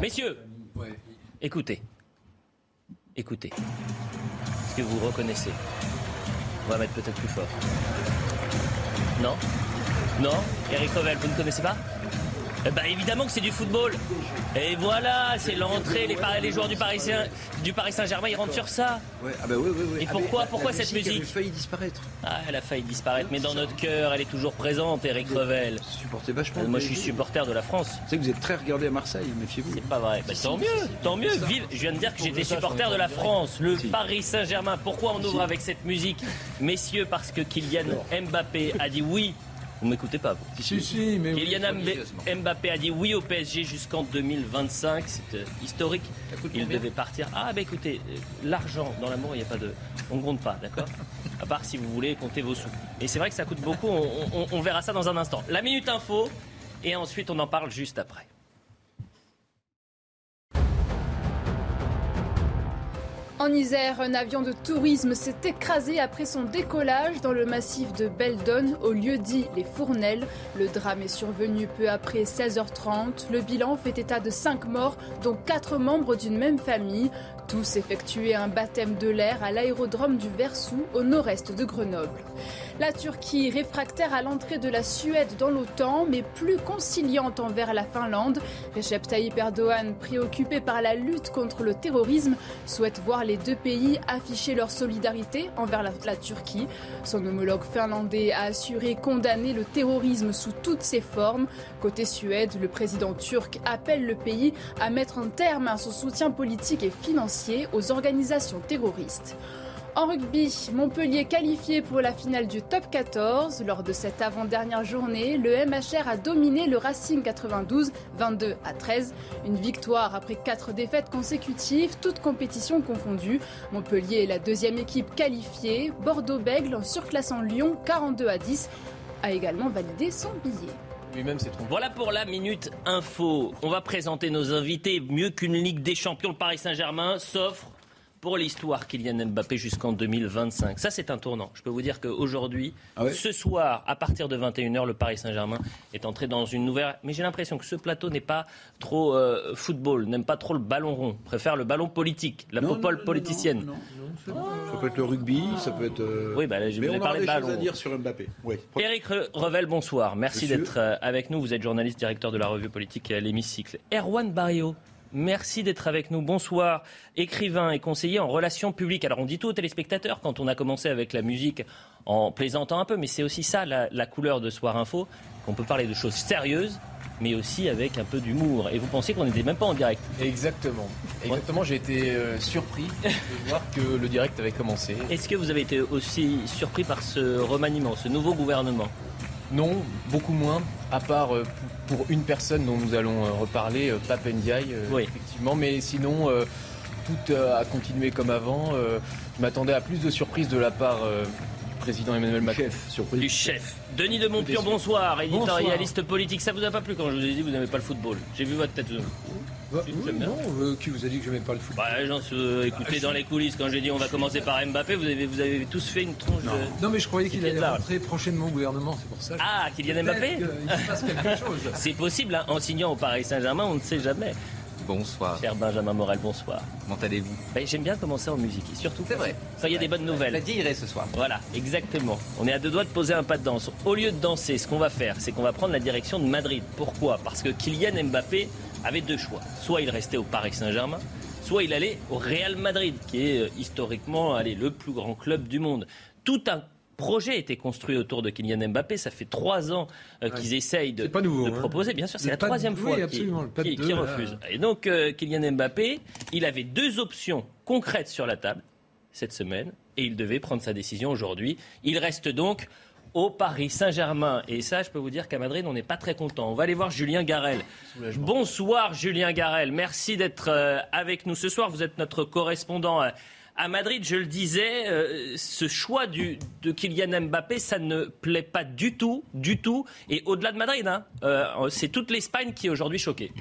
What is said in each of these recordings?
Messieurs, écoutez. Écoutez. Est-ce que vous reconnaissez? On va mettre peut-être plus fort. Non? Non? Eric Revel, vous ne connaissez pas? Eh ben, évidemment que c'est du football. Et voilà, c'est l'entrée. Les, les, joueurs du Paris, du Paris Saint-Germain, ils rentrent sur ça. Ouais, ah bah oui, oui, oui. Et pourquoi, pourquoi cette musique Elle a failli disparaître. Ah, elle a failli disparaître, mais dans notre cœur, elle est toujours présente, Eric Revel. Supportez vachement. Moi, je suis supporter de la France. Vous savez que vous êtes très regardé à Marseille, méfiez-vous. C'est pas vrai. Bah, tant mieux, tant mieux. Vive. Je viens de dire que j'étais supporter de la France, le Paris Saint-Germain. Pourquoi on ouvre avec cette musique Messieurs, parce que Kylian Mbappé a dit oui vous m'écoutez pas, vous Si, si, mais. Kylian Mbappé a dit oui au PSG jusqu'en 2025. C'est euh, historique. Il devait partir. Ah, bah écoutez, euh, l'argent dans l'amour, il n'y a pas de. On ne compte pas, d'accord À part si vous voulez compter vos sous. Et c'est vrai que ça coûte beaucoup. on verra ça dans un instant. La minute info. Et ensuite, on en parle juste après. En Isère, un avion de tourisme s'est écrasé après son décollage dans le massif de Beldon, au lieu dit Les Fournelles. Le drame est survenu peu après 16h30. Le bilan fait état de 5 morts, dont 4 membres d'une même famille. Tous effectuaient un baptême de l'air à l'aérodrome du Versou, au nord-est de Grenoble. La Turquie, réfractaire à l'entrée de la Suède dans l'OTAN, mais plus conciliante envers la Finlande. Recep Tayyip Erdogan, préoccupé par la lutte contre le terrorisme, souhaite voir les deux pays afficher leur solidarité envers la, la Turquie. Son homologue finlandais a assuré condamner le terrorisme sous toutes ses formes. Côté Suède, le président turc appelle le pays à mettre un terme à son soutien politique et financier aux organisations terroristes. En rugby, Montpellier qualifié pour la finale du top 14. Lors de cette avant-dernière journée, le MHR a dominé le Racing 92, 22 à 13. Une victoire après quatre défaites consécutives, toutes compétitions confondues. Montpellier est la deuxième équipe qualifiée. Bordeaux-Bègle, en surclassant Lyon 42 à 10, a également validé son billet. Lui-même Voilà pour la minute info. On va présenter nos invités. Mieux qu'une Ligue des Champions, le Paris Saint-Germain s'offre pour l'histoire Kylian Mbappé jusqu'en 2025. Ça, c'est un tournant. Je peux vous dire qu'aujourd'hui, ah ce soir, à partir de 21h, le Paris Saint-Germain est entré dans une nouvelle. Mais j'ai l'impression que ce plateau n'est pas trop euh, football, n'aime pas trop le ballon rond, préfère le ballon politique, la popole politicienne. Non, ça peut être le rugby, ça peut être. Euh, oui, bah, je Mais on parler de ballon. à dire sur Mbappé. Oui. Eric Revel, bonsoir. Merci d'être euh, avec nous. Vous êtes journaliste, directeur de la revue politique à l'hémicycle. Erwan Barrio, Merci d'être avec nous. Bonsoir. Écrivain et conseiller en relations publiques. Alors on dit tout aux téléspectateurs quand on a commencé avec la musique en plaisantant un peu, mais c'est aussi ça la, couleur de Soir Info, qu'on peut parler de choses sérieuses, mais aussi avec un peu d'humour. Et vous pensiez qu'on n'était même pas en direct? Exactement. Exactement, j'ai été euh, surpris de voir que le direct avait commencé. Est-ce que vous avez été aussi surpris par ce remaniement, ce nouveau gouvernement? Non, beaucoup moins, à part euh, pour une personne dont nous allons euh, reparler, euh, Pape Ndiaye, effectivement. Mais sinon, tout a continué comme avant. je m'attendais à plus de surprises de la part président Emmanuel Macron. Du chef. Denis de Montpion, bonsoir, éditorialiste politique. Ça vous a pas plu quand je vous ai dit que vous n'aimez pas le football? J'ai vu votre tête. Bah, non, euh, qui vous a dit que je n'aimais pas le foot bah, Les gens se écoutaient dans les coulisses quand j'ai dit on va commencer par Mbappé. Vous avez, vous avez tous fait une tronche. Non, non mais je croyais qu'il allait rentrer prochainement au gouvernement, c'est pour ça. Ah, Kylian Mbappé C'est possible, hein. en signant au Paris Saint-Germain, on ne sait jamais. Bonsoir. Cher Benjamin Morel, bonsoir. Comment allez-vous? Ben, J'aime bien commencer en musique, et surtout. C'est vrai. Soyez des bonnes nouvelles. La dirait ce soir. Voilà, exactement. On est à deux doigts de poser un pas de danse. Au lieu de danser, ce qu'on va faire, c'est qu'on va prendre la direction de Madrid. Pourquoi? Parce que Kylian Mbappé avait deux choix. Soit il restait au Paris Saint-Germain, soit il allait au Real Madrid, qui est euh, historiquement allez, le plus grand club du monde. Tout un projet était construit autour de Kylian Mbappé. Ça fait trois ans euh, qu'ils essayent de, hein. proposer. Bien sûr, c'est la troisième fois qu'ils refusent. Et donc, euh, Kylian Mbappé, il avait deux options concrètes sur la table cette semaine et il devait prendre sa décision aujourd'hui. Il reste donc au Paris Saint-Germain. Et ça, je peux vous dire qu'à Madrid, on n'est pas très content. On va aller voir Julien Garel. Bonsoir Julien Garel. Merci d'être euh, avec nous ce soir. Vous êtes notre correspondant à Madrid. Je le disais, euh, ce choix de Kylian Mbappé, ça ne plaît pas du tout, du tout. Et au-delà de Madrid, hein, c'est toute l'Espagne qui est aujourd'hui choquée.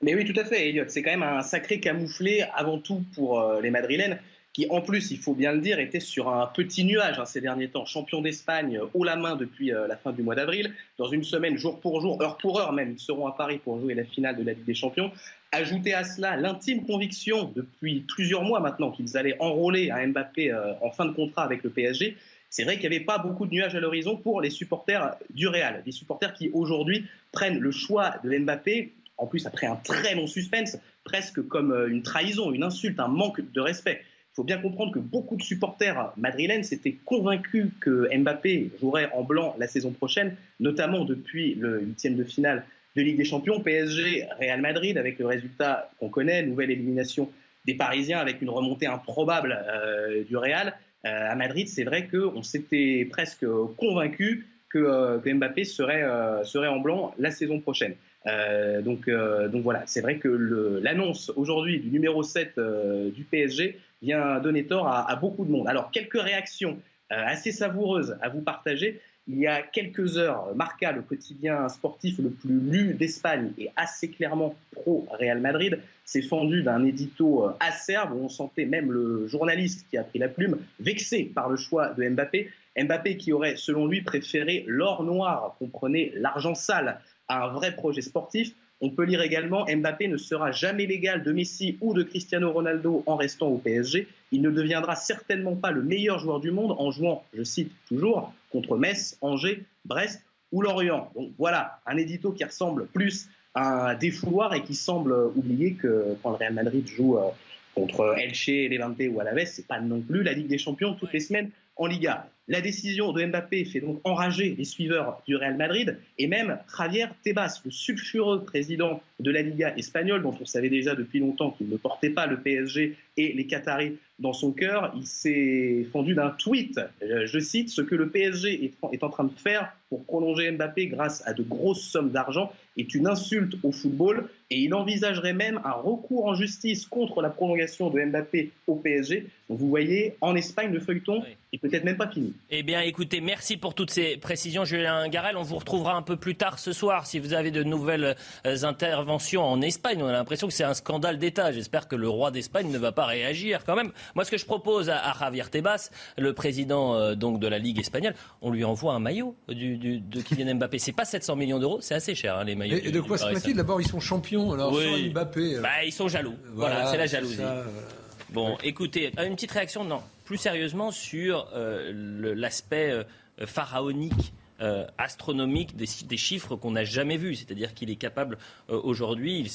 Mais oui, tout à fait, Elliot. C'est quand même un sacré camouflé avant tout pour les Madrilènes qui en plus, il faut bien le dire, était sur un petit nuage hein, ces derniers temps, champion d'Espagne haut la main depuis la fin du mois d'avril. Dans une semaine, jour pour jour, heure pour heure même, ils seront à Paris pour jouer la finale de la Ligue des Champions. Ajouter à cela l'intime conviction depuis plusieurs mois maintenant qu'ils allaient enrôler un Mbappé en fin de contrat avec le PSG, c'est vrai qu'il n'y avait pas beaucoup de nuages à l'horizon pour les supporters du Real. Des supporters qui aujourd'hui prennent le choix de Mbappé, en plus après un très long suspense, presque comme euh, une trahison, une insulte, un manque de respect. Il faut bien comprendre que beaucoup de supporters madrilènes s'étaient convaincus que Mbappé jouerait en blanc la saison prochaine, notamment depuis le huitième de finale de Ligue des Champions, PSG, Real Madrid, avec le résultat qu'on connaît, nouvelle élimination des Parisiens avec une remontée improbable euh, du Real. Euh, à Madrid, c'est vrai qu'on s'était presque convaincu que, euh, Mbappé serait, serait en blanc la saison prochaine. donc, donc voilà, c'est vrai que l'annonce aujourd'hui du numéro 7 du PSG vient donner tort à, beaucoup de monde. Alors, quelques réactions assez savoureuses à vous partager. Il y a quelques heures, Marca, le quotidien sportif le plus lu d'Espagne et assez clairement pro Real Madrid, s'est fendu d'un édito euh, acerbe où on sentait même le journaliste qui a pris la plume vexé par le choix de Mbappé. Mbappé qui aurait, selon lui, préféré l'or noir, comprenait l'argent sale, à un vrai projet sportif. On peut lire également Mbappé ne sera jamais l'égal de Messi ou de Cristiano Ronaldo en restant au PSG. Il ne deviendra certainement pas le meilleur joueur du monde en jouant, je cite toujours, contre Metz, Angers, Brest ou Lorient. Donc voilà, un édito qui ressemble plus un défouloir et qui semble oublier que quand le Real Madrid joue euh, contre Elche, Levante ou Alaves, c'est pas non plus la Ligue des Champions toutes les semaines en Liga. La décision de Mbappé fait donc enrager les suiveurs du Real Madrid et même Javier Tebas, le sulfureux président de la Liga espagnole, dont on savait déjà depuis longtemps qu'il ne portait pas le PSG et les Qataris dans son cœur, il s'est fendu d'un tweet. Euh, je cite ce que le PSG est en train de faire pour prolonger Mbappé grâce à de grosses sommes d'argent est une insulte au football et il envisagerait même un recours en justice contre la prolongation de Mbappé au PSG. Donc vous voyez, en Espagne, le feuilleton est peut-être même pas fini. Eh bien, écoutez, merci pour toutes ces précisions, Julien Garel. On vous retrouvera un peu plus tard ce soir si vous avez de nouvelles euh, interventions en Espagne. On a l'impression que c'est un scandale d'État. J'espère que le roi d'Espagne ne va pas réagir quand même. Moi, ce que je propose à, Javier Tebas, le président euh, donc de la Ligue espagnole, on lui envoie un maillot du, de Kylian Mbappé. C'est pas 700 millions d'euros, c'est assez cher hein, les maillots. Et, de quoi se passe-t-il D'abord, ils sont champions, alors oui. Mbappé. Euh, bah, ils sont jaloux. Voilà, c'est la jalousie. Bon, écoutez, une petite réaction, non, plus sérieusement sur l'aspect pharaonique euh, astronomique des, chiffres qu'on n'a jamais vus. C'est-à-dire qu'il est capable euh, aujourd'hui, il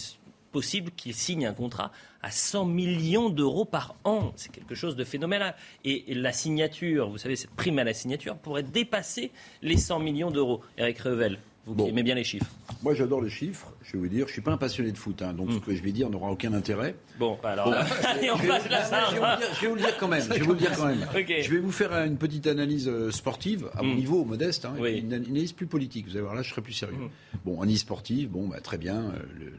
possible qu'il signe un contrat à 100 millions d'euros par an. C'est quelque chose de phénoménal. Et, la signature, vous savez, cette prime à la signature pourrait dépasser les 100 millions d'euros. Eric Revel. Vous qui aimez bien les chiffres. Moi, j'adore les chiffres. Je vais vous dire, je suis pas un passionné de foot, hein, donc ce hmm. que je vais dire n'aura aucun intérêt. Bon, bah alors, je, vais vous le dire quand même. Je vais vous dire quand même. Je vais vous faire une petite analyse euh, sportive à mon hmm. niveau modeste, hein, une analyse plus politique. Vous allez voir là, je serai plus sérieux. Hmm. Bon, analyse sportive, bon, bah, très bien. Euh,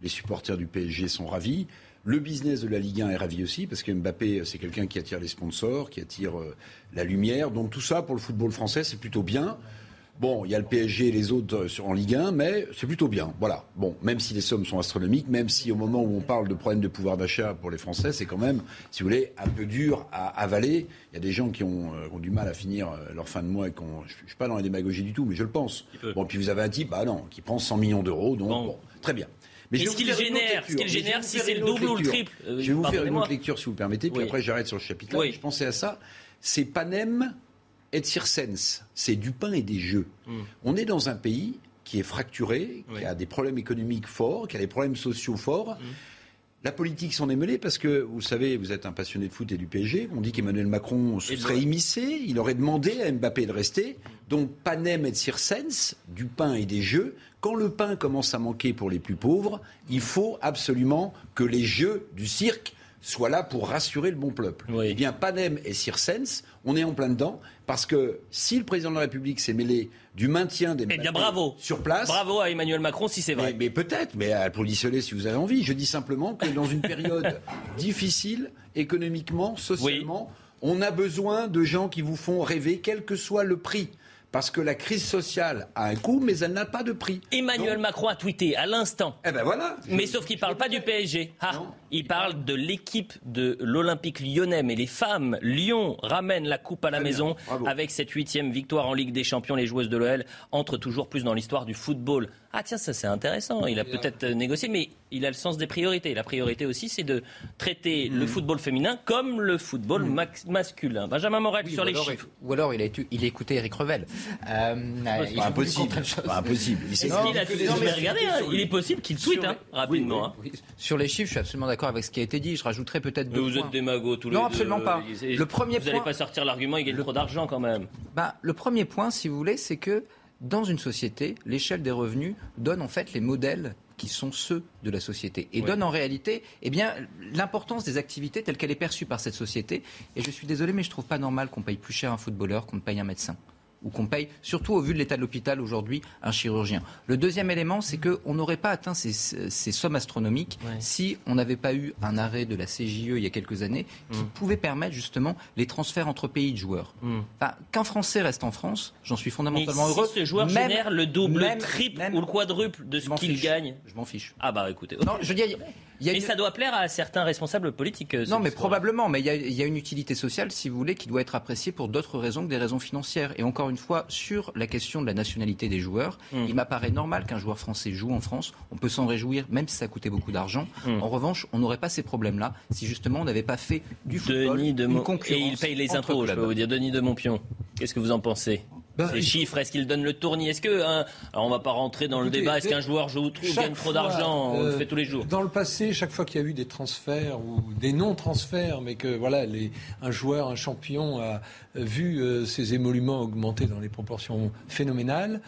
les supporters du PSG sont ravis. Le business de la Ligue 1 est ravi aussi, parce que Mbappé, c'est quelqu'un qui attire les sponsors, qui attire euh, la lumière. Donc tout ça, pour le football français, c'est plutôt bien. Bon, il y a le PSG et les autres euh, en Ligue 1, mais c'est plutôt bien. Voilà. Bon, même si les sommes sont astronomiques, même si au moment où on parle de problèmes de pouvoir d'achat pour les Français, c'est quand même, si vous voulez, un peu dur à avaler. Il y a des gens qui ont, euh, du mal à finir euh, leur fin de mois et qu'on, je, ne suis pas dans la démagogie du tout, mais je le pense. Bon, puis vous avez un type, bah non, qui prend 100 millions d'euros, donc bon. très bien. Mais ce qu'il génère, ce qu'il génère, si c'est le double ou le triple. je vais vous faire une autre lecture, si vous le permettez, puis après j'arrête sur le chapitre-là. Je pensais à ça. C'est Panem et circense, c'est du pain et des jeux. Hmm. On est dans un pays qui est fracturé, qui a des problèmes économiques forts, qui a des problèmes sociaux forts. Hmm. La politique s'en est mêlée parce que, vous savez, vous êtes un passionné de foot et du PSG. On dit qu'Emmanuel Macron se serait immiscé. Il aurait demandé à Mbappé de rester. Donc, panem et circense, du pain et des jeux. Quand le pain commence à manquer pour les plus pauvres, il faut absolument que les jeux du cirque soient là pour rassurer le bon peuple. Eh bien, panem et circense, on est en plein dedans. Parce que si le président de la République s'est mêlé du maintien des eh bien, bravo. sur place. Bravo à Emmanuel Macron si c'est vrai. Mais, peut-être, mais applaudissez-le si vous avez envie. Je dis simplement que dans une période difficile, économiquement, socialement, on a besoin de gens qui vous font rêver, quel que soit le prix. Parce que la crise sociale a un coût, mais elle n'a pas de prix. Emmanuel Macron a tweeté à l'instant. Eh ben voilà. Mais sauf qu'il ne parle pas du PSG. Ah, il, parle de l'équipe de l'Olympique lyonnais. Mais les femmes, Lyon ramène la coupe à la maison avec cette huitième victoire en Ligue des Champions. Les joueuses de l'OL entrent toujours plus dans l'histoire du football. Ah tiens, ça c'est intéressant. Il a peut-être négocié, mais il a le sens des priorités. La priorité aussi, c'est de traiter le mm. football féminin comme le football mm. masculin. Benjamin Morel sur les chiffres. Ou alors il a, il a écouté Eric Revel. Euh, impossible. impossible. Il, il est possible qu'il tweete hein, rapidement. Hein. Sur les chiffres, je suis absolument d'accord avec ce qui a été dit. Je rajouterais peut-être deux vous êtes démago tous les Non, absolument pas. Le premier vous n'allez pas sortir l'argument, il gagne trop d'argent quand même. Bah, le premier point, si vous voulez, c'est que dans une société, l'échelle des revenus donne en fait les modèles qui sont ceux de la société et donne en réalité eh bien, l'importance des activités telles qu'elle est perçue par cette société. Et je suis désolé, mais je ne trouve pas normal qu'on paye plus cher un footballeur qu'on ne paye un médecin ou qu'on paye, surtout au vu de l'état de l'hôpital aujourd'hui, un chirurgien. Le deuxième élément, c'est qu'on n'aurait pas atteint ces, sommes astronomiques si on n'avait pas eu un arrêt de la CJE il y a quelques années qui mm. pouvait permettre justement les transferts entre pays de joueurs. Mm. Qu'un Français reste en France, j'en suis fondamentalement Mais heureux. Si ce joueur génère le double, le triple ou le quadruple de ce qu'il gagne. Je m'en fiche. Ah bah écoutez. Non, je dis, et ça doit plaire à certains responsables politiques. Euh, non, mais probablement. Mais il y, a, une utilité sociale, si vous voulez, qui doit être appréciée pour d'autres raisons que des raisons financières. Et encore une fois, sur la question de la nationalité des joueurs, hmm. il m'apparaît normal qu'un joueur français joue en France. On peut s'en réjouir, même si ça coûtait beaucoup d'argent. Hmm. En revanche, on n'aurait pas ces problèmes-là si justement on n'avait pas fait du football Denis de une concurrence. Et il paye les impôts, je peux vous dire. Denis de Montpion, qu'est-ce que vous en pensez? Bah, Ces chiffres, est-ce qu'ils donnent le tournis? Est-ce que, hein, alors on va pas rentrer dans le débat, est-ce qu'un joueur joue trop, gagne trop d'argent On le fait tous les jours? Dans le passé, chaque fois qu'il y a eu des transferts ou des non-transferts, mais que voilà, les, un joueur, un champion a vu euh, ses émoluments augmenter dans les proportions phénoménales,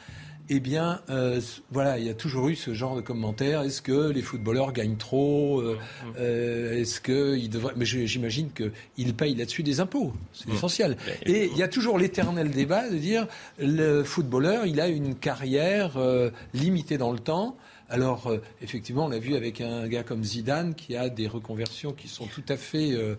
eh bien, euh, voilà, il y a toujours eu ce genre de commentaires. Est-ce que les footballeurs gagnent trop euh, euh, Est-ce qu'ils devraient Mais j'imagine qu'ils payent là-dessus des impôts. C'est mmh. essentiel. Et il y a toujours l'éternel débat de dire le footballeur, il a une carrière limitée dans le temps. Alors, effectivement, on l'a vu avec un gars comme Zidane qui a des reconversions qui sont tout à fait euh,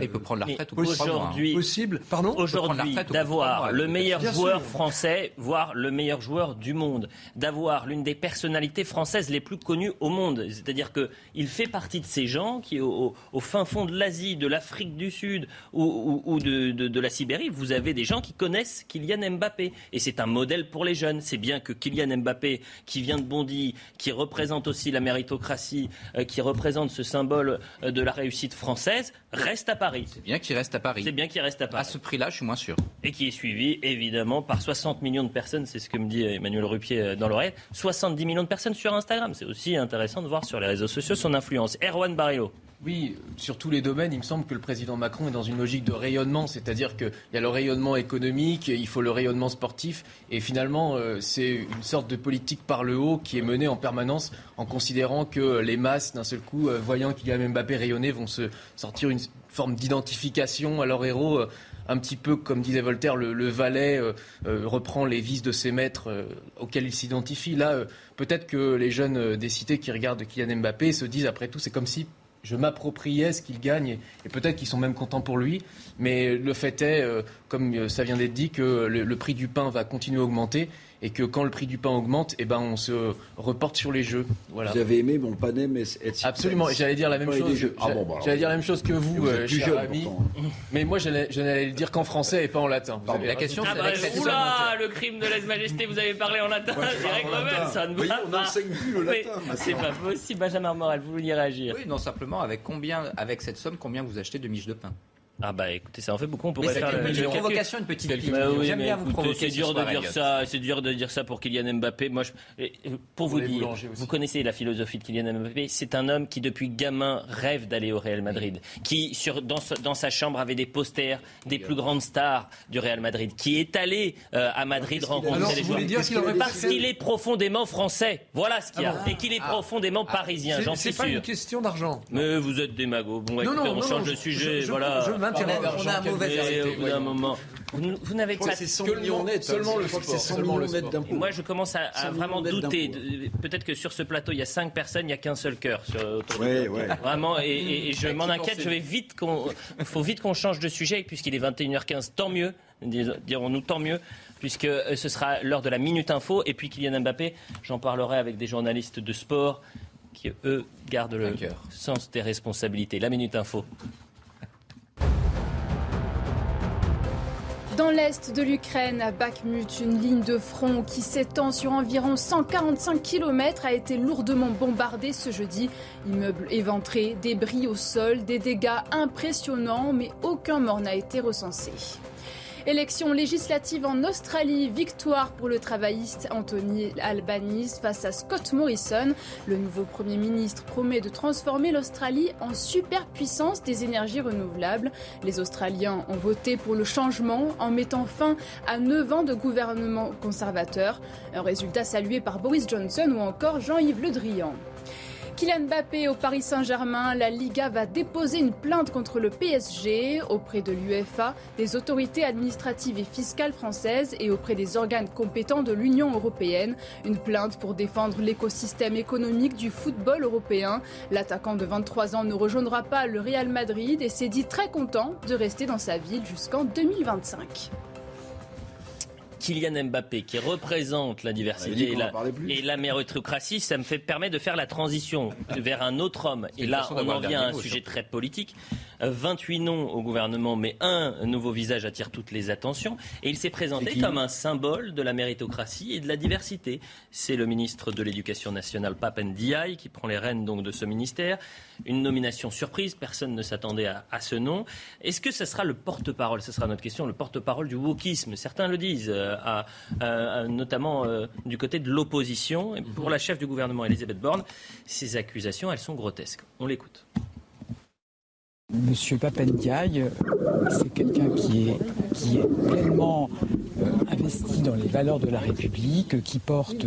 il peut prendre la retraite aujourd'hui, possible. Pardon Aujourd'hui, d'avoir le meilleur joueur français, voire le meilleur joueur du monde, d'avoir l'une des personnalités françaises les plus connues au monde. C'est-à-dire qu'il fait partie de ces gens qui, au, fin fond de l'Asie, de l'Afrique du Sud ou, de, de, la Sibérie, vous avez des gens qui connaissent Kylian Mbappé. Et c'est un modèle pour les jeunes. C'est bien que Kylian Mbappé, qui vient de Bondy, qui représente aussi la méritocratie, euh, qui représente ce symbole euh, de la réussite française, reste à Paris. C'est bien qu'il reste à Paris. C'est bien qu'il reste à Paris. À ce prix-là, je suis moins sûr. Et qui est suivi, évidemment, par 60 millions de personnes, c'est ce que me dit Emmanuel Rupier euh, dans l'oreille. 70 millions de personnes sur Instagram. C'est aussi intéressant de voir sur les réseaux sociaux son influence. Erwan Barrio. Oui, sur tous les domaines, il me semble que le président Macron est dans une logique de rayonnement, c'est-à-dire qu'il y a le rayonnement économique, il faut le rayonnement sportif, et finalement, euh, c'est une sorte de politique par le haut qui est menée en permanence en considérant que les masses, d'un seul coup, euh, voyant qu'il y a Mbappé rayonner, vont se sortir une forme d'identification à leur héros. Euh, un petit peu comme disait Voltaire, le, valet reprend les vices de ses maîtres auxquels il s'identifie. Là, peut-être que les jeunes des cités qui regardent Kylian Mbappé se disent après tout, c'est comme si je m'appropriais ce qu'il gagne et, peut-être qu'ils sont même contents pour lui. Mais le fait est, euh, comme euh, ça vient d'être dit, que le, prix du pain va continuer à augmenter et que quand le prix du pain augmente, eh ben, on se reporte sur les jeux. Voilà. Vous avez aimé mon panem mais Absolument, j'allais dire la même chose. Ah bah, j'allais dire la même chose que vous, euh, cher ami. Mais moi, je n'allais le dire qu'en français et pas en latin. la question, c'est ah bah, le crime de lèse-majesté, vous avez parlé en latin. ça ne va On n'enseigne plus le latin. C'est pas possible, Benjamin Morel, vous vouliez réagir Oui, non, simplement, avec combien, avec cette somme, combien vous achetez de miches de pain? Ah bah écoutez, ça en fait beaucoup. On pourrait faire une, provocation, une petite bah J'aime bien vous provoquer. C'est dur de dire ça. C'est dur de dire ça pour Kylian Mbappé. Moi, je, pour vous dire, vous connaissez la philosophie de Kylian Mbappé. C'est un homme qui depuis gamin rêve d'aller au Real Madrid, qui sur dans, dans sa chambre avait des posters des plus grandes stars du Real Madrid, qui est allé euh, à Madrid rencontrer les joueurs. Parce qu'il est profondément français. Voilà ce qu'il y a, et qu'il est profondément parisien. J'en suis sûr. C'est pas une question d'argent. Mais vous êtes démago. Bon, on change de sujet. Voilà on a un mauvais au bout d'un moment. Vous, n'avez pas que seulement le sport. C'est 100 millions net d'impôts. Moi, je commence à, vraiment douter. Peut-être que sur ce plateau, il y a cinq personnes, il n'y a qu'un seul cœur autour de Vraiment, et, je m'en inquiète. Je vais vite qu'on, faut vite qu'on change de sujet puisqu'il est 21h15. Tant mieux. dirons-nous tant mieux, puisque euh, ce sera l'heure de la Minute Info. Et puis Kylian Mbappé, j'en parlerai avec des journalistes de sport qui, eux, gardent le sens des responsabilités. La Minute Info. Dans l'est de l'Ukraine, à Bakhmut, une ligne de front qui s'étend sur environ 145 km a été lourdement bombardée ce jeudi. Immeubles éventrés, débris au sol, des dégâts impressionnants, mais aucun mort n'a été recensé. Élection législative en Australie, victoire pour le travailliste Anthony Albanese face à Scott Morrison. Le nouveau Premier ministre promet de transformer l'Australie en superpuissance des énergies renouvelables. Les Australiens ont voté pour le changement en mettant fin à 9 ans de gouvernement conservateur. Un résultat salué par Boris Johnson ou encore Jean-Yves Le Drian. Kylian Mbappé au Paris Saint-Germain, la Liga va déposer une plainte contre le PSG auprès de l'UEFA, des autorités administratives et fiscales françaises et auprès des organes compétents de l'Union européenne. Une plainte pour défendre l'écosystème économique du football européen. L'attaquant de 23 ans ne rejoindra pas le Real Madrid et s'est dit très content de rester dans sa ville jusqu'en 2025. Kylian Mbappé, qui représente la diversité et la, méritocratie, ça me fait permet de faire la transition vers un autre homme. Et là, on en vient à un sujet très politique. 28 noms au gouvernement, mais un nouveau visage attire toutes les attentions. Et il s'est présenté comme un symbole de la méritocratie et de la diversité. C'est le ministre de l'Éducation nationale, Pape Ndiaye, qui prend les rênes donc de ce ministère. Une nomination surprise, personne ne s'attendait à, ce nom. Est-ce que ce sera le porte-parole Ce sera notre question, le porte-parole du wokisme? Certains le disent, euh, notamment euh, du côté de l'opposition. Et pour la chef du gouvernement, Elisabeth Borne, ces accusations, elles sont grotesques. On l'écoute. Monsieur Papendiaï, c'est quelqu'un qui est, qui pleinement euh, investi dans les valeurs de la République, qui porte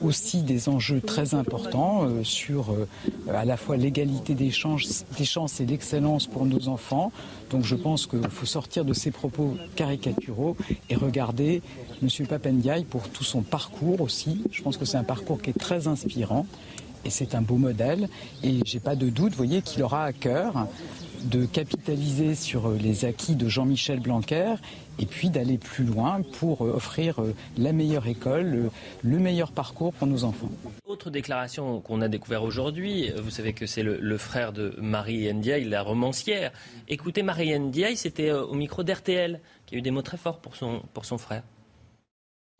aussi des enjeux très importants euh, sur euh, à la fois l'égalité des chances, des chances et l'excellence pour nos enfants. Donc je pense qu'il faut sortir de ces propos caricaturaux et regarder Monsieur Papendiaï pour tout son parcours aussi. Je pense que c'est un parcours qui est très inspirant et c'est un beau modèle. Et j'ai pas de doute, vous voyez, qu'il aura à cœur de capitaliser sur euh, les acquis de Jean-Michel Blanquer et puis d'aller plus loin pour euh, offrir euh, la meilleure école, le meilleur parcours pour nos enfants. Autre déclaration qu'on a découvert aujourd'hui, vous savez que c'est le, frère de Marie Ndiaye, la romancière. Écoutez, Marie Ndiaye, c'était au micro d'RTL, qui a eu des mots très forts pour son, pour son frère.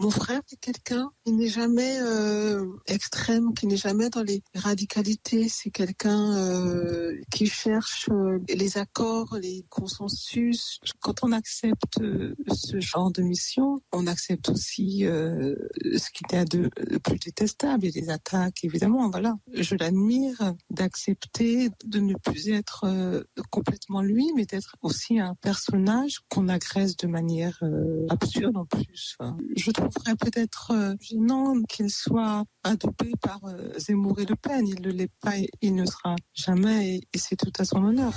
Mon frère est quelqu'un qui n'est jamais euh, extrême, qui n'est jamais dans les radicalités. C'est quelqu'un euh, qui cherche euh, les accords, les consensus. Quand on accepte ce genre de mission, on accepte aussi ce qui est de, de plus détestable et les attaques, évidemment. Voilà, je l'admire d'accepter de ne plus être complètement lui, mais d'être aussi un personnage qu'on agresse de manière absurde en plus. je trouve trouverait peut-être euh, gênant qu'il soit adopté par euh, Zemmour et Le Pen. Il ne l'est pas, il ne sera jamais, et c'est tout à son honneur.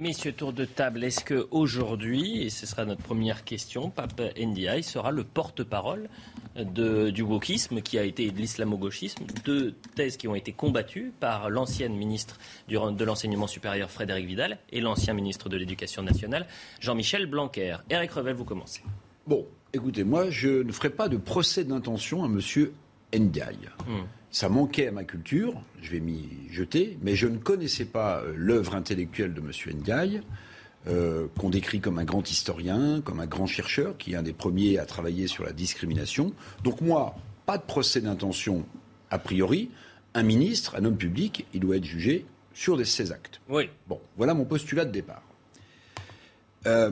Messieurs, tour de table, est-ce qu'aujourd'hui, et ce sera notre première question, Pape Ndiaye sera le porte-parole du wokisme qui a été de l'islamo-gauchisme, deux thèses qui ont été combattues par l'ancienne ministre de l'enseignement supérieur Frédéric Vidal et l'ancien ministre de l'Éducation nationale Jean-Michel Blanquer. Eric Revel, vous commencez. Bon, écoutez, moi, je ne ferai pas de procès d'intention à M. Ndiaye. Hmm. Ça manquait à ma culture, je vais m'y jeter, mais je ne connaissais pas euh, l'œuvre intellectuelle de M. Ndiaye, euh, qu'on décrit comme un grand historien, comme un grand chercheur, qui est un des premiers à travailler sur la discrimination. Donc moi, pas de procès d'intention a priori. Un ministre, un homme public, il doit être jugé sur ses actes. Oui. Bon, voilà mon postulat de départ. Euh,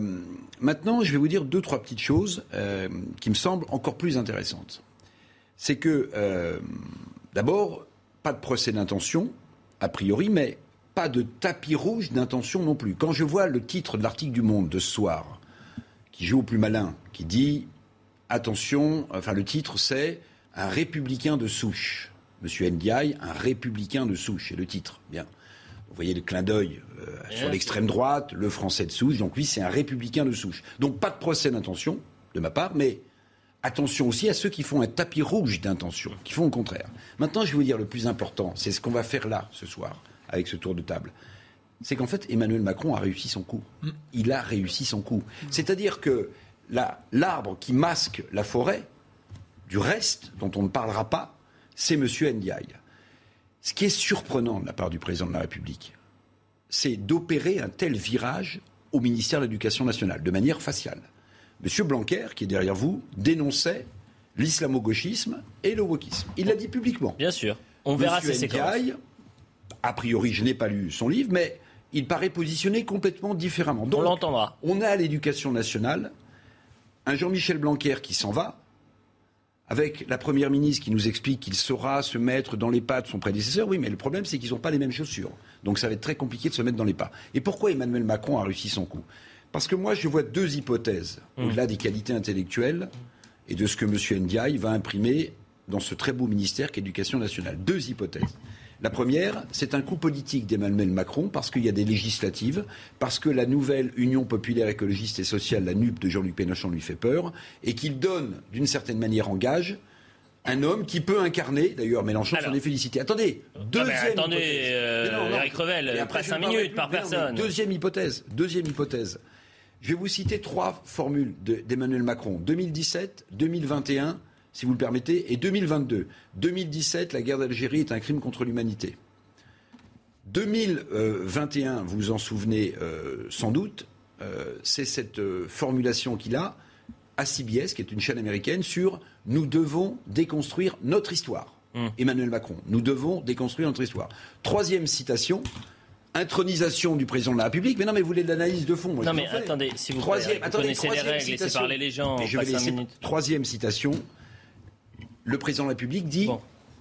maintenant, je vais vous dire deux, trois petites choses euh, qui me semblent encore plus intéressantes. C'est que, euh, d'abord, pas de procès d'intention, a priori, mais pas de tapis rouge d'intention non plus. Quand je vois le titre de l'article du Monde de ce soir, qui joue au plus malin, qui dit attention, enfin le titre c'est un républicain de souche. Monsieur Ndiaye, un républicain de souche, c'est le titre. Bien. Vous voyez le clin d'œil euh, sur l'extrême droite, le français de souche. Donc lui, c'est un républicain de souche. Donc pas de procès d'intention de ma part, mais attention aussi à ceux qui font un tapis rouge d'intention, qui font le contraire. Maintenant, je vais vous dire le plus important, c'est ce qu'on va faire là ce soir avec ce tour de table. C'est qu'en fait, Emmanuel Macron a réussi son coup. Il a réussi son coup. C'est-à-dire que l'arbre qui masque la forêt, du reste, dont on ne parlera pas, c'est M. Ndiaye. Ce qui est surprenant de la part du président de la République, c'est d'opérer un tel virage au ministère de l'Éducation nationale, de manière faciale. M. Blanquer, qui est derrière vous, dénonçait l'islamo-gauchisme et le wokisme. Il l'a dit publiquement. Bien sûr. On verra ses séquences. A priori, je n'ai pas lu son livre, mais il paraît positionné complètement différemment. on l'entendra. On a à l'éducation nationale un Jean-Michel Blanquer qui s'en va, avec la Première ministre qui nous explique qu'il saura se mettre dans les pas de son prédécesseur. Oui, mais le problème, c'est qu'ils n'ont pas les mêmes chaussures. Donc ça va être très compliqué de se mettre dans les pas. Et pourquoi Emmanuel Macron a réussi son coup? Parce que moi, je vois deux hypothèses, mmh. au-delà des qualités intellectuelles et de ce que M. Ndiaye va imprimer dans ce très beau ministère qu'est l'Éducation nationale. Deux hypothèses. La première, c'est un coup politique d'Emmanuel Macron parce qu'il y a des législatives, parce que la nouvelle Union populaire écologiste et sociale, la NUP de Jean-Luc Mélenchon, lui fait peur, et qu'il donne, d'une certaine manière, en gage un homme qui peut incarner, d'ailleurs Mélenchon s'en est félicité. Attendez, deuxième attendez, hypothèse. Euh, Eric Revel, après cinq minutes par personne. deuxième hypothèse, deuxième hypothèse. Je vais vous citer trois formules d'Emmanuel Macron 2017, 2021 si vous le permettez, et 2022. 2017, la guerre d'Algérie est un crime contre l'humanité. 2021, vous vous en souvenez euh, sans doute, euh, c'est cette euh, formulation qu'il a à CBS, qui est une chaîne américaine, sur nous devons déconstruire notre histoire. Hum. Emmanuel Macron, nous devons déconstruire notre histoire. Troisième citation, intronisation du président de la République. Mais non, mais vous voulez de l'analyse de fond. non, mais attendez, si vous, troisième, vous connaissez les règles, laissez parler les gens. Je vais Troisième citation, le président de la République dit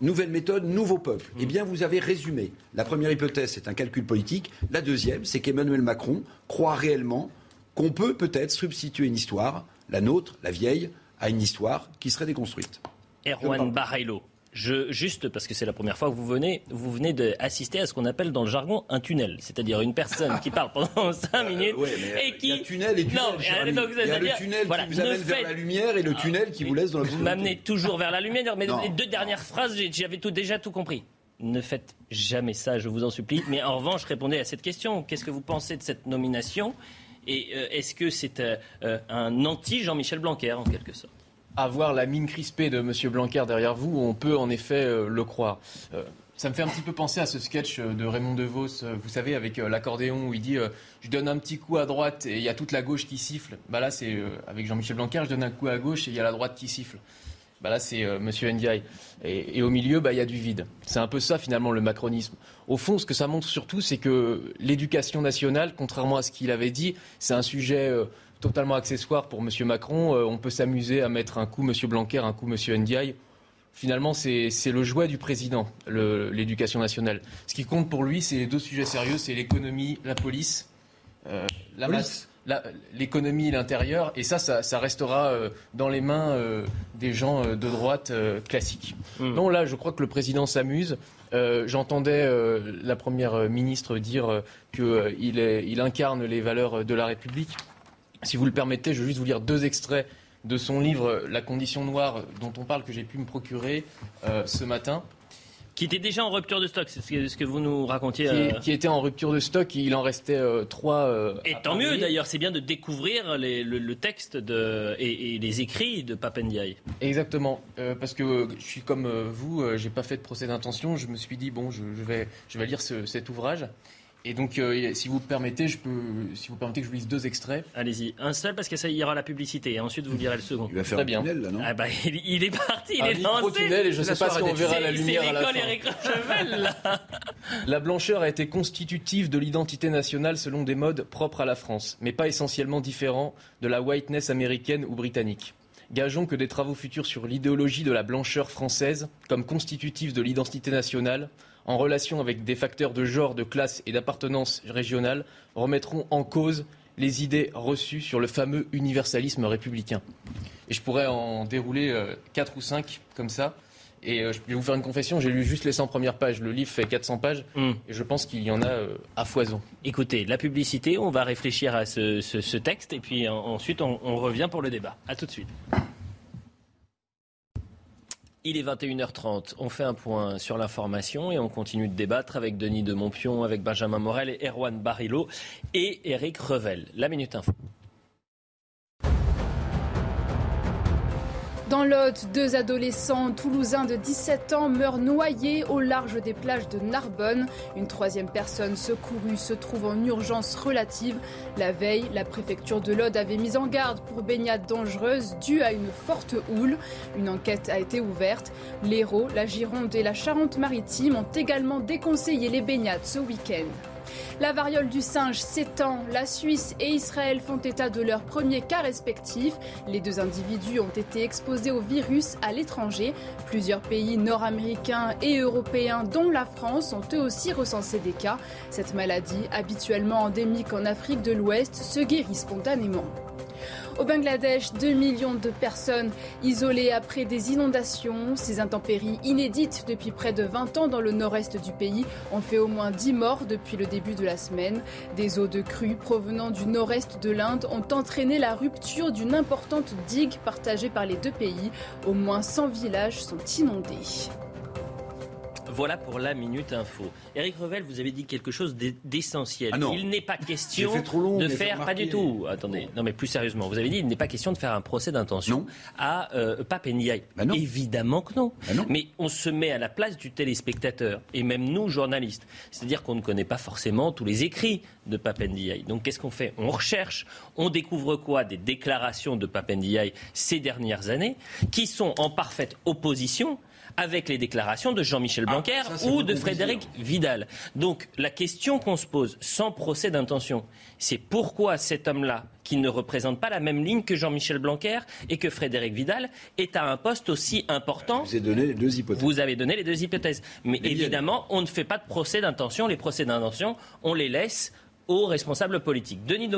Nouvelle méthode, nouveau peuple. Mm. Eh bien, vous avez résumé. La première hypothèse, c'est un calcul politique. La deuxième, c'est qu'Emmanuel Macron croit réellement qu'on peut peut-être substituer une histoire, la nôtre, la vieille, à une histoire qui serait déconstruite. Erwan Juste parce que c'est la première fois que vous venez, vous venez d'assister à ce qu'on appelle dans le jargon un tunnel, c'est-à-dire une personne qui parle pendant 5 minutes et qui. Il y a tunnel et tunnel. Non, il y a le tunnel qui vous amène vers la lumière et le tunnel qui vous laisse dans la Vous m'amenez toujours vers la lumière, mais les deux dernières phrases, j'avais tout, déjà tout compris. Ne faites jamais ça, je vous en supplie. Mais en revanche, répondez à cette question. Qu'est-ce que vous pensez de cette nomination? Et euh, est-ce que c'est euh, euh, un anti-Jean-Michel Blanquer, en quelque sorte? Avoir la mine crispée de M. Blanquer derrière vous, on peut en effet euh, le croire. Euh, ça me fait un petit peu penser à ce sketch euh, de Raymond DeVos, vous savez, avec l'accordéon où il dit Je donne un petit coup à droite et il y a toute la gauche qui siffle. Bah là, c'est avec Jean-Michel Blanquer, je donne un coup à gauche et il y a la droite qui siffle. Bah là, c'est M. Ndiaye. Et, au milieu, bah, il y a du vide. C'est un peu ça, finalement, le macronisme. Au fond, ce que ça montre surtout, c'est que l'éducation nationale, contrairement à ce qu'il avait dit, c'est un sujet totalement accessoire pour M. Macron. Euh, on peut s'amuser à mettre un coup M. Blanquer, un coup M. Ndiaye. Finalement, c'est le jouet du président, l'éducation nationale. Ce qui compte pour lui, c'est les deux sujets sérieux, c'est l'économie, la police, euh, la masse l'économie, l'intérieur, et ça, ça, restera euh, dans les mains des gens de droite classiques. Hmm. Non, là, je crois que le président s'amuse. J'entendais la première ministre dire qu'il il incarne les valeurs de la République. Si vous le permettez, je vais juste vous lire deux extraits de son livre La condition noire dont on parle que j'ai pu me procurer euh, ce matin. Qui était déjà en rupture de stock, c'est ce que vous nous racontiez. Qui, euh. était en rupture de stock, il en restait euh, trois. et tant mieux d'ailleurs, c'est bien de découvrir le, texte de, et, les écrits de Papendiaï. Exactement, parce que je suis comme vous, j'ai pas fait de procès d'intention, je me suis dit, bon, je, vais, je vais lire cet ouvrage. Et donc, euh, si vous permettez, je peux, si vous permettez que je vous lise deux extraits. Allez-y, un seul parce que ça y aura la publicité, et ensuite vous lirez le second. Il va faire un tunnel là, non? Ah bah, il, est parti, il est lancé. tunnel et je ne sais pas si on verra la lumière à la fin. Eric Chevel, là. La blancheur a été constitutive de l'identité nationale selon des modes propres à la France, mais pas essentiellement différents de la whiteness américaine ou britannique. Gageons que des travaux futurs sur l'idéologie de la blancheur française, comme constitutive de l'identité nationale, en relation avec des facteurs de genre, de classe et d'appartenance régionale, remettront en cause les idées reçues sur le fameux universalisme républicain. Et je pourrais en dérouler euh, quatre ou cinq comme ça. Et euh, je vais vous faire une confession, j'ai lu juste les 100 premières pages. Le livre fait 400 pages hmm. et je pense qu'il y en a euh, à foison. Écoutez, la publicité, on va réfléchir à ce, texte et puis ensuite on, on revient pour le débat. A tout de suite. Il est 21h30. On fait un point sur l'information et on continue de débattre avec Denis de Montpion, avec Benjamin Morel et Erwan Barilo et Eric Revel. La Minute Info. Dans l'Aude, deux adolescents toulousains de 17 ans meurent noyés au large des plages de Narbonne. Une troisième personne secourue se trouve en urgence relative. La veille, la préfecture de l'Aude avait mis en garde pour baignade dangereuse due à une forte houle. Une enquête a été ouverte. L'Hérault, la Gironde et la Charente-Maritime ont également déconseillé les baignades ce week-end. La variole du singe s'étend. La Suisse et Israël font état de leurs premiers cas respectifs. Les deux individus ont été exposés au virus à l'étranger. Plusieurs pays nord-américains et européens, dont la France, ont eux aussi recensé des cas. Cette maladie, habituellement endémique en Afrique de l'Ouest, se guérit spontanément. Au Bangladesh, 2 millions de personnes isolées après des inondations. Ces intempéries inédites depuis près de 20 ans dans le nord-est du pays ont fait au moins 10 morts depuis le début de la semaine. Des eaux de crue provenant du nord-est de l'Inde ont entraîné la rupture d'une importante digue partagée par les deux pays. Au moins 100 villages sont inondés. Voilà pour la Minute Info. Eric Revel, vous avez dit quelque chose d'essentiel. Ah il n'est pas question de faire, pas du tout. Attendez, non mais plus sérieusement, vous avez dit il n'est pas question de faire un procès d'intention à euh, Pape bah Évidemment que non. Bah mais on se met à la place du téléspectateur et même nous journalistes. C'est-à-dire qu'on ne connaît pas forcément tous les écrits de Pape Donc qu'est-ce qu'on fait? On recherche, on découvre quoi? Des déclarations de Pape ces dernières années qui sont en parfaite opposition avec les déclarations de Jean-Michel ah, Blanquer ou de Frédéric Vidal. Donc la question qu'on se pose, sans procès d'intention, c'est pourquoi cet homme-là, qui ne représente pas la même ligne que Jean-Michel Blanquer et que Frédéric Vidal, est à un poste aussi important. Vous avez donné les deux hypothèses. Vous avez donné les deux hypothèses. Mais évidemment, on ne fait pas de procès d'intention. Les procès d'intention, on les laisse aux responsables politiques. Denis de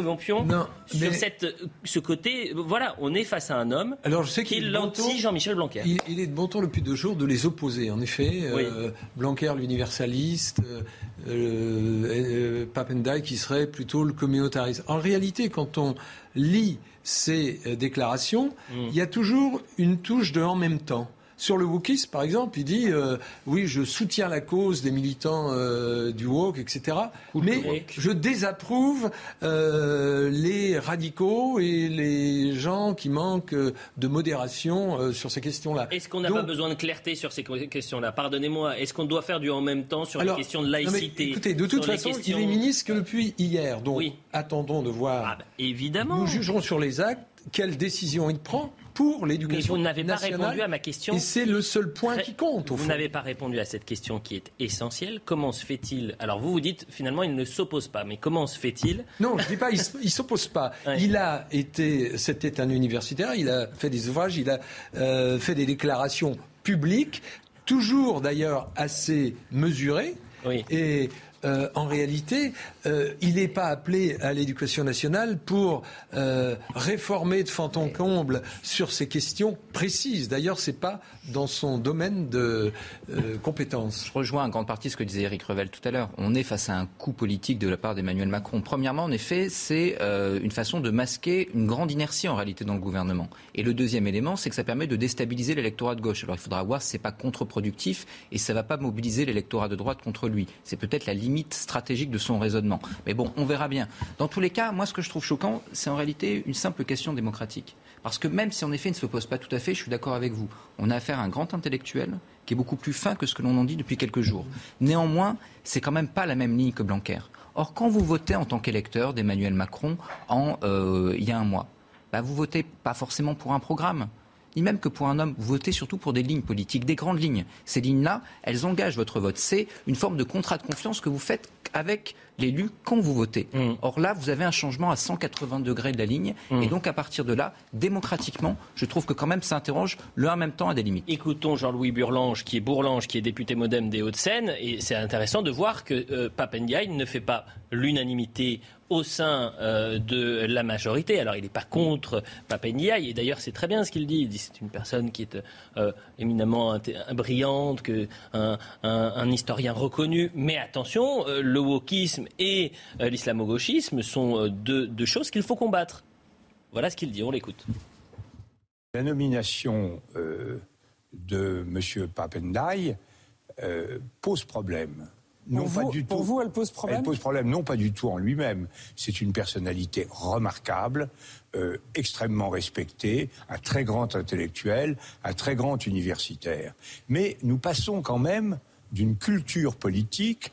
sur cette, ce côté, voilà, on est face à un homme Alors, je sais qui est Jean-Michel Blanquer. Il, est de bon ton depuis deux jours de les opposer. En effet, euh, Blanquer l'universaliste, euh, euh, Papendai qui serait plutôt le communautariste. En réalité, quand on lit ces déclarations, mm. il y a toujours une touche de en même temps. Sur le wokisme, par exemple, il dit euh, oui, je soutiens la cause des militants euh, du wok, etc. mais je désapprouve euh, les radicaux et les gens qui manquent de modération sur ces questions-là. Est-ce qu'on n'a pas besoin de clarté sur ces questions-là? Pardonnez-moi. Est-ce qu'on doit faire du en même temps sur les questions de laïcité Écoutez, de toute façon, il est ministre que depuis hier. Donc, attendons de voir. Ah, bah, évidemment. Nous jugerons sur les actes quelle décision il prend pour l'éducation Vous n'avez pas répondu à ma question. Et c'est le seul point qui compte. Au vous n'avez pas répondu à cette question qui est essentielle. Comment se fait-il? Alors vous vous dites finalement il ne s'oppose pas, mais comment se fait-il? Non, je ne dis pas il, ne s'oppose pas. Il a été, c'était un universitaire, il a fait des ouvrages, il a euh, fait des déclarations publiques, toujours d'ailleurs assez mesurées. Oui. Et euh, en réalité, euh, il n'est pas appelé à l'éducation nationale pour euh, réformer de fond en comble sur ces questions précises. D'ailleurs, ce n'est pas dans son domaine de compétences. Je rejoins en grande partie ce que disait Eric Revel tout à l'heure. On est face à un coup politique de la part d'Emmanuel Macron. Premièrement, en effet, c'est une façon de masquer une grande inertie en réalité dans le gouvernement. Et le deuxième élément, c'est que ça permet de déstabiliser l'électorat de gauche. Alors il faudra voir si ce n'est pas contre-productif et ça ne va pas mobiliser l'électorat de droite contre lui. C'est peut-être la limite stratégique de son raisonnement. Mais bon, on verra bien. Dans tous les cas, moi, ce que je trouve choquant, c'est en réalité une simple question démocratique. Parce que même si en effet il ne s'oppose pas tout à fait, je suis d'accord avec vous. On a affaire un grand intellectuel qui est beaucoup plus fin que ce que l'on en dit depuis quelques jours. Néanmoins, c'est quand même pas la même ligne que Blanquer. Or, quand vous votez en tant qu'électeur d'Emmanuel Macron euh, il y a un mois, bah, vous votez pas forcément pour un programme ni même que pour un homme. Vous votez surtout pour des lignes politiques, des grandes lignes. Ces lignes-là, elles engagent votre vote. C'est une forme de contrat de confiance que vous faites avec l'élu quand vous votez. Mm. Or là, vous avez un changement à 180 degrés de la ligne. Mm. Et donc, à partir de là, démocratiquement, je trouve que quand même ça interroge le en même temps à des limites. Écoutons Jean-Louis Burlange, qui est Bourlange, qui est député modem des Hauts-de-Seine. Et c'est intéressant de voir que euh, Papendiaï ne fait pas l'unanimité au sein euh, de la majorité. Alors, il n'est pas contre Papendiaï, et d'ailleurs, c'est très bien ce qu'il dit. Il dit c'est une personne qui est euh, éminemment brillante, que un, un, historien reconnu. Mais attention, le wokisme et euh, l'islamo-gauchisme sont euh, deux, choses qu'il faut combattre. Voilà ce qu'il dit, on l'écoute. La nomination euh, de M. Papendai pose problème. non, pour, pas du pour vous, elle pose problème Elle pose problème, non pas du tout en lui-même. C'est une personnalité remarquable, euh, extrêmement respectée, un très grand intellectuel, un très grand universitaire. Mais nous passons quand même d'une culture politique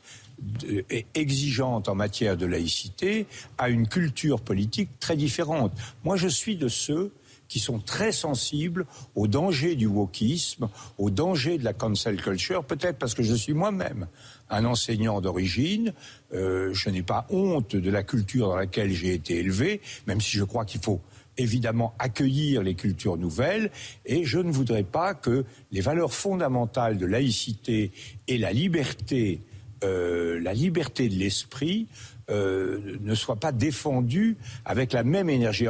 exigeante en matière de laïcité à une culture politique très différente. Moi, je suis de ceux qui sont très sensibles au danger du wokisme, au danger de la cancel culture, peut-être parce que je suis moi-même un enseignant d'origine, euh, je n'ai pas honte de la culture dans laquelle j'ai été élevé, même si je crois qu'il faut évidemment accueillir les cultures nouvelles, et je ne voudrais pas que les valeurs fondamentales de laïcité et la liberté, euh, la liberté de l'esprit, euh, ne soient pas défendues avec la même énergie.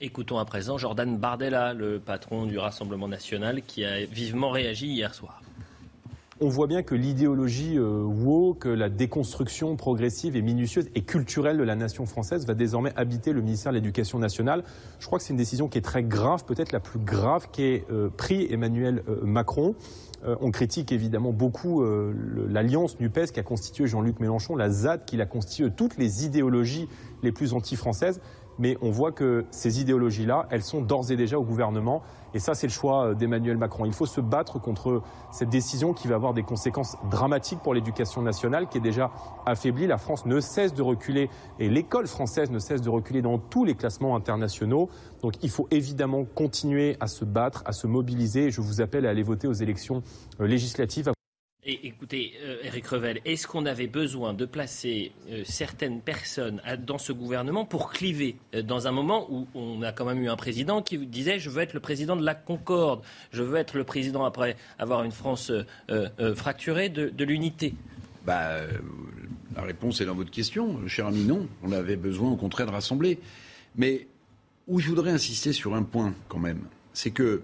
Écoutons à présent Jordan Bardella, le patron du Rassemblement national, qui a vivement réagi hier soir. On voit bien que l'idéologie euh, woke, la déconstruction progressive et minutieuse et culturelle de la nation française va désormais habiter le ministère de l'Éducation nationale. Je crois que c'est une décision qui est très grave, peut-être la plus grave qu'ait pris Emmanuel Macron. On critique évidemment beaucoup l'alliance NUPES qui a constitué Jean-Luc Mélenchon, la ZAD qui a constitué toutes les idéologies les plus anti-françaises mais on voit que ces idéologies-là, elles sont d'ores et déjà au gouvernement. Et ça, c'est le choix euh, d'Emmanuel Macron. Il faut se battre contre cette décision qui va avoir des conséquences dramatiques pour l'éducation nationale, qui est déjà affaiblie. La France ne cesse de reculer et l'école française ne cesse de reculer dans tous les classements internationaux. Donc il faut évidemment continuer à se battre, à se mobiliser. Je vous appelle à aller voter aux élections euh, législatives. Écoutez, Eric euh, Revel, est-ce qu'on avait besoin de placer euh, certaines personnes dans ce gouvernement pour cliver euh, dans un moment où on a quand même eu un président qui disait je veux être le président de la concorde, je veux être le président après avoir une France fracturée de, l'unité? Bah, La réponse est dans votre question, cher ami, non. On avait besoin au contraire de rassembler. Mais où je voudrais insister sur un point quand même, c'est que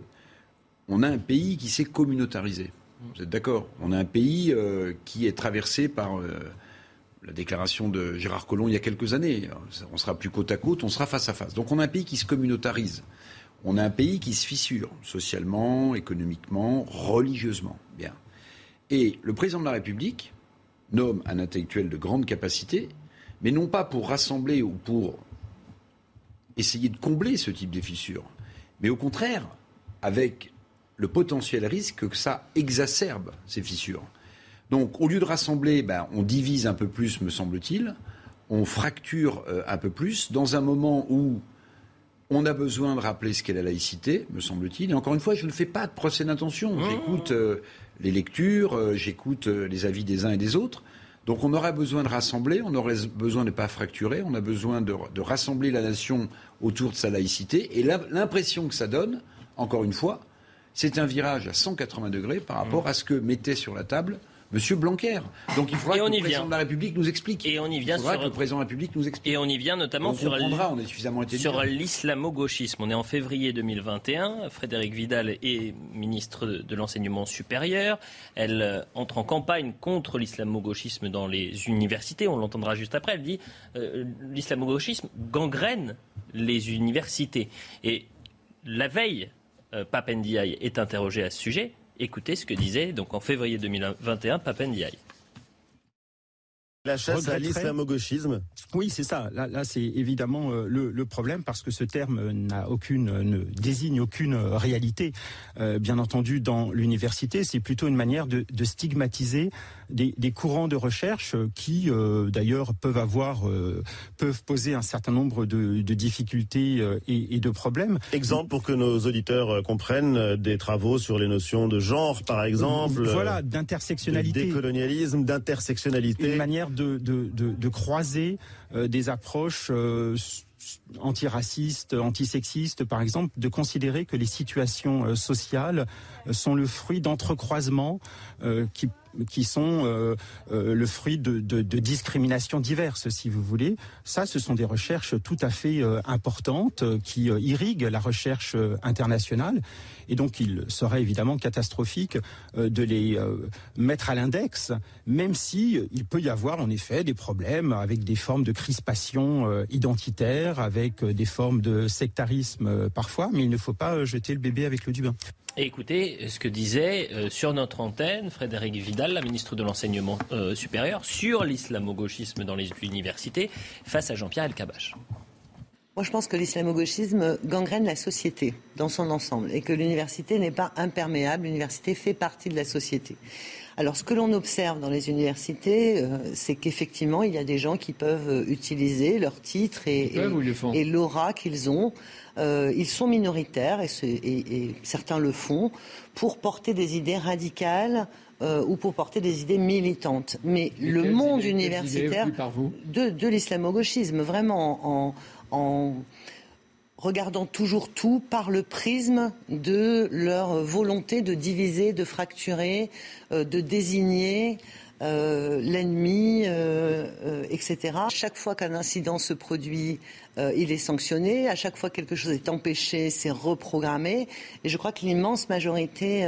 on a un pays qui s'est communautarisé. Vous êtes d'accord? On a un pays euh, qui est traversé par euh, la déclaration de Gérard Collomb il y a quelques années. On sera plus côte à côte, on sera face à face. Donc on a un pays qui se communautarise. On a un pays qui se fissure socialement, économiquement, religieusement. Bien. Et le président de la République nomme un intellectuel de grande capacité, mais non pas pour rassembler ou pour essayer de combler ce type de fissures, mais au contraire avec le potentiel risque que ça exacerbe ces fissures. Donc, au lieu de rassembler, ben, on divise un peu plus, me semble-t-il, on fracture euh, un peu plus, dans un moment où on a besoin de rappeler ce qu'est la laïcité, me semble-t-il. Et encore une fois, je ne fais pas de procès d'intention. J'écoute euh, les lectures, euh, j'écoute les avis des uns et des autres. Donc on aurait besoin de rassembler, on aurait besoin de ne pas fracturer, on a besoin de, de rassembler la nation autour de sa laïcité. Et l'impression que ça donne, encore une fois, c'est un virage à 180 degrés par rapport à ce que mettait sur la table Monsieur Blanquer. Donc il faudra que le président de la République nous explique. Et on y vient il faudra que le président de la République nous explique. Et on y vient notamment sur, sur l'islamo-gauchisme. On est en février 2021. Frédéric Vidal est ministre de l'enseignement supérieur. Elle euh, entre en campagne contre l'islamo-gauchisme dans les universités. On l'entendra juste après. Elle dit euh, l'islamo-gauchisme gangrène les universités. Et la veille Papendiaï est interrogé à ce sujet. Écoutez ce que disait donc en février 2021 Papendiaï. La chasse à l'islamo-gauchisme Oui, c'est ça. Là, c'est évidemment euh, le, problème parce que ce terme n'a aucune, ne désigne aucune réalité. Euh, bien entendu, dans l'université, c'est plutôt une manière de, stigmatiser des, courants de recherche qui, euh, d'ailleurs, peuvent avoir, peuvent poser un certain nombre de, difficultés et, de problèmes. Exemple pour que nos auditeurs comprennent des travaux sur les notions de genre, par exemple. Voilà, d'intersectionnalité. De décolonialisme, d'intersectionnalité. Une manière de, croiser euh, des approches euh, antiracistes, antisexistes, par exemple, de considérer que les situations euh, sociales sont le fruit d'entrecroisements qui qui sont le fruit de, discriminations diverses, si vous voulez. Ça, ce sont des recherches tout à fait importantes qui irriguent la recherche internationale. Et donc, il serait évidemment catastrophique de les mettre à l'index, même si il peut y avoir en effet des problèmes avec des formes de crispation identitaire avec des formes de sectarisme parfois, mais il ne faut pas jeter le bébé avec le du bain. Et écoutez ce que disait sur notre antenne Frédéric Vidal, la ministre de l'Enseignement supérieur, sur l'islamo-gauchisme dans les universités face à Jean-Pierre Elkabbach. Moi, je pense que l'islamo-gauchisme gangrène la société dans son ensemble et que l'université n'est pas imperméable. L'université fait partie de la société. Alors, ce que l'on observe dans les universités, euh, c'est qu'effectivement, il y a des gens qui peuvent euh, utiliser leur titre et, et, l'aura qu'ils ont. Euh, ils sont minoritaires et, et, certains le font pour porter des idées radicales ou pour porter des idées militantes. Mais le monde universitaire de, de l'islamo-gauchisme, vraiment en, en regardant toujours tout par le prisme de leur volonté de diviser, de fracturer, euh, de désigner euh, l'ennemi, euh, etc. Chaque fois qu'un incident se produit, il est sanctionné. À chaque fois que quelque chose est empêché, c'est reprogrammé. Et je crois que l'immense majorité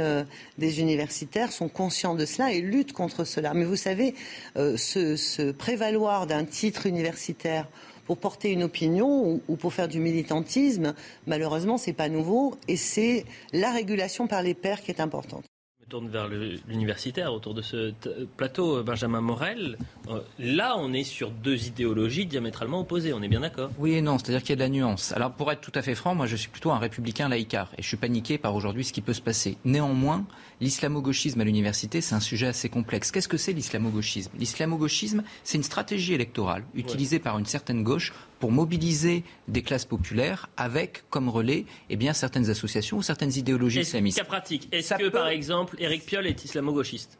des universitaires sont conscients de cela et luttent contre cela. Mais vous savez, se prévaloir d'un titre universitaire pour porter une opinion ou, pour faire du militantisme, malheureusement, c'est pas nouveau et c'est la régulation par les pairs qui est importante Je tourne vers l'universitaire autour de ce plateau, Benjamin Morel. Euh, là, on est sur deux idéologies diamétralement opposées, on est bien d'accord? Oui et non, c'est-à-dire qu'il y a de la nuance. Alors pour être tout à fait franc, moi je suis plutôt un républicain laïcard et je suis paniqué par aujourd'hui ce qui peut se passer. Néanmoins, l'islamo-gauchisme à l'université, c'est un sujet assez complexe. Qu'est-ce que c'est l'islamo-gauchisme? L'islamo-gauchisme, c'est une stratégie électorale utilisée par une certaine gauche pour mobiliser des classes populaires avec comme relais eh bien, certaines associations ou certaines idéologies islamistes. Cas pratique, est-ce que par exemple Éric Piolle est islamo-gauchiste?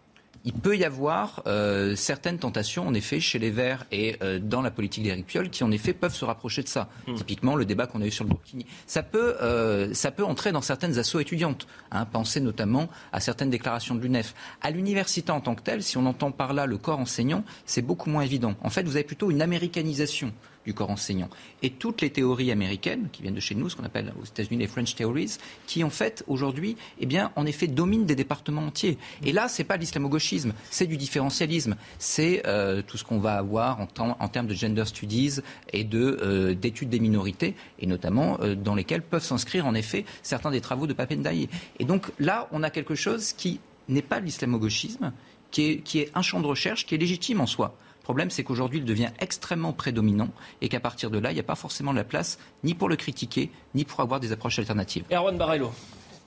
Il peut y avoir euh, certaines tentations, en effet, chez les Verts et euh, dans la politique d'Éric Piolle, qui en effet peuvent se rapprocher de ça. Hmm. Typiquement, le débat qu'on a eu sur le Burkini. Ça peut, euh, ça peut entrer dans certaines assauts étudiantes. Hein, pensez notamment à certaines déclarations de l'UNEF. À l'université en tant que telle, si on entend par là le corps enseignant, c'est beaucoup moins évident. En fait, vous avez plutôt une américanisation du corps enseignant. Et toutes les théories américaines, qui viennent de chez nous, ce qu'on appelle aux États-Unis les French Theories, qui en fait aujourd'hui, eh bien, en effet, dominent des départements entiers. Et là, c'est pas l'islamo-gauchisme, c'est du différentialisme, c'est euh, tout ce qu'on va avoir en, termes de gender studies et de euh, d'études des minorités, et notamment euh, dans lesquelles peuvent s'inscrire en effet certains des travaux de Papendaï. Et donc là, on a quelque chose qui n'est pas l'islamo-gauchisme, qui est un champ de recherche qui est légitime en soi. Le problème, c'est qu'aujourd'hui, il devient extrêmement prédominant et qu'à partir de là, il n'y a pas forcément la place ni pour le critiquer, ni pour avoir des approches alternatives. Erwan Barello.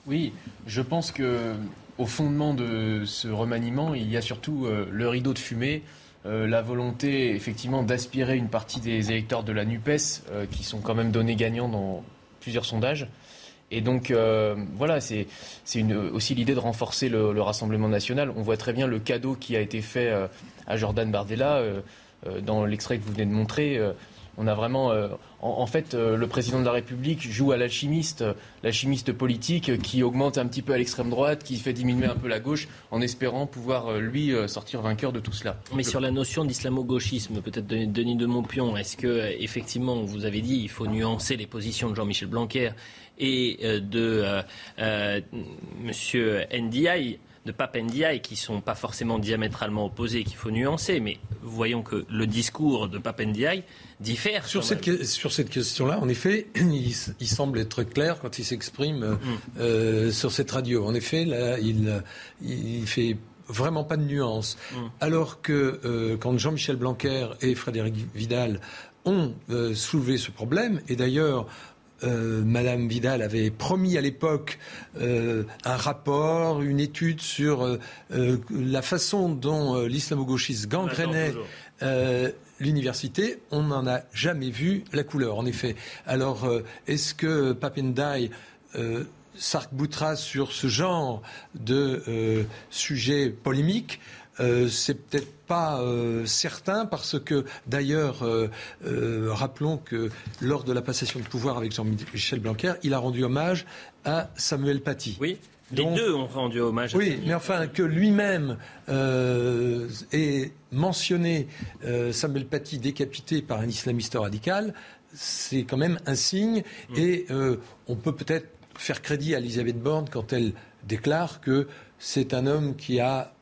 Oui, je pense que au fondement de ce remaniement, il y a surtout euh, le rideau de fumée, euh, la volonté effectivement d'aspirer une partie des électeurs de la NUPES, euh, qui sont quand même donnés gagnants dans plusieurs sondages. Et donc, voilà, c'est aussi l'idée de renforcer le, le, Rassemblement national. On voit très bien le cadeau qui a été fait à Jordan Bardella. Euh, euh, dans l'extrait que vous venez de montrer, euh, on a vraiment, en, fait, le président de la République joue à l'alchimiste, l'alchimiste politique qui augmente un petit peu à l'extrême droite, qui fait diminuer un peu la gauche, en espérant pouvoir lui sortir vainqueur de tout cela. Mais sur la notion d'islamo-gauchisme, peut-être Denis de Montpion, est-ce que effectivement, vous avez dit, il faut nuancer les positions de Jean-Michel Blanquer et de euh, Monsieur Ndiaye de Pape et qui sont pas forcément diamétralement opposés, qu'il faut nuancer, mais voyons que le discours de Pape Ndiaye diffère. Sur cette, sur cette question-là, en effet, il, semble être clair quand il s'exprime euh, mm. euh, sur cette radio. En effet, là, il, il fait vraiment pas de nuance. Mm. Alors que euh, quand Jean-Michel Blanquer et Frédéric Vidal ont soulevé ce problème, et d'ailleurs euh, Madame Vidal avait promis à l'époque euh, un rapport, une étude sur euh, la façon dont l'islamo-gauchisme gangrenait l'université. On n'en a jamais vu la couleur, en effet. Alors, est-ce que Papendai s'arc-boutera sur ce genre de sujet polémique? Euh, c'est peut-être pas euh, certain parce que d'ailleurs, euh, rappelons que lors de la passation de pouvoir avec Jean-Michel Blanquer, il a rendu hommage à Samuel Paty. Oui. Les deux ont rendu hommage. À oui, mais enfin que lui-même ait mentionné Samuel Paty décapité par un islamiste radical, c'est quand même un signe. Mm. Et on peut peut-être faire crédit à Elisabeth Borne quand elle déclare que c'est un homme qui a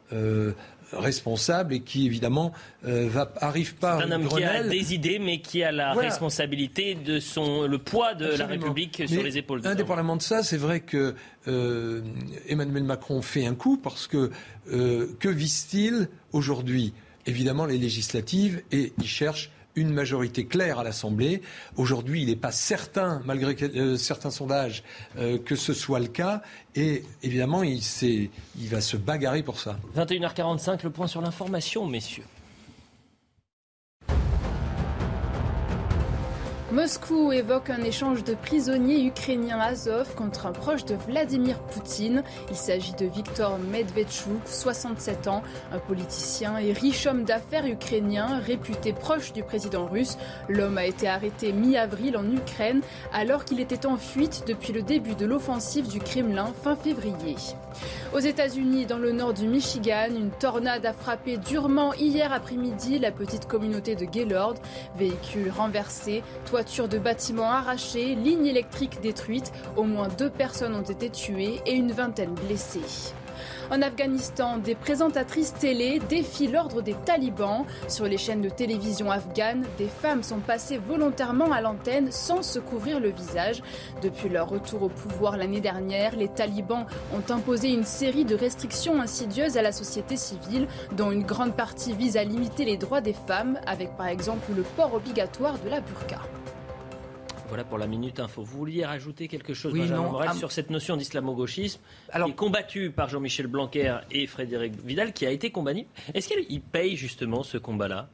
responsable et qui évidemment euh, va, arrive pas. Un homme qui a des idées, mais qui a la responsabilité de son le poids de la République sur les épaules. De indépendamment de ça, c'est vrai que euh, Emmanuel Macron fait un coup parce que euh, que vise-t-il aujourd'hui? Évidemment les législatives et il cherche une majorité claire à l'Assemblée. Aujourd'hui, il n'est pas certain, malgré euh, certains sondages, euh, que ce soit le cas. Et évidemment, il, il va se bagarrer pour ça. 21h45, le point sur l'information, messieurs. Moscou évoque un échange de prisonniers ukrainiens Azov contre un proche de Vladimir Poutine. Il s'agit de Viktor Medvedchuk, 67 ans, un politicien et riche homme d'affaires ukrainien réputé proche du président russe. L'homme a été arrêté mi-avril en Ukraine alors qu'il était en fuite depuis le début de l'offensive du Kremlin fin février. Aux États-Unis, dans le nord du Michigan, une tornade a frappé durement hier après-midi la petite communauté de Gaylord. Véhicules renversés, toitures de bâtiments arrachées, lignes électriques détruites. Au moins deux personnes ont été tuées et une vingtaine blessées. En Afghanistan, des présentatrices télé défient l'ordre des talibans. Sur les chaînes de télévision afghanes, des femmes sont passées volontairement à l'antenne sans se couvrir le visage. Depuis leur retour au pouvoir l'année dernière, les talibans ont imposé une série de restrictions insidieuses à la société civile, dont une grande partie vise à limiter les droits des femmes, avec par exemple le port obligatoire de la burqa. Voilà pour la minute info. Vous vouliez rajouter quelque chose, oui, non, ah, sur cette notion d'islamo-gauchisme qui est combattue par Jean-Michel Blanquer et Frédéric Vidal, qui a été combattu. Est-ce qu'il paye justement ce combat-là?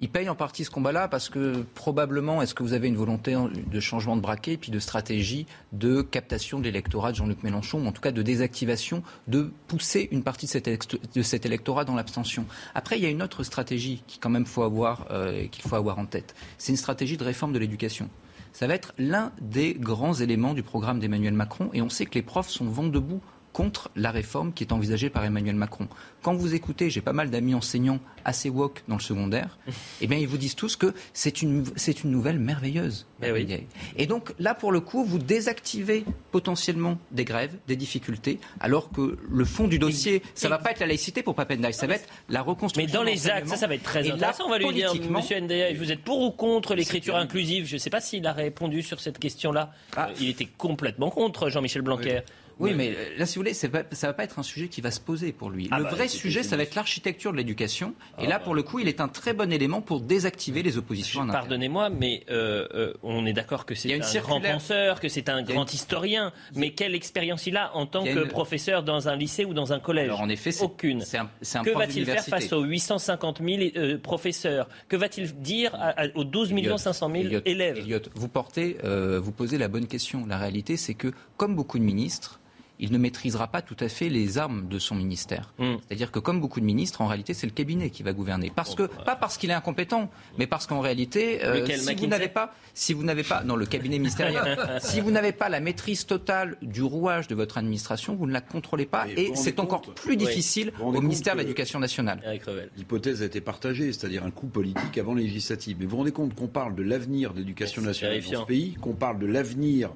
Il paye en partie ce combat-là parce que probablement, est-ce que vous avez une volonté de changement de braquet, puis de stratégie de captation de l'électorat de Jean-Luc Mélenchon, ou en tout cas de désactivation, de pousser une partie de cet, électorat dans l'abstention? Après, il y a une autre stratégie qu'il quand même faut avoir, euh, qu'il faut avoir en tête. C'est une stratégie de réforme de l'éducation. Ça va être l'un des grands éléments du programme d'Emmanuel Macron, et on sait que les profs sont vent debout contre la réforme qui est envisagée par Emmanuel Macron. Quand vous écoutez, j'ai pas mal d'amis enseignants assez woke dans le secondaire, eh bien ils vous disent tous que c'est une, c'est une nouvelle merveilleuse. Eh Et donc là, pour le coup, vous désactivez potentiellement des grèves, des difficultés, alors que le fond du dossier, ça ne va pas être la laïcité pour Papendaï, ça va être la reconstruction. Mais dans les actes, ça, ça va être très intéressant. on va lui dire, Monsieur Ndaya, vous êtes pour ou contre l'écriture inclusive? Je ne sais pas s'il a répondu sur cette question-là. Ah. Il était complètement contre, Jean-Michel Blanquer. Oui, mais euh, là, si vous voulez, ça ne va pas être un sujet qui va se poser pour lui. Ah le bah, vrai sujet, ça va être l'architecture de l'éducation. et là, pour le coup, il est un très bon élément pour désactiver les oppositions. Pardonnez-moi, mais euh, euh, on est d'accord que c'est un grand penseur, que c'est un grand historien. Mais quelle expérience il a en tant que professeur dans un lycée ou dans un collège? Alors, en effet, aucune. Un, que va-t-il faire face aux 850 000 professeurs? Que va-t-il dire aux 12 500 000 élèves? Elliot, vous portez, vous posez la bonne question. La réalité, c'est que, comme beaucoup de ministres, il ne maîtrisera pas tout à fait les armes de son ministère. Hmm. C'est-à-dire que comme beaucoup de ministres, en réalité, c'est le cabinet qui va gouverner. Parce que, pas parce qu'il est incompétent, mais parce qu'en réalité, euh, si vous n'avez pas, si vous n'avez pas, non, le cabinet ministériel, si vous n'avez pas la maîtrise totale du rouage de votre administration, vous ne la contrôlez pas, et c'est encore plus difficile au ministère de l'Éducation nationale. L'hypothèse a été partagée, c'est-à-dire un coup politique avant législative. Mais vous vous rendez compte qu'on parle de l'avenir de l'éducation nationale dans ce pays, qu'on parle de l'avenir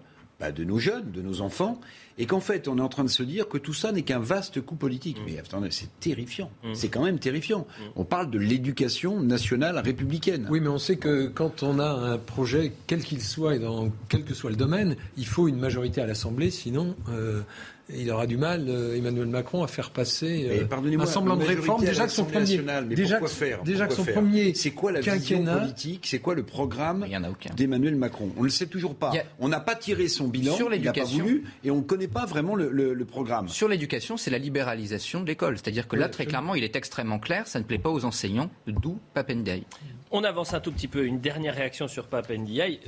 bah, de nos jeunes, de nos enfants, et qu'en fait, on est en train de se dire que tout ça n'est qu'un vaste coup politique. Mm. Mais attendez, c'est terrifiant. Mm. C'est quand même terrifiant. Mm. On parle de l'éducation nationale républicaine. Oui, mais on sait que quand on a un projet, quel qu'il soit et dans quel que soit le domaine, il faut une majorité à l'Assemblée, sinon euh, il aura du mal, euh, Emmanuel Macron, à faire passer euh, un semblant de réforme. Déjà que son premier, déjà, faire, déjà que son premier, c'est quoi la vision politique, c'est quoi le programme d'Emmanuel Macron? On ne le sait toujours pas. On n'a pas tiré son bilan, sur il n'a pas voulu, et on ne connaît pas vraiment le, programme. Sur l'éducation, c'est la libéralisation de l'école, c'est-à-dire que là, très clairement, il est extrêmement clair, ça ne plaît pas aux enseignants, d'où Papendiaï. On avance un tout petit peu. Une dernière réaction sur Papendiaï.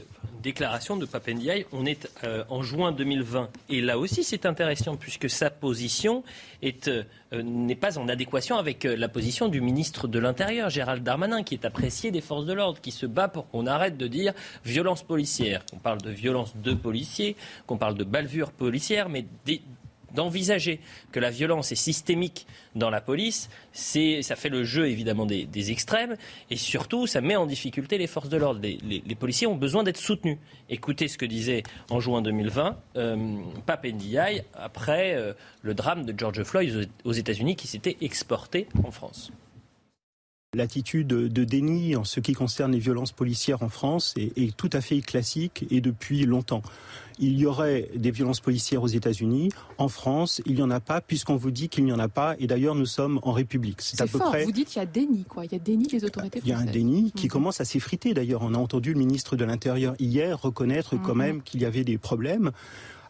Déclaration de Papendiaï. On est euh, en juin 2020. Et là aussi, c'est intéressant puisque sa position euh, n'est pas en adéquation avec euh, la position du ministre de l'Intérieur, Gérald Darmanin, qui est apprécié des forces de l'ordre, qui se bat pour qu'on arrête de dire violence policière. Qu'on parle de violence de policiers, qu'on parle de balvure policière, mais d'envisager que la violence est systémique dans la police, c'est, ça fait le jeu évidemment des, extrêmes et surtout ça met en difficulté les forces de l'ordre. Les, policiers ont besoin d'être soutenus. Écoutez ce que disait en juin 2020 euh, Pape Ndiaye après euh, le drame de George Floyd aux États-Unis qui s'était exporté en France. L'attitude de déni en ce qui concerne les violences policières en France est, tout à fait classique et depuis longtemps. Il y aurait des violences policières aux États-Unis. En France, il n'y en a pas, puisqu'on vous dit qu'il n'y en a pas. Et d'ailleurs, nous sommes en République. C'est à peu fort. Vous dites qu'il y a déni, quoi. Il y a déni des autorités françaises. Il y a un déni qui commence à s'effriter. D'ailleurs, on a entendu le ministre de l'Intérieur hier reconnaître quand mhm. même qu'il y avait des problèmes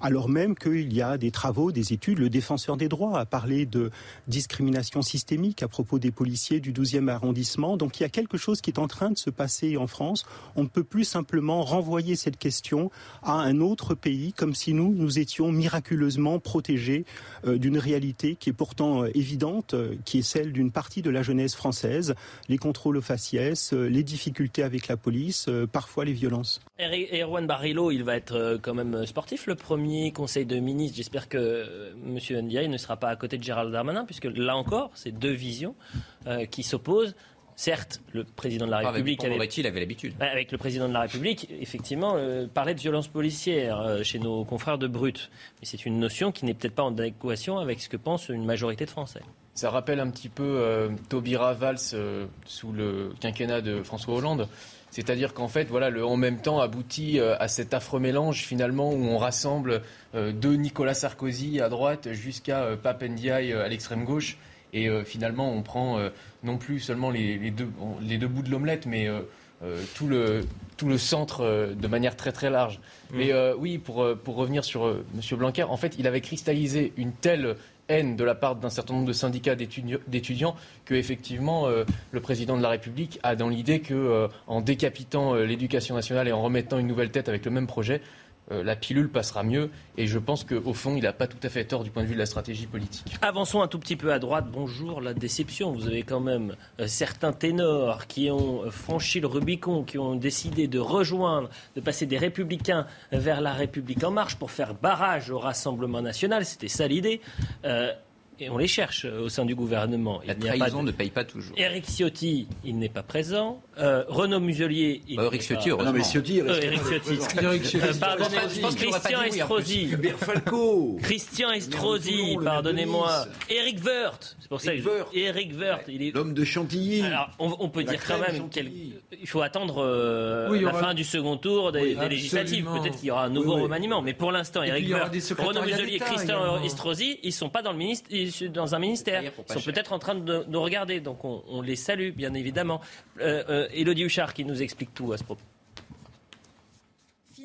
alors même qu'il y a des travaux, des études. Le défenseur des droits a parlé de discrimination systémique à propos des policiers du 12e arrondissement. Donc il y a quelque chose qui est en train de se passer en France. On ne peut plus simplement renvoyer cette question à un autre pays comme si nous, nous étions miraculeusement protégés euh, d'une réalité qui est pourtant euh, évidente, euh, qui est celle d'une partie de la jeunesse française, les contrôles aux faciès, les difficultés avec la police, parfois les violences. Erwan Barilo, il va être quand même sportif le premier conseil de ministre. J'espère que euh, M. Ndiaye ne sera pas à côté de Gérald Darmanin, puisque là encore, c'est deux visions euh, qui s'opposent. Certes, le président de la République avait, avait l'habitude. Avec le président de la République, effectivement, euh, parlait de violence policière chez nos confrères de Brut. Mais c'est une notion qui n'est peut-être pas en adéquation avec ce que pense une majorité de Français. Ça rappelle un petit peu Taubira Valls sous le quinquennat de François Hollande. C'est-à-dire qu'en fait, voilà, le en même temps aboutit euh, à cet affreux mélange finalement où on rassemble euh, de Nicolas Sarkozy à droite jusqu'à euh, Pape Ndiaye à l'extrême gauche. Et finalement, on prend non plus seulement les, deux, les deux bouts de l'omelette, mais tout, le, tout le centre de manière très très large. Mmh. Mais oui, pour, pour revenir sur M. Blanquer, en fait, il avait cristallisé une telle haine de la part d'un certain nombre de syndicats d'étudiants que effectivement euh, le président de la République a dans l'idée que euh, en décapitant euh, l'éducation nationale et en remettant une nouvelle tête avec le même projet, euh, la pilule passera mieux. Et je pense qu'au fond, il n'a pas tout à fait tort du point de vue de la stratégie politique. Avançons un tout petit peu à droite. Bonjour, la déception. Vous avez quand même euh, certains ténors qui ont euh, franchi le Rubicon, qui ont décidé de rejoindre, de passer des républicains vers la République en marche pour faire barrage au Rassemblement national. C'était ça l'idée et on les cherche euh, au sein du gouvernement. La trahison ne paye pas toujours. Éric Ciotti, il n'est pas présent. Euh, Renaud Muselier, il bah, Ciotti, pas... Non, mais Ciotti, euh, Ciotti. Euh, pardonnez-moi, Christian Estrosi. Falco. Christian Estrosi, pardonnez-moi. Éric Woerth, c'est pour ça que Éric Woerth, il est l'homme de Chantilly. Alors, on, peut dire quand même qu'il faut attendre la fin du second tour des, législatives. Peut-être qu'il y aura un nouveau remaniement, mais pour l'instant, Éric Woerth, Renaud Muselier, Christian Estrosi, ils sont pas dans le ministre dans un ministère. Ils sont peut-être en train de nous regarder. Donc on, les salue, bien évidemment. Euh, euh, Elodie Huchard qui nous explique tout à ce propos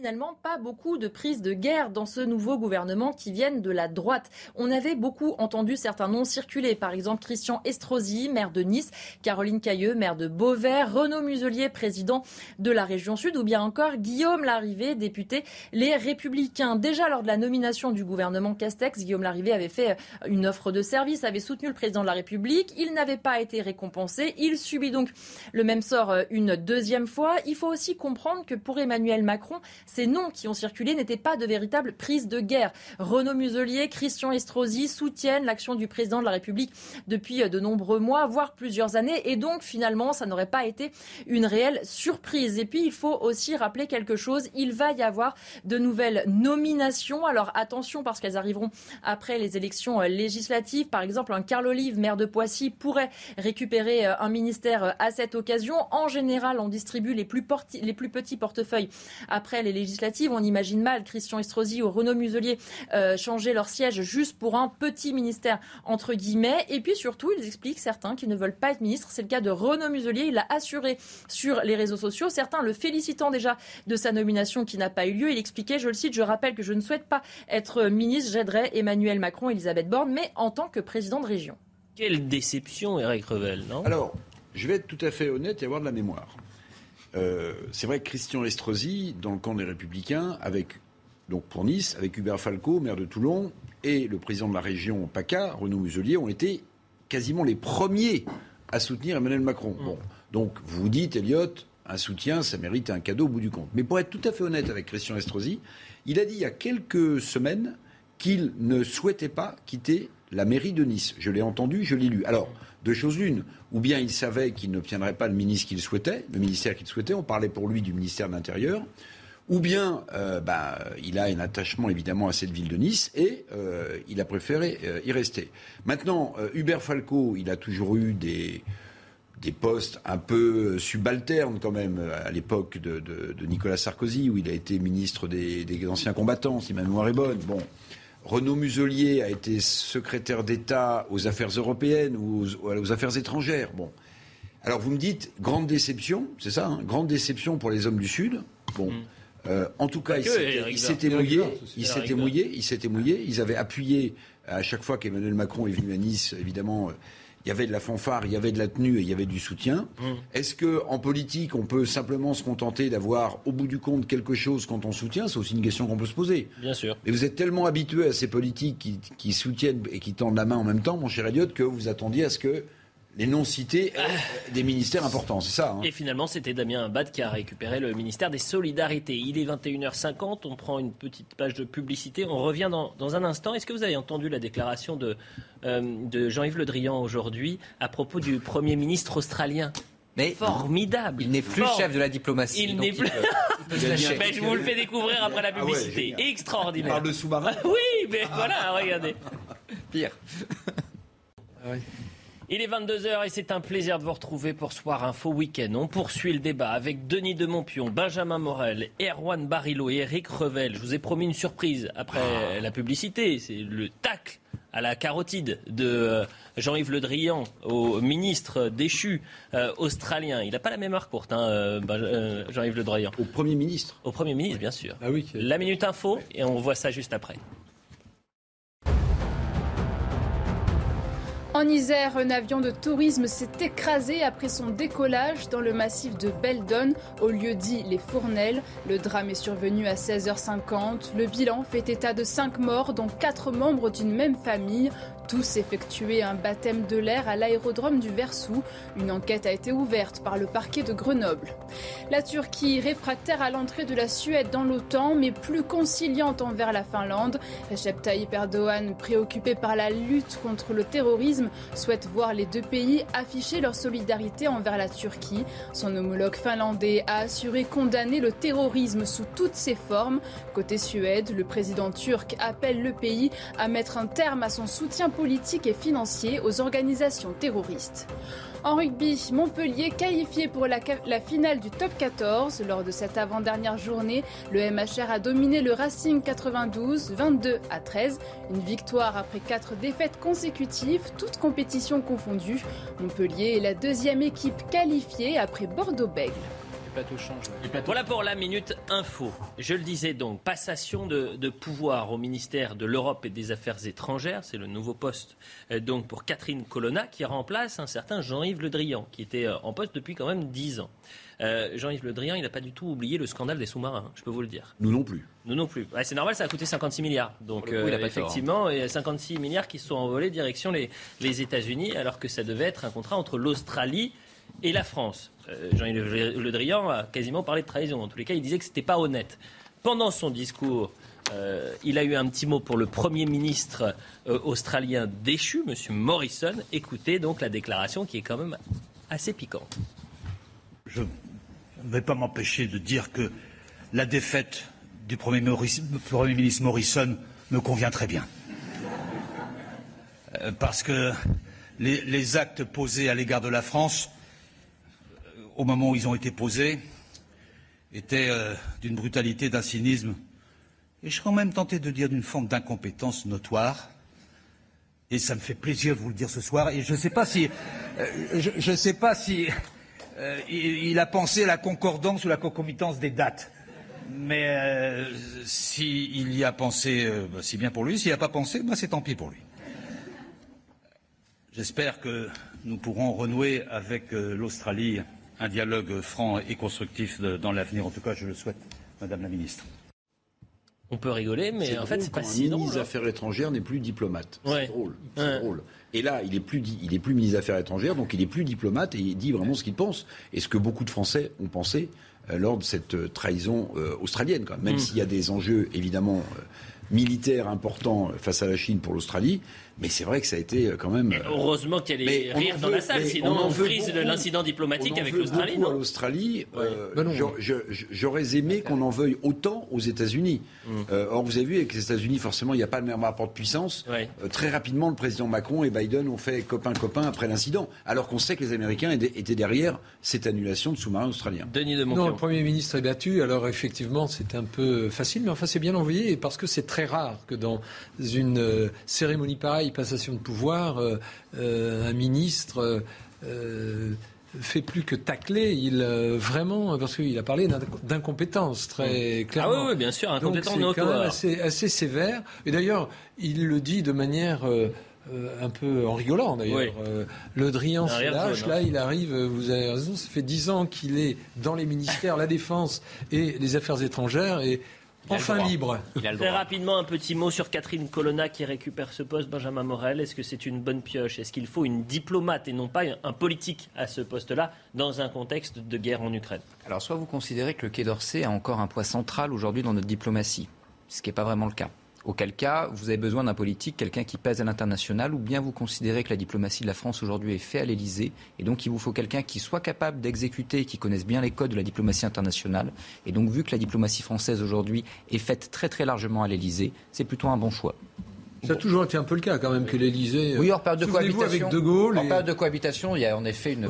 finalement pas beaucoup de prises de guerre dans ce nouveau gouvernement qui viennent de la droite. On avait beaucoup entendu certains noms circuler, par exemple Christian Estrosi, maire de Nice, Caroline Cailleux, maire de Beauvais, Renaud Muselier, président de la région Sud, ou bien encore Guillaume Larrivé, député Les Républicains. Déjà lors de la nomination du gouvernement Castex, Guillaume Larrivé avait fait une offre de service, avait soutenu le président de la République. Il n'avait pas été récompensé. Il subit donc le même sort euh, une deuxième fois. Il faut aussi comprendre que pour Emmanuel Macron, ces noms qui ont circulé n'étaient pas de véritables prises de guerre. Renaud Muselier, Christian Estrosi soutiennent l'action du président de la République depuis de nombreux mois, voire plusieurs années. Et donc, finalement, ça n'aurait pas été une réelle surprise. Et puis, il faut aussi rappeler quelque chose. Il va y avoir de nouvelles nominations. Alors, attention, parce qu'elles arriveront après les élections législatives. Par exemple, un Carl Olive, maire de Poissy, pourrait récupérer un ministère à cette occasion. En général, on distribue les plus, les plus petits portefeuilles après les législatives. On imagine mal Christian Estrosi ou Renaud Muselier euh, changer leur siège juste pour un petit ministère, entre guillemets. Et puis surtout, ils expliquent certains qui ne veulent pas être ministres. C'est le cas de Renaud Muselier. Il l'a assuré sur les réseaux sociaux. Certains le félicitant déjà de sa nomination qui n'a pas eu lieu. Il expliquait, je le cite, je rappelle que je ne souhaite pas être ministre. J'aiderai Emmanuel Macron et Elisabeth Borne, mais en tant que président de région. Quelle déception, Eric Revel, non? Alors, je vais être tout à fait honnête et avoir de la mémoire. Euh, c'est vrai que Christian Estrosi, dans le camp des Républicains, avec donc pour Nice, avec Hubert Falco, maire de Toulon, et le président de la région PACA, Renaud Muselier, ont été quasiment les premiers à soutenir Emmanuel Macron. Mm. Bon, donc vous vous dites, Elliot, un soutien, ça mérite un cadeau au bout du compte. Mais pour être tout à fait honnête avec Christian Estrosi, il a dit il y a quelques semaines qu'il ne souhaitait pas quitter la mairie de Nice. Je l'ai entendu, je l'ai lu. Alors, deux choses l'une. Ou bien il savait qu'il n'obtiendrait pas le ministre qu'il souhaitait, le ministère qu'il souhaitait. On parlait pour lui du ministère de l'Intérieur. Ou bien euh, bah, il a un attachement évidemment à cette ville de Nice et euh, il a préféré euh, y rester. Maintenant, Hubert Falco, il a toujours eu des, des postes un peu subalternes quand même à l'époque de, Nicolas Sarkozy, où il a été ministre des, anciens combattants, si ma mémoire est bonne. Bon, Renaud Muselier a été secrétaire d'État aux affaires européennes ou aux, affaires étrangères. Bon. Alors vous me dites, grande déception, c'est ça, hein, grande déception pour les hommes du Sud. Bon. Mm. Euh, en tout cas, il s'était mouillé, il s'était mouillé, il s'était mouillé. Ils avaient appuyé à chaque fois qu'Emmanuel Macron est venu à Nice, évidemment. Il y avait de la fanfare, il y avait de la tenue et il y avait du soutien. Mm. Est-ce que en politique, on peut simplement se contenter d'avoir au bout du compte quelque chose quand on soutient? C'est aussi une question qu'on peut se poser. Bien sûr. Mais vous êtes tellement habitué à ces politiques qui, qui, soutiennent et qui tendent la main en même temps, mon cher Elliot, que vous attendiez à ce que les noms cités euh, des ministères importants, c'est ça. Hein. Et finalement, c'était Damien Abad qui a récupéré le ministère des Solidarités. Il est 21h50, on prend une petite page de publicité, on revient dans, un instant. Est-ce que vous avez entendu la déclaration de, euh, de Jean-Yves Le Drian aujourd'hui à propos du Premier ministre australien? Mais formidable. Il n'est plus chef de la diplomatie. Il n'est plus. je vous le fais découvrir après la ah publicité. Extraordinaire. Il parle de sous-marin. oui, mais voilà, regardez. Pire. Ah il est 22h et c'est un plaisir de vous retrouver pour Soir Info Week-end. On poursuit le débat avec Denis de Montpion, Benjamin Morel, Erwan Barilo et Eric Revel. Je vous ai promis une surprise après ah. la publicité. C'est le tacle à la carotide de euh, Jean-Yves Le Drian au ministre déchu euh, australien. Il n'a pas la heure courte, hein, euh, Jean-Yves Le Drian. Au Premier ministre Au Premier ministre, bien sûr. Ah oui, la Minute Info, et on voit ça juste après. En Isère, un avion de tourisme s'est écrasé après son décollage dans le massif de Beldon, au lieu dit Les Fournelles. Le drame est survenu à 16h50. Le bilan fait état de 5 morts, dont 4 membres d'une même famille tous effectué un baptême de l'air à l'aérodrome du Versou. Une enquête a été ouverte par le parquet de Grenoble. La Turquie, réfractaire à l'entrée de la Suède dans l'OTAN, mais plus conciliante envers la Finlande. Recep Tayyip Erdogan, préoccupé par la lutte contre le terrorisme, souhaite voir les deux pays afficher leur solidarité envers la Turquie. Son homologue finlandais a assuré condamner le terrorisme sous toutes ses formes. Côté Suède, le président turc appelle le pays à mettre un terme à son soutien politique politique et financier aux organisations terroristes. En rugby, Montpellier qualifié pour la, finale du top 14. Lors de cette avant-dernière journée, le MHR a dominé le Racing 92, 22 à 13. Une victoire après quatre défaites consécutives, toutes compétitions confondues. Montpellier est la deuxième équipe qualifiée après Voilà pour la minute info. Je le disais donc, passation de, pouvoir au ministère de l'Europe et des Affaires étrangères. C'est le nouveau poste euh, donc pour Catherine Colonna qui remplace un certain Jean-Yves Le Drian qui était euh, en poste depuis quand même 10 ans. Euh, Jean-Yves Le Drian, il n'a pas du tout oublié le scandale des sous-marins, je peux vous le dire. Nous non plus. Nous non plus. c'est normal, ça a coûté 56 milliards. Donc il a effectivement, il y a 56 milliards qui se sont envolés direction les, les États-Unis, alors que ça devait être un contrat entre l'Australie et la France. Euh, Jean-Yves Le Drian a quasiment parlé de trahison. En tous les cas, il disait que ce n'était pas honnête. Pendant son discours, euh, il a eu un petit mot pour le Premier ministre euh, australien déchu, M. Morrison. Écoutez donc la déclaration qui est quand même assez piquante. Je ne vais pas m'empêcher de dire que la défaite du Premier, ministre Morrison me convient très bien. parce que les actes posés à l'égard de la France au moment où ils ont été posés, étaient euh, d'une brutalité, d'un cynisme, et je serais quand même tenté de dire d'une forme d'incompétence notoire. Et ça me fait plaisir de vous le dire ce soir. Et je ne sais pas si, euh, je, sais pas si euh, il, a pensé à la concordance ou la concomitance des dates. Mais s'il y a pensé, bah, c'est bien pour lui. S'il n'y a pas pensé, bah, c'est tant pis pour lui. J'espère que nous pourrons renouer avec l'Australie un dialogue franc et constructif dans l'avenir. En tout cas, je le souhaite, Madame la Ministre. On peut rigoler, mais en fait, c'est pas si drôle. Un ministre des hein. Affaires étrangères n'est plus diplomate. C'est drôle. drôle. Et là, il est plus, il est plus ministre des Affaires étrangères, donc il est plus diplomate et il dit vraiment ce qu'il pense et ce que beaucoup de Français ont pensé euh, lors de cette euh, trahison euh, australienne, quand même. Même mm. s'il y a des enjeux évidemment militaire important face à la Chine pour l'Australie. Mais c'est vrai que ça a été euh, quand même. heureusement qu'il y a les rires dans la salle, sinon on, frise l'incident diplomatique avec l'Australie. Non l'Australie, j'aurais aimé qu'on en veuille autant aux États-Unis. Mm. or, vous avez vu, avec les États-Unis, forcément, il n'y a pas le même rapport de puissance. très rapidement, le président Macron et Biden ont fait copain-copain après l'incident, alors qu'on sait que les Américains étaient derrière cette annulation de sous-marins australiens. Denis de Non, le Premier ministre est battu, alors effectivement, c'est un peu facile, mais enfin, c'est bien envoyé parce que c'est très rare que dans une euh, cérémonie pareille, passation de pouvoir, euh, euh, un ministre fait plus que tacler, il vraiment parce qu'il a parlé d'incompétence très clairement. Ah oui, bien sûr, incompétence assez, assez sévère. Et d'ailleurs, il le dit de manière un peu en rigolant d'ailleurs. le Drian se lâche, là il arrive, vous avez raison, ça fait dix ans qu'il est dans les ministères, la défense et les affaires étrangères et enfin libre. Très rapidement, un petit mot sur Catherine Colonna qui récupère ce poste, Benjamin Morel. Est-ce que c'est une bonne pioche? Est-ce qu'il faut une diplomate et non pas un politique à ce poste-là dans un contexte de guerre en Ukraine? Alors, soit vous considérez que le Quai d'Orsay a encore un poids central aujourd'hui dans notre diplomatie, ce qui n'est pas vraiment le cas. Auquel cas, vous avez besoin d'un politique, quelqu'un qui pèse à l'international, ou bien vous considérez que la diplomatie de la France aujourd'hui est faite à l'Elysée, et donc il vous faut quelqu'un qui soit capable d'exécuter, qui connaisse bien les codes de la diplomatie internationale. Et donc, vu que la diplomatie française aujourd'hui est faite très très largement à l'Elysée, c'est plutôt un bon choix. Ça a toujours été un peu le cas quand même que l'Élysée. Oui, hors période de cohabitation. Avec de Gaulle. En période de cohabitation, il y a en effet une.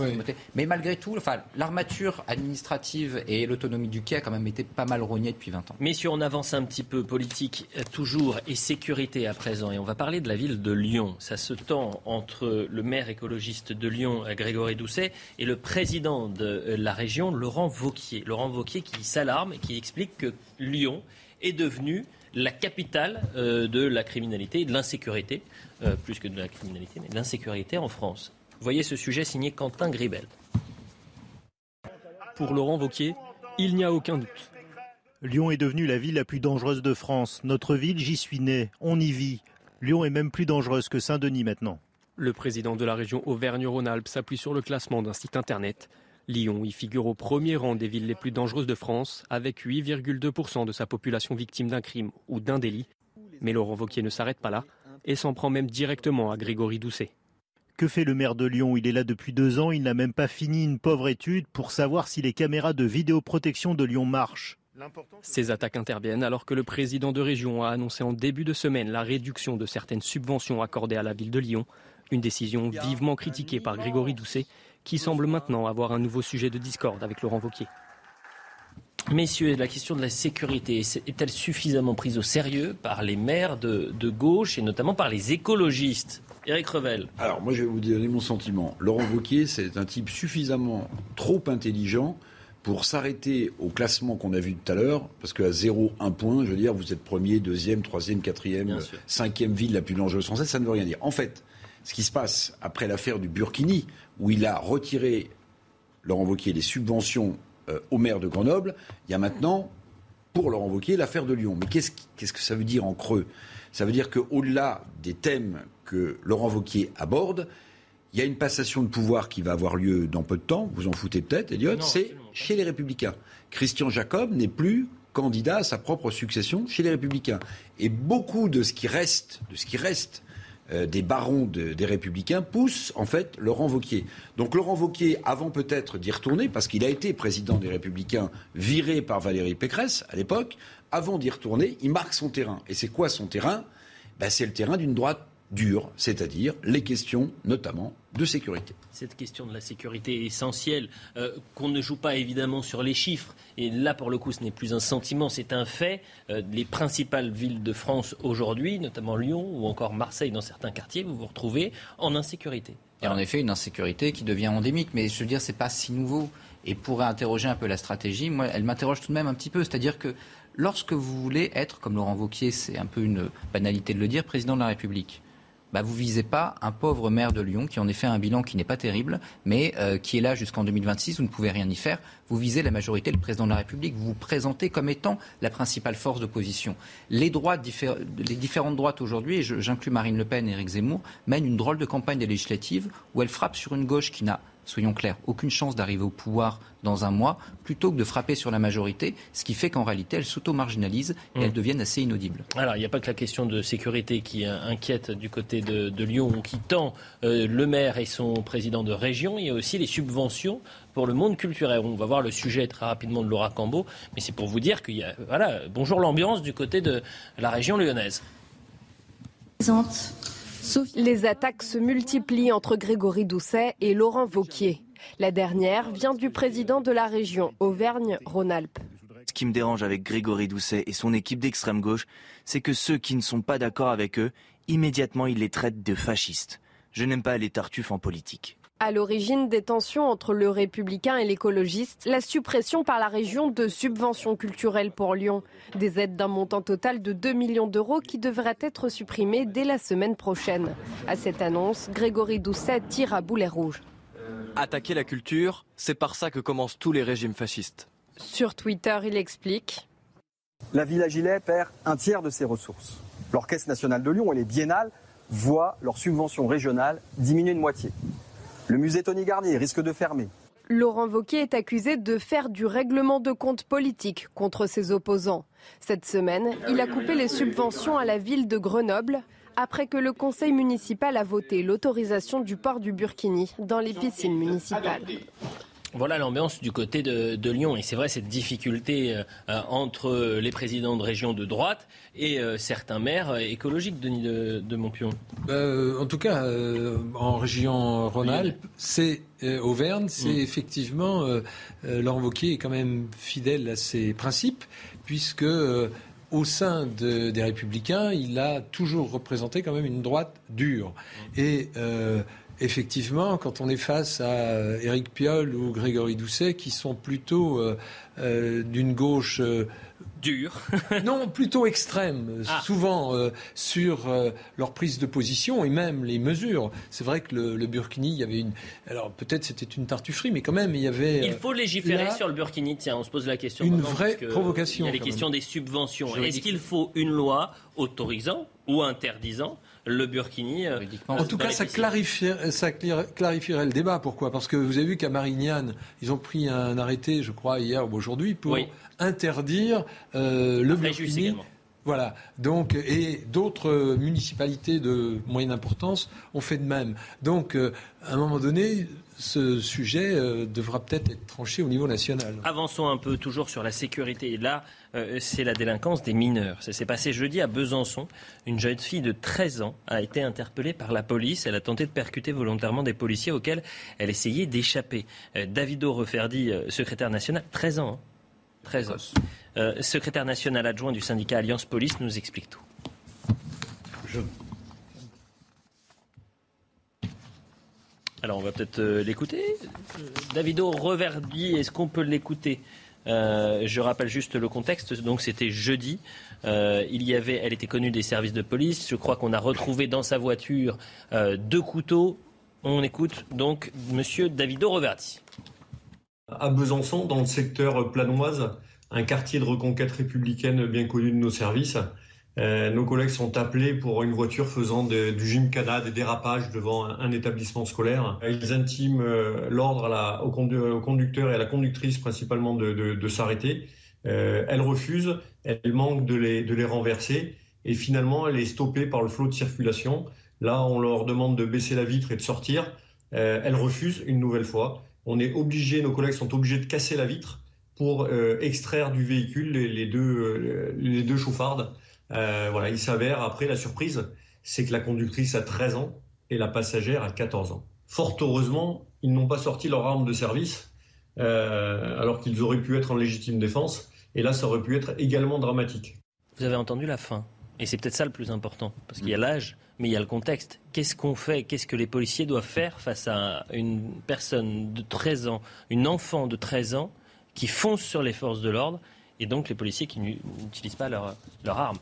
Mais malgré tout, enfin, l'armature administrative et l'autonomie du quai a quand même été pas mal rognée depuis 20 ans. Messieurs, on avance un petit peu politique euh, toujours et sécurité à présent. Et on va parler de la ville de Lyon. Ça se tend entre le maire écologiste de Lyon, euh, Grégory Doucet, et le président de euh, la région, Laurent Vauquier. Laurent Vauquier qui s'alarme et qui explique que Lyon est devenu la capitale euh, de la criminalité et de l'insécurité, euh, plus que de la criminalité, mais de l'insécurité en France. voyez ce sujet signé Quentin Gribel. Pour Laurent Vauquier, il n'y a aucun doute. Lyon est devenue la ville la plus dangereuse de France. Notre ville, j'y suis né, on y vit. Lyon est même plus dangereuse que Saint-Denis maintenant. Le président de la région Auvergne-Rhône-Alpes s'appuie sur le classement d'un site internet. Lyon y figure au premier rang des villes les plus dangereuses de France, avec 8,2% de sa population victime d'un crime ou d'un délit. Mais Laurent Vauquier ne s'arrête pas là et s'en prend même directement à Grégory Doucet. Que fait le maire de Lyon? Il est là depuis deux ans, il n'a même pas fini une pauvre étude pour savoir si les caméras de vidéoprotection de Lyon marchent. Ces attaques interviennent alors que le président de région a annoncé en début de semaine la réduction de certaines subventions accordées à la ville de Lyon, une décision vivement critiquée par Grégory Doucet qui semble maintenant avoir un nouveau sujet de discorde avec Laurent Wauquiez. Messieurs, la question de la sécurité est-elle suffisamment prise au sérieux par les maires de, gauche et notamment par les écologistes? Éric Revel. Alors, moi, je vais vous donner mon sentiment. Laurent Wauquiez, c'est un type suffisamment trop intelligent pour s'arrêter au classement qu'on a vu tout à l'heure, parce qu'à 0, 1 point, je veux dire, vous êtes premier, deuxième, troisième, quatrième, cinquième ville la plus dangereuse française, ça ne veut rien dire. En fait, ce qui se passe après l'affaire du Burkini, où il a retiré, Laurent Wauquiez, les subventions euh, au maire de Grenoble, il y a maintenant, pour Laurent Wauquiez, l'affaire de Lyon. Mais qu'est-ce, qu'est-ce que ça veut dire en creux? Ça veut dire qu'au-delà des thèmes que Laurent Wauquiez aborde, il y a une passation de pouvoir qui va avoir lieu dans peu de temps, vous en foutez peut-être, Elliot, c'est chez les Républicains. Christian Jacob n'est plus candidat à sa propre succession chez les Républicains. Et beaucoup de ce qui reste, de ce qui reste euh, des barons des Républicains poussent en fait Laurent Vauquier. Donc Laurent Vauquier, avant peut-être d'y retourner, parce qu'il a été président des Républicains viré par Valérie Pécresse à l'époque, avant d'y retourner, il marque son terrain. Et c'est quoi son terrain? Ben, C'est le terrain d'une droite dure, c'est-à-dire les questions notamment de sécurité. Cette question de la sécurité est essentielle, euh, qu'on ne joue pas évidemment sur les chiffres. Et là, pour le coup, ce n'est plus un sentiment, c'est un fait. Euh, les principales villes de France aujourd'hui, notamment Lyon ou encore Marseille dans certains quartiers, vous vous retrouvez en insécurité. Et en effet, une insécurité qui devient endémique. Mais je veux dire, c'est pas si nouveau. Et pour interroger un peu la stratégie, moi, elle m'interroge tout de même un petit peu. C'est-à-dire que lorsque vous voulez être, comme Laurent Wauquiez, c'est un peu une banalité de le dire, président de la République, bah, vous visez pas un pauvre maire de Lyon qui en effet a un bilan qui n'est pas terrible, mais euh, qui est là jusqu'en 2026, vous ne pouvez rien y faire. Vous visez la majorité, le président de la République, vous vous présentez comme étant la principale force d'opposition. Les, droites, les différentes droites aujourd'hui, et j'inclus Marine Le Pen et Éric Zemmour, mènent une drôle de campagne législative où elle frappe sur une gauche qui n'a soyons clairs, aucune chance d'arriver au pouvoir dans un mois, plutôt que de frapper sur la majorité, ce qui fait qu'en réalité, elles s'auto-marginalisent et mmh. elles deviennent assez inaudibles. Alors, il n'y a pas que la question de sécurité qui inquiète du côté de, Lyon, qui tend euh, le maire et son président de région, il y a aussi les subventions pour le monde culturel. On va voir le sujet très rapidement de Laura Cambo, mais c'est pour vous dire qu'il y a, voilà, bonjour l'ambiance du côté de la région lyonnaise. Les attaques se multiplient entre Grégory Doucet et Laurent Vauquier. La dernière vient du président de la région Auvergne-Rhône-Alpes. Ce qui me dérange avec Grégory Doucet et son équipe d'extrême gauche, c'est que ceux qui ne sont pas d'accord avec eux, immédiatement ils les traitent de fascistes. Je n'aime pas les tartuffes en politique. À l'origine des tensions entre le républicain et l'écologiste, la suppression par la région de subventions culturelles pour Lyon. Des aides d'un montant total de 2 millions d'euros qui devraient être supprimées dès la semaine prochaine. À cette annonce, Grégory Doucet tire à boulet rouge. Attaquer la culture, c'est par ça que commencent tous les régimes fascistes. Sur Twitter, il explique. La Villa Gilet perd un tiers de ses ressources. L'Orchestre national de Lyon et les biennales voient leurs subventions régionales diminuer de moitié. Le musée Tony Garnier risque de fermer. Laurent Wauquiez est accusé de faire du règlement de compte politique contre ses opposants. Cette semaine, il a coupé les subventions à la ville de Grenoble après que le conseil municipal a voté l'autorisation du port du Burkini dans les piscines municipales. Voilà l'ambiance du côté de, Lyon. Et c'est vrai, cette difficulté euh, entre les présidents de région de droite et euh, certains maires écologiques, Denis de, de Montpion. Euh, en tout cas, en région Rhône-Alpes, c'est Auvergne, c'est mm. effectivement Laurent Wauquiez est quand même fidèle à ses principes, puisque au sein des Républicains, il a toujours représenté quand même une droite dure. Et effectivement, quand on est face à Éric Piolle ou Grégory Doucet, qui sont plutôt euh, euh, d'une gauche euh, dure, non, plutôt extrême, ah. souvent sur leur prise de position et même les mesures. C'est vrai que le, Burkini, il y avait une, alors peut-être c'était une tartufferie, mais quand même il y avait. Il faut légiférer sur le Burkini. Tiens, on se pose la question. Une vraie provocation. Il y a les questions des subventions. Est-ce qu'il faut une loi autorisant ou interdisant le Burkini. Euh, en tout cas, ça clarifierait, ça clarifierait le débat. Pourquoi? Parce que vous avez vu qu'à Marignane, ils ont pris un arrêté, je crois, hier ou aujourd'hui, pour interdire euh, le Burkini. Voilà. Donc, et d'autres euh, municipalités de moyenne importance ont fait de même. Donc, euh, à un moment donné, ce sujet euh, devra peut-être être tranché au niveau national. Avançons un peu toujours sur la sécurité. Et là, c'est la délinquance des mineurs. Ça s'est passé jeudi à Besançon. Une jeune fille de 13 ans a été interpellée par la police. Elle a tenté de percuter volontairement des policiers auxquels elle essayait d'échapper. Davido Referdi, secrétaire national, 13 ans. Hein. 13. Euh, secrétaire national adjoint du syndicat Alliance Police nous explique tout. Alors on va peut-être euh, l'écouter. Euh, Davido Reverdi, est-ce qu'on peut l'écouter? Je rappelle juste le contexte. Donc c'était jeudi. Il y avait, elle était connue des services de police. Je crois qu'on a retrouvé dans sa voiture deux couteaux. On écoute donc Monsieur Davido Roverti. À Besançon, dans le secteur planoise, un quartier de reconquête républicaine bien connu de nos services, euh, nos collègues sont appelés pour une voiture faisant du gymkhana, des dérapages devant un, établissement scolaire. Ils intiment euh, l'ordre au, conducteur et à la conductrice principalement de, s'arrêter. Euh, elle refuse, elle manque de les, de les renverser et finalement elle est stoppée par le flot de circulation. Là, on leur demande de baisser la vitre et de sortir. elle refuse une nouvelle fois. On est obligé, nos collègues sont obligés de casser la vitre pour extraire du véhicule les, deux, les deux chauffardes. Euh, voilà, il s'avère, après la surprise, c'est que la conductrice a 13 ans et la passagère a 14 ans. Fort heureusement, ils n'ont pas sorti leur arme de service, euh, alors qu'ils auraient pu être en légitime défense. Et là, ça aurait pu être également dramatique. Vous avez entendu la fin. Et c'est peut-être ça le plus important, parce qu'il y a mm. l'âge, mais il y a le contexte. Qu'est-ce qu'on fait? Qu'est-ce que les policiers doivent faire face à une personne de 13 ans, une enfant de 13 ans, qui fonce sur les forces de l'ordre, et donc les policiers qui n'utilisent pas leur, leur arme?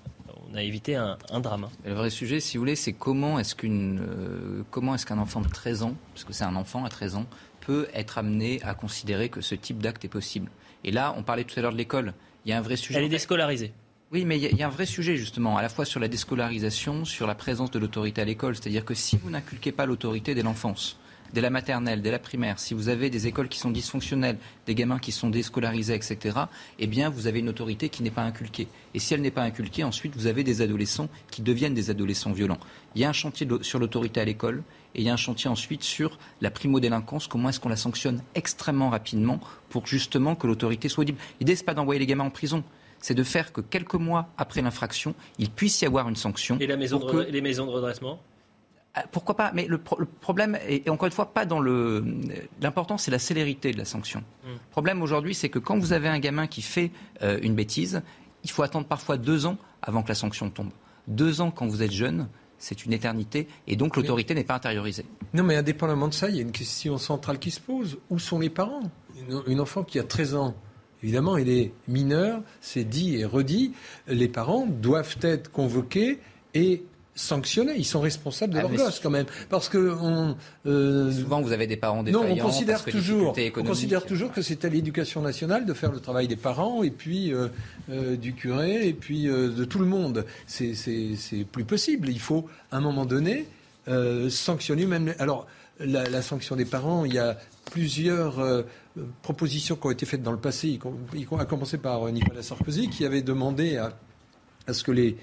On a évité un, drame. Hein. Le vrai sujet, si vous voulez, c'est comment est-ce qu'une, euh, comment est-ce qu'un enfant de 13 ans, parce que c'est un enfant à 13 ans, peut être amené à considérer que ce type d'acte est possible? Et là, on parlait tout à l'heure de l'école. Il y a un vrai sujet. Elle est déscolarisée. Oui, mais il y, a un vrai sujet justement, à la fois sur la déscolarisation, sur la présence de l'autorité à l'école. C'est-à-dire que si vous n'inculquez pas l'autorité dès l'enfance, dès la maternelle, dès la primaire, si vous avez des écoles qui sont dysfonctionnelles, des gamins qui sont déscolarisés, etc., eh bien, vous avez une autorité qui n'est pas inculquée. Et si elle n'est pas inculquée, ensuite, vous avez des adolescents qui deviennent des adolescents violents. Il y a un chantier sur l'autorité à l'école, et il y a un chantier ensuite sur la primo-délinquance, comment est-ce qu'on la sanctionne extrêmement rapidement pour justement que l'autorité soit libre. L'idée, ce n'est pas d'envoyer les gamins en prison, c'est de faire que quelques mois après l'infraction, il puisse y avoir une sanction. Et la maison les maisons de redressement? Ah, pourquoi pas Mais le, problème est, encore une fois, pas dans le. L'important, c'est la célérité de la sanction. Le hmm. problème aujourd'hui, c'est que quand vous avez un gamin qui fait euh, une bêtise, il faut attendre parfois deux ans avant que la sanction tombe. Deux ans quand vous êtes jeune, c'est une éternité, et donc l'autorité n'est pas intériorisée. Non, mais indépendamment de ça, il y a une question centrale qui se pose. Où sont les parents? Une, enfant qui a 13 ans, évidemment, il est mineur, c'est dit et redit. Les parents doivent être convoqués et sanctionnés. Ils sont responsables de ah, leur gosse quand même. Parce que euh, souvent vous avez des parents défaillants. Non, on considère toujours, on considère toujours que c'est à l'éducation nationale de faire le travail des parents et puis euh, euh, du curé et puis de tout le monde. C'est plus possible. Il faut à un moment donné sanctionner même. Alors la, sanction des parents, il y a plusieurs propositions qui ont été faites dans le passé, à commencer par Nicolas Sarkozy, qui avait demandé à ce que les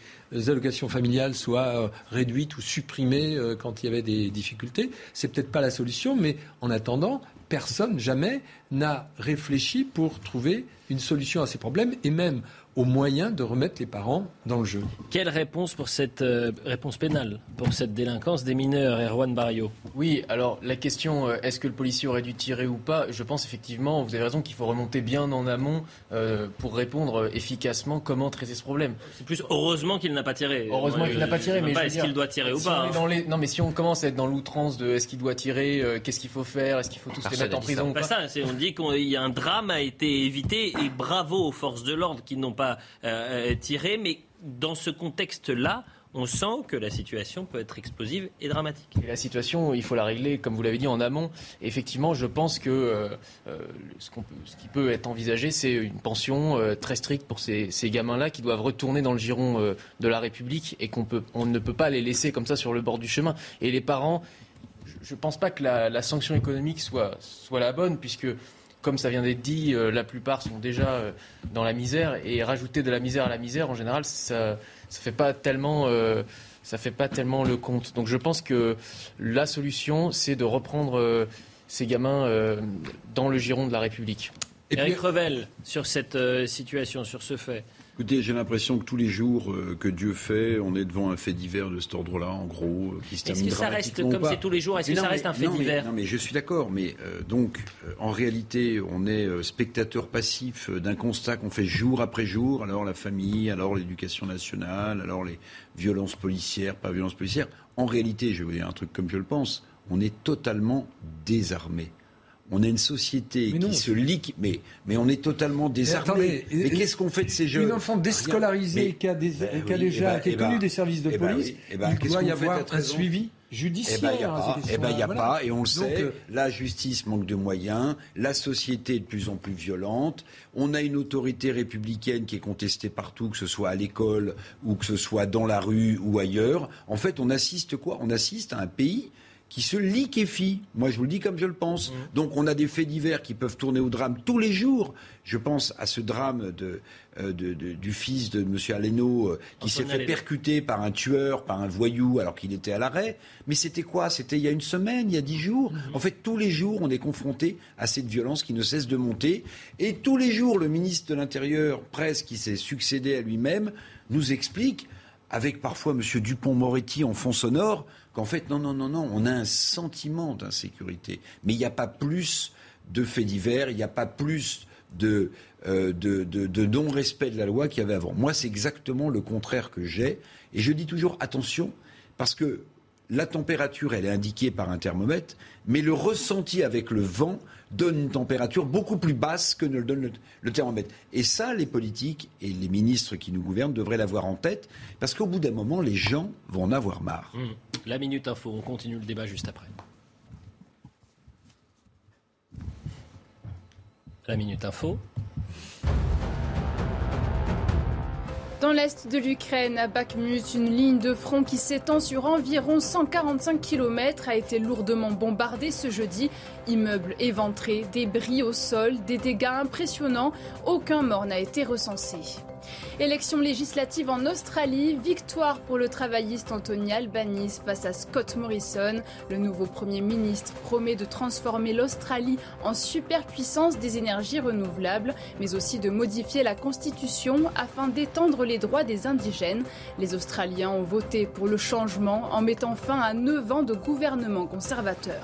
allocations familiales soient euh, réduites ou supprimées euh, quand il y avait des difficultés. C'est peut-être pas la solution, mais en attendant, personne jamais n'a réfléchi pour trouver une solution à ces problèmes et même au moyen de remettre les parents dans le jeu. Quelle réponse pour cette euh, réponse pénale pour cette délinquance des mineurs, Erwan Barrio? Oui, alors la question euh, est-ce que le policier aurait dû tirer ou pas? Je pense effectivement, vous avez raison qu'il faut remonter bien en amont euh, pour répondre efficacement comment traiter ce problème. C'est plus heureusement qu'il n'a pas tiré. Heureusement qu'il n'a pas tiré, mais est-ce qu'il doit tirer ou pas hein. Non, mais si on commence à être dans l'outrance de est-ce qu'il doit tirer, qu'est-ce qu'il faut faire, est-ce qu'il faut tous les mettre en prison pas, ça, on dit qu'il y a un drame a été évité et bravo aux forces de l'ordre qui n'ont pas euh, tiré. Mais dans ce contexte-là, on sent que la situation peut être explosive et dramatique. La situation, il faut la régler, comme vous l'avez dit, en amont. effectivement, je pense que euh, euh, ce, qui peut être envisagé, c'est une pension très stricte pour ces, gamins-là qui doivent retourner dans le giron de la République et qu'on on ne peut pas les laisser comme ça sur le bord du chemin. Et les parents, je ne pense pas que la, sanction économique soit, soit la bonne, puisque comme ça vient d'être dit, euh, la plupart sont déjà euh, dans la misère et rajouter de la misère à la misère, en général, ça ne fait pas tellement euh, ça fait pas tellement le compte. Donc je pense que la solution, c'est de reprendre ces gamins dans le giron de la République. Et Eric Revel, sur cette situation, sur ce fait. Écoutez, j'ai l'impression que tous les jours euh, que Dieu fait, on est devant un fait divers de cet ordre-là, en gros, euh, qui se termine Est-ce que ça reste comme c'est tous les jours? Est-ce que ça reste un fait divers? Non, mais je suis d'accord. Mais euh, donc, en réalité, on est spectateur passif d'un constat qu'on fait jour après jour. Alors la famille, alors l'éducation nationale, alors les violences policières, pas violences policières. En réalité, je vais vous dire un truc comme je le pense, on est totalement désarmé. On a une société qui se liquide, mais, mais on est totalement désarmé. Mais, qu'est-ce qu'on fait de ces jeunes Une enfant déscolarisée qui a, des, ben qui a déjà eh ben, qui eh connu ben, des services de eh police, il doit y avoir un suivi judiciaire. Eh ben, il n'y a, pas, et on le sait, euh, la justice manque de moyens, la société est de plus en plus violente, on a une autorité républicaine qui est contestée partout, que ce soit à l'école ou que ce soit dans la rue ou ailleurs. En fait, on assiste quoi? On assiste à un pays qui se liquéfie. Moi, je vous le dis comme je le pense. Mmh. Donc, on a des faits divers qui peuvent tourner au drame tous les jours. Je pense à ce drame de, euh, du fils de M. Aleno euh, qui s'est fait percuter par un tueur, par un voyou, alors qu'il était à l'arrêt. Mais c'était quoi? C'était il y a une semaine, il y a dix jours? Mmh. En fait, tous les jours, on est confronté à cette violence qui ne cesse de monter. Et tous les jours, le ministre de l'Intérieur, presque, qui s'est succédé à lui-même, nous explique, avec parfois M. Dupont-Moretti en fond sonore, qu'en fait, non, non, non, on a un sentiment d'insécurité. Mais il n'y a pas plus de faits divers, il n'y a pas plus de, euh, de, de, non-respect de la loi qu'il y avait avant. Moi, c'est exactement le contraire que j'ai. Et je dis toujours attention, parce que la température, elle est indiquée par un thermomètre, mais le ressenti avec le vent donne une température beaucoup plus basse que ne le donne le, thermomètre. Et ça, les politiques et les ministres qui nous gouvernent devraient l'avoir en tête, parce qu'au bout d'un moment, les gens vont en avoir marre. Mmh. La Minute Info, on continue le débat juste après. La Minute Info. Dans l'est de l'Ukraine, à Bakhmut, une ligne de front qui s'étend sur environ 145 km a été lourdement bombardée ce jeudi. Immeubles éventrés, débris au sol, des dégâts impressionnants. Aucun mort n'a été recensé. Élection législative en Australie, victoire pour le travailliste Anthony Albanese face à Scott Morrison. Le nouveau Premier ministre promet de transformer l'Australie en superpuissance des énergies renouvelables, mais aussi de modifier la Constitution afin d'étendre les droits des indigènes. Les Australiens ont voté pour le changement en mettant fin à 9 ans de gouvernement conservateur.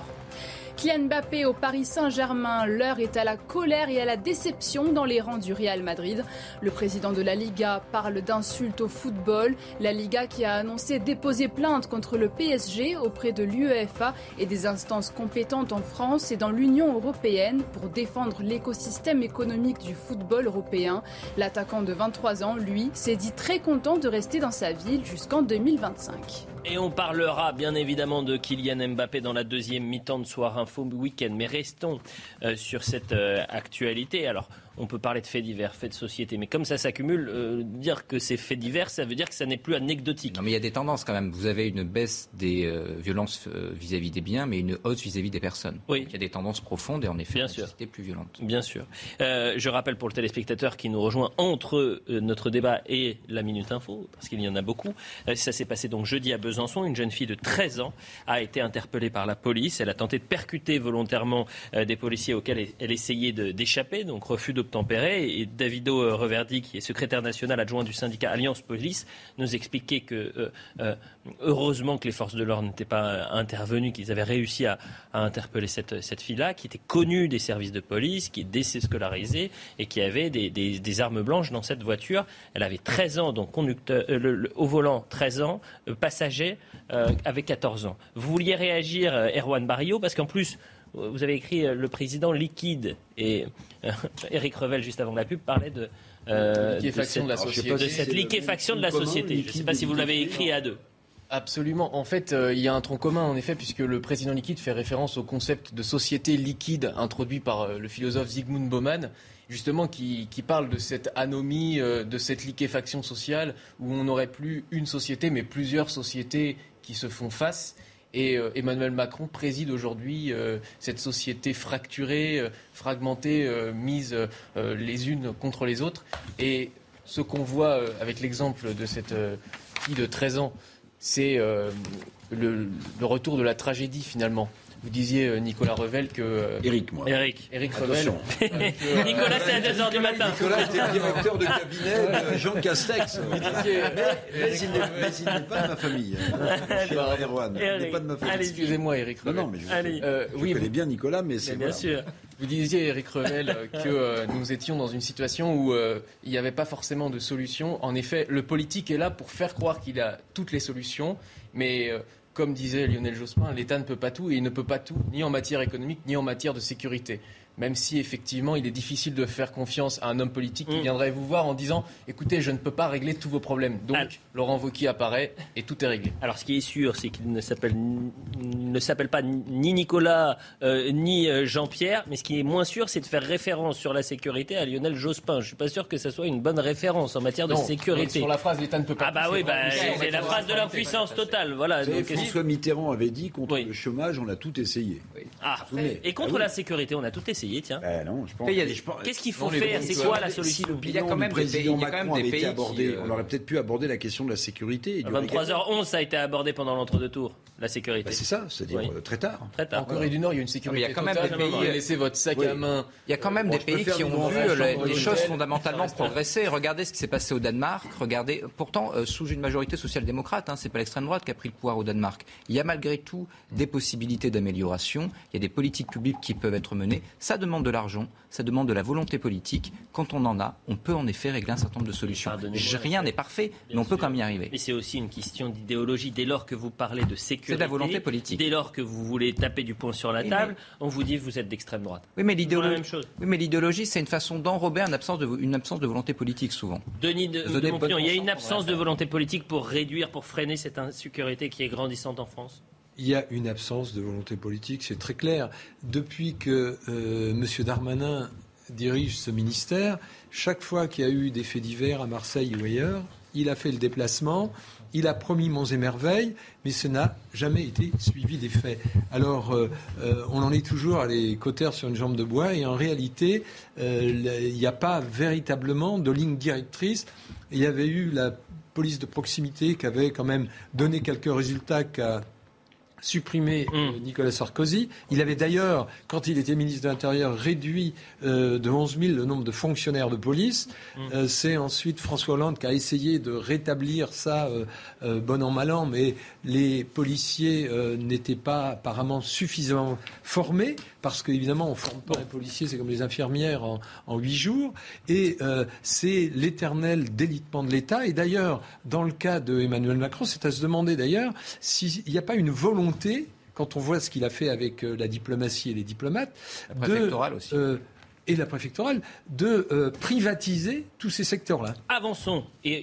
Kylian Mbappé au Paris Saint-Germain. L'heure est à la colère et à la déception dans les rangs du Real Madrid. Le président de la Liga parle d'insultes au football. La Liga qui a annoncé déposer plainte contre le PSG auprès de l'UEFA et des instances compétentes en France et dans l'Union européenne pour défendre l'écosystème économique du football européen. L'attaquant de 23 ans, lui, s'est dit très content de rester dans sa ville jusqu'en 2025. Et on parlera bien évidemment de Kylian Mbappé dans la deuxième mi-temps de Soir Info Week-end. Mais restons euh, sur cette euh, actualité. Alors, on peut parler de faits divers, faits de société. Mais comme ça s'accumule, euh, dire que c'est faits divers, ça veut dire que ça n'est plus anecdotique. Non, mais il y a des tendances quand même. Vous avez une baisse des euh, violences euh, vis-à-vis des biens, mais une hausse vis-à-vis des personnes. Oui. il y a des tendances profondes et en effet, Bien une société plus violente. Bien sûr. je rappelle pour le téléspectateur qui nous rejoint entre notre débat et la Minute Info, parce qu'il y en a beaucoup. ça s'est passé donc jeudi à Besançon. Une jeune fille de 13 ans a été interpellée par la police. Elle a tenté de percuter volontairement des policiers auxquels elle essayait d'échapper, donc refus d'obtempérer. Et Davido euh, Reverdi, qui est secrétaire national adjoint du syndicat Alliance Police, nous expliquait que euh, euh, heureusement que les forces de l'ordre n'étaient pas intervenues, qu'ils avaient réussi à, interpeller cette, fille-là, qui était connue des services de police, qui est déscolarisée et qui avait des, armes blanches dans cette voiture. Elle avait 13 ans, donc conducteur, au volant 13 ans, passager avec 14 ans. Vous vouliez réagir, Erwan Barrio, parce qu'en plus, vous avez écrit le président liquide et Eric Revel, juste avant la pub, parlait de, euh, de, cette, de, la société. cette liquéfaction de la société. Je ne sais pas si vous l'avez écrit à deux. Absolument. En fait, euh, il y a un tronc commun, en effet, puisque le président liquide fait référence au concept de société liquide introduit par euh, le philosophe Zygmunt Bauman, justement, qui, qui parle de cette anomie, euh, de cette liquéfaction sociale, où on n'aurait plus une société, mais plusieurs sociétés qui se font face. Et euh, Emmanuel Macron préside aujourd'hui euh, cette société fracturée, euh, fragmentée, mise les unes contre les autres. Et ce qu'on voit avec l'exemple de cette fille de 13 ans, c'est le, retour de la tragédie finalement. Vous disiez, euh, Nicolas Revel, que. Eric, moi. Eric. Eric Revel. Euh, Nicolas, c'est à 2h du matin. Nicolas était directeur de cabinet de Jean Castex. mais, il n'est pas de ma famille. Erwan. Il n'est pas de ma famille. Excusez-moi, Eric Revel. Non, non, mais je, euh, je connais bien Nicolas, mais c'est. Bien sûr. Vous disiez, Eric Revel, que nous étions dans une situation où il n'y avait pas forcément de solution. En effet, le politique est là pour faire croire qu'il a toutes les solutions, mais comme disait Lionel Jospin, l'État ne peut pas tout et il ne peut pas tout, ni en matière économique, ni en matière de sécurité même si effectivement il est difficile de faire confiance à un homme politique qui mm. viendrait vous voir en disant écoutez, je ne peux pas régler tous vos problèmes. Donc. Laurent Wauquiez apparaît et tout est réglé. Alors ce qui est sûr, c'est qu'il ne s'appelle ne s'appelle pas ni Nicolas euh, ni euh, Jean-Pierre, mais ce qui est moins sûr, c'est de faire référence sur la sécurité à Lionel Jospin. Je suis pas sûr que ça soit une bonne référence en matière de sécurité. Sur la phrase l'État ne peut pas. Ah bah oui, bah, c'est la phrase de l'impuissance totale. Voilà. Donc, François Mitterrand avait dit contre le chômage, on a tout essayé. Ah, et contre ah la sécurité, on a tout essayé tiens. Ben non, je pense. Qu'est-ce qu'il faut faire C'est quoi la solution Il y a quand même des pays, il y a quand même des pays abordé, On aurait peut-être pu aborder la question de la sécurité. 23h11, ça a été abordé pendant l'entre-deux tours, la sécurité. Ben, c'est ça, c'est-à-dire euh, très tard. Très tard. En Corée du Nord, il y a une sécurité. Il y a quand même des pays. Laissez votre sac à main. Il y a quand même des pays qui ont vu les choses fondamentalement progresser. Regardez ce qui s'est passé au Danemark. Regardez, pourtant euh, sous une majorité social-démocrate, hein, c'est pas l'extrême droite qui a pris le pouvoir au Danemark. Il y a malgré tout des possibilités d'amélioration. Il y a des politiques publiques qui peuvent être menées. Ça demande de l'argent ça demande de la volonté politique. Quand on en a, on peut en effet régler un certain nombre de solutions. Rien n'est parfait, mais on peut quand même y arriver. Mais c'est aussi une question d'idéologie. Dès lors que vous parlez de sécurité, c'est de la volonté politique. Dès lors que vous voulez taper du poing sur la table, on vous dit que vous êtes d'extrême droite. Oui, mais l'idéologie, oui, mais l'idéologie, c'est une façon d'enrober une absence de, une absence de volonté politique souvent. Denis de, de il y a une absence de volonté politique pour réduire, pour freiner cette insécurité qui est grandissante en France? Il y a une absence de volonté politique, c'est très clair. Depuis que euh, M. Darmanin dirige ce ministère, chaque fois qu'il y a eu des faits divers à Marseille ou ailleurs, il a fait le déplacement, il a promis monts et merveilles, mais ce n'a jamais été suivi des faits. Alors, euh, euh, on en est toujours à les cotères sur une jambe de bois, et en réalité, euh, il n'y a pas véritablement de ligne directrice. Il y avait eu la police de proximité qui avait quand même donné quelques résultats supprimé euh, mm. Nicolas Sarkozy. Il avait d'ailleurs, quand il était ministre de l'Intérieur, réduit euh, de 11 000 le nombre de fonctionnaires de police. Mm. Euh, c'est ensuite François Hollande qui a essayé de rétablir ça, bon an, mal an, mais les policiers n'étaient pas apparemment suffisamment formés, parce qu'évidemment, on ne forme pas les policiers, c'est comme les infirmières en huit jours. Et c'est l'éternel délitement de l'État. Et d'ailleurs, dans le cas de Emmanuel Macron, c'est à se demander d'ailleurs s'il n'y a pas une volonté quand on voit ce qu'il a fait avec euh, la diplomatie et les diplomates, aussi. Euh, et la préfectorale, de euh, privatiser tous ces secteurs-là. Avançons. Et euh,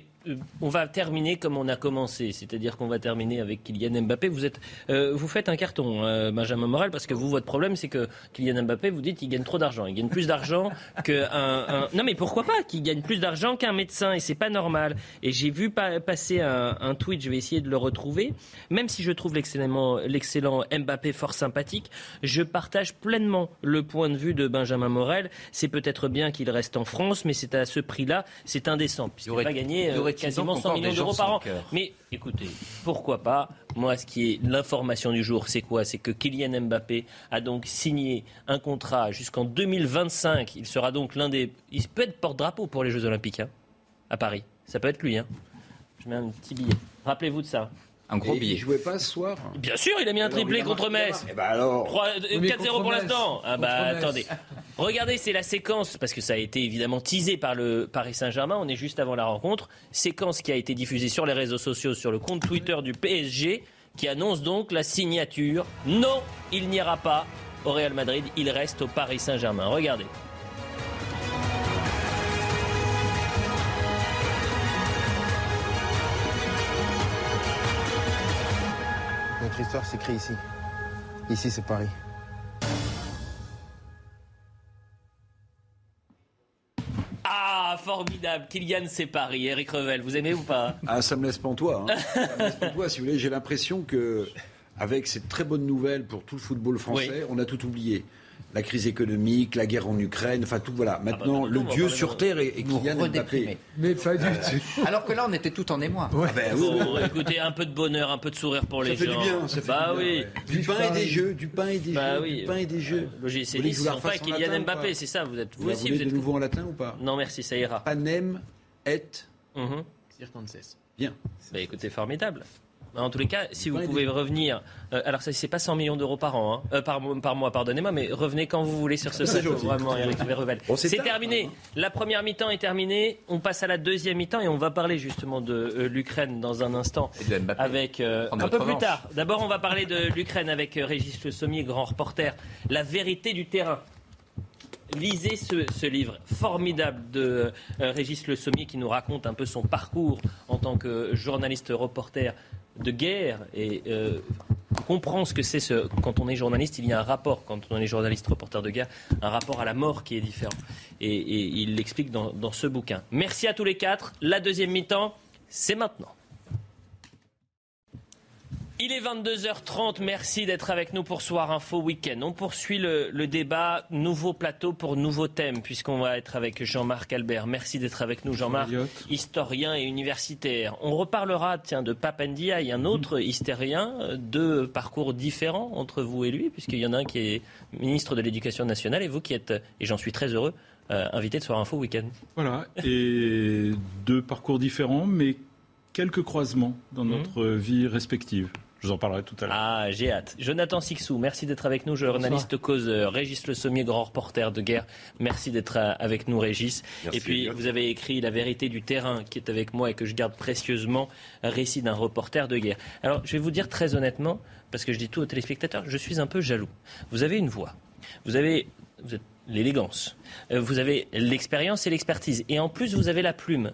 on va terminer comme on a commencé, c'est-à-dire qu'on va terminer avec Kylian Mbappé. Vous, êtes, euh, vous faites un carton, euh, Benjamin Morel, parce que vous, votre problème, c'est que Kylian Mbappé, vous dites qu'il gagne trop d'argent. Il gagne plus d'argent qu'un. Un... Non, mais pourquoi pas Qu'il gagne plus d'argent qu'un médecin, et c'est pas normal. Et j'ai vu passer un, tweet, je vais essayer de le retrouver. Même si je trouve l'excellent Mbappé fort sympathique, je partage pleinement le point de vue de Benjamin Morel. C'est peut-être bien qu'il reste en France, mais c'est à ce prix-là, c'est indécent, puisqu'il va gagner quasiment 100 millions d'euros par an. Mais écoutez, pourquoi pas Moi, ce qui est l'information du jour, c'est quoi C'est que Kylian Mbappé a donc signé un contrat jusqu'en 2025. Il sera donc l'un des. Il peut être porte-drapeau pour les Jeux Olympiques hein, à Paris. Ça peut être lui. Hein. Je mets un petit billet. Rappelez-vous de ça. Un gros billet. Il jouait pas ce soir? Bien sûr, il a mis un triplé contre Metz. 4-0 euh, pour l'instant. Ah bah attendez. Regardez, c'est la séquence, parce que ça a été évidemment teasé par le Paris Saint-Germain, on est juste avant la rencontre. Séquence qui a été diffusée sur les réseaux sociaux, sur le compte Twitter du PSG, qui annonce donc la signature. Non, il n'ira pas au Real Madrid, il reste au Paris Saint-Germain. Regardez. L'histoire s'écrit ici. Ici, c'est Paris. Ah, formidable. Kylian, c'est Paris. Eric Revel, vous aimez ou pas? Ah, ça me laisse pantois. Hein. ça me laisse pantois, si vous voulez. J'ai l'impression que, avec cette très bonne nouvelle pour tout le football français, on a tout oublié la crise économique, la guerre en Ukraine, enfin tout voilà. Ah bah, Maintenant, le dieu sur terre est, Kylian Mbappé. Mais pas du tout. Alors que là, on était tout en émoi. Ouais. Ah ben, écoutez, un peu de bonheur, un peu de sourire pour les gens. Ça fait du bien. Ça fait bah du, oui. du pain et des jeux, du pain et des bah jeux, oui. du pain et des jeux. Logis, c'est dit, pas Kylian Mbappé, c'est ça. Vous êtes vous, aussi. Vous êtes de nouveau en latin ou pas Non, merci, ça ira. Panem et mhm. circenses. Bien. Bah écoutez, formidable. En tous les cas, si vous pouvez revenir, euh, alors ça c'est pas 100 millions d'euros par an, hein, euh, par, par, mois, pardonnez-moi, mais revenez quand vous voulez sur ce plateau, vraiment, Eric c'est terminé. Hein. La première mi-temps est terminée. On passe à la deuxième mi-temps et on va parler justement de euh, l'Ukraine dans un instant, avec un peu plus tard. D'abord, on va parler de l'Ukraine avec Régis Le Sommier, grand reporter. La vérité du terrain. Lisez ce, livre formidable de Régis Le Sommier qui nous raconte un peu son parcours en tant que journaliste reporter de guerre et euh, comprend ce que c'est ce, quand on est journaliste. Il y a un rapport, quand on est journaliste reporter de guerre, un rapport à la mort qui est différent. Et, il l'explique dans, dans ce bouquin. Merci à tous les quatre. La deuxième mi-temps, c'est maintenant. Il est 22h30, merci d'être avec nous pour Soir Info Week-end. On poursuit le, débat, nouveau plateau pour nouveau thème, puisqu'on va être avec Jean-Marc Albert. Merci d'être avec nous Jean-Marc, historien et universitaire. On reparlera tiens, de Papendia et un autre historien, deux parcours différents entre vous et lui, puisqu'il y en a un qui est ministre de l'Éducation nationale et vous qui êtes, et j'en suis très heureux, euh, invité de Soir Info Week-end. Voilà, et deux parcours différents, mais quelques croisements dans mmh. notre vie respective. Je vous en parlerai tout à l'heure. Ah, j'ai hâte. Jonathan Sixou, merci d'être avec nous, journaliste causeur. Régis Le Sommier, grand reporter de guerre. Merci d'être euh, avec nous, Régis. et puis, vous avez écrit La vérité du terrain, qui est avec moi et que je garde précieusement, récit d'un reporter de guerre. Alors, je vais vous dire très honnêtement, parce que je dis tout aux téléspectateurs, je suis un peu jaloux. Vous avez une voix. Vous avez, l'élégance. Euh, vous avez l'expérience et l'expertise. Et en plus, vous avez la plume.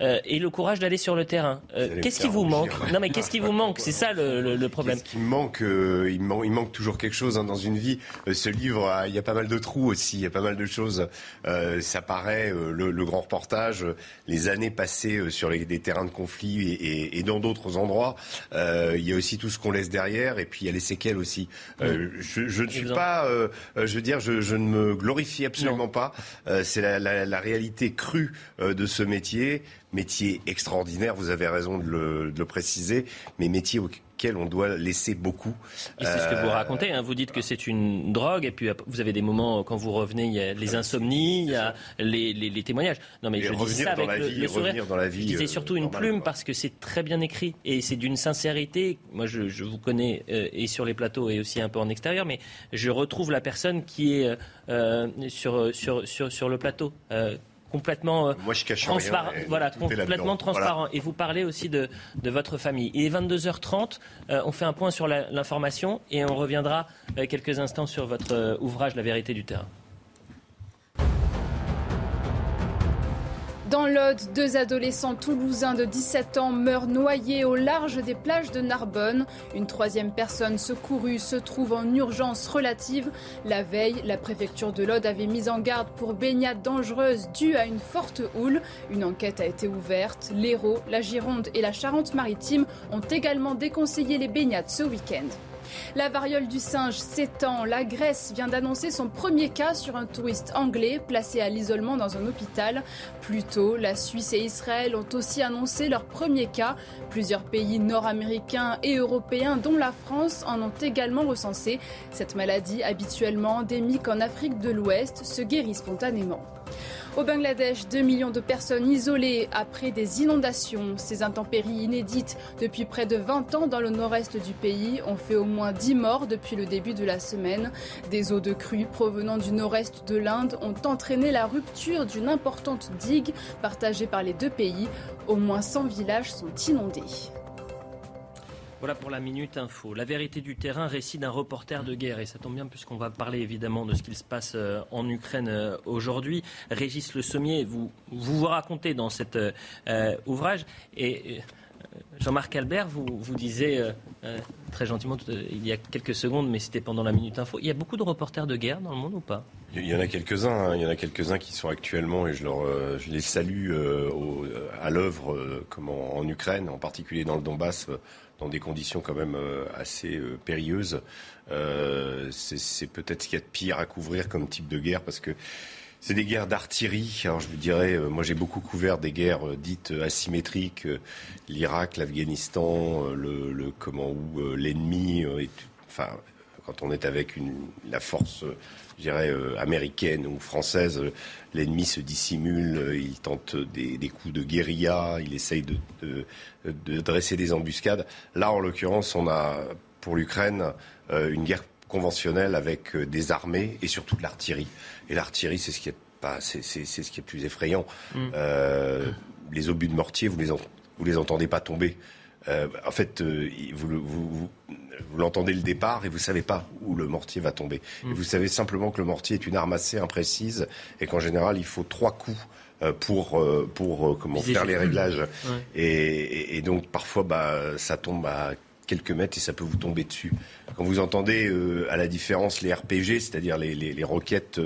Et le courage d'aller sur le terrain. qu'est-ce qui vous manque Non, mais qu'est-ce qui vous manque C'est ça le, problème. Manque il, manque il manque toujours quelque chose hein, dans une vie. ce livre, il y a pas mal de trous aussi. Il y a pas mal de choses. ça paraît le, grand reportage, les années passées sur les, terrains de conflit et, et dans d'autres endroits. il y a aussi tout ce qu'on laisse derrière, et puis il y a les séquelles aussi. je, ne suis pas, je veux dire, je, je, ne me glorifie absolument pas. C'est la, la, la, réalité crue de ce métier métier extraordinaire, vous avez raison de le, de le préciser, mais métier auquel on doit laisser beaucoup. Et c'est ce que vous euh, racontez, hein. vous dites que c'est une drogue, et puis vous avez des moments quand vous revenez, il y a les insomnies, il y a les, les, témoignages. Non mais je dis ça avec le, vie, sourire. Dans la vie, je disais euh, surtout une plume parce que c'est très bien écrit, et c'est d'une sincérité. Moi je, je vous connais, euh, et sur les plateaux, et aussi un peu en extérieur, mais je retrouve la personne qui est sur, sur, sur, sur le plateau complètement euh, transparent. voilà, complètement transparent. Et vous parlez aussi de, de votre famille. Il est 22h30. Euh, on fait un point sur l'information et on reviendra euh, quelques instants sur votre ouvrage La vérité du terrain. Dans l'Aude, deux adolescents toulousains de 17 ans meurent noyés au large des plages de Narbonne. Une troisième personne secourue se trouve en urgence relative. La veille, la préfecture de l'Aude avait mis en garde pour baignade dangereuse due à une forte houle. Une enquête a été ouverte. L'Hérault, la Gironde et la Charente-Maritime ont également déconseillé les baignades ce week-end. La variole du singe s'étend. La Grèce vient d'annoncer son premier cas sur un touriste anglais placé à l'isolement dans un hôpital. Plus tôt, la Suisse et Israël ont aussi annoncé leur premier cas. Plusieurs pays nord-américains et européens, dont la France, en ont également recensé. Cette maladie, habituellement endémique en Afrique de l'Ouest, se guérit spontanément. Au Bangladesh, 2 millions de personnes isolées après des inondations. Ces intempéries inédites depuis près de 20 ans dans le nord-est du pays ont fait au moins 10 morts depuis le début de la semaine. Des eaux de crue provenant du nord-est de l'Inde ont entraîné la rupture d'une importante digue partagée par les deux pays. Au moins 100 villages sont inondés. Voilà pour la Minute Info. La vérité du terrain, récit d'un reporter de guerre. Et ça tombe bien puisqu'on va parler évidemment de ce qu'il se passe euh, en Ukraine euh, aujourd'hui. Régis Le Sommier, vous vous, racontez dans cet euh, ouvrage. Et Jean-Marc Albert, vous, vous disiez très gentiment il y a quelques secondes, mais c'était pendant la Minute Info, il y a beaucoup de reporters de guerre dans le monde ou pas? Il y en a quelques-uns, hein. il y en a quelques-uns qui sont actuellement, et je, leur, je les salue à l'œuvre, en Ukraine, en particulier dans le Donbass, dans des conditions quand même euh, assez euh, périlleuses. Euh, c'est peut-être ce qu'il y a de pire à couvrir comme type de guerre parce que c'est des guerres d'artillerie. Alors je vous dirais, moi j'ai beaucoup couvert des guerres dites asymétriques, l'Irak, l'Afghanistan, le, comment où l'ennemi, enfin quand on est avec la force je dirais, euh, américaine ou française, euh, l'ennemi se dissimule, euh, il tente des, coups de guérilla, il essaye de, de, dresser des embuscades. Là, en l'occurrence, on a pour l'Ukraine une guerre conventionnelle avec des armées et surtout de l'artillerie. Et l'artillerie, c'est ce qui est pas, c'est, ce qui est plus effrayant. Mm. les obus de mortier, vous les, vous les entendez pas tomber. En fait, vous, vous, vous l'entendez le départ et vous savez pas où le mortier va tomber. Vous savez simplement que le mortier est une arme assez imprécise et qu'en général il faut trois coups euh, pour euh, pour euh, comment faire les réglages. Et, donc parfois bah ça tombe à quelques mètres et ça peut vous tomber dessus. Quand vous entendez à la différence les RPG, c'est-à-dire les, les, roquettes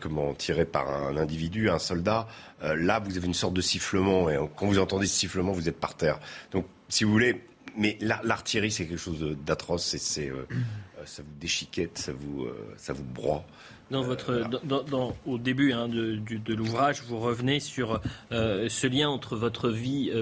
comment tirées par un individu, un soldat, là vous avez une sorte de sifflement et quand vous entendez ce sifflement, vous êtes par terre. Donc si vous voulez, mais l'artillerie, c'est quelque chose d'atroce. C'est, euh, euh, ça vous déchiquette, ça vous, euh, ça vous broie. Dans votre, dans, au début hein, de, de l'ouvrage, vous revenez sur ce lien entre votre vie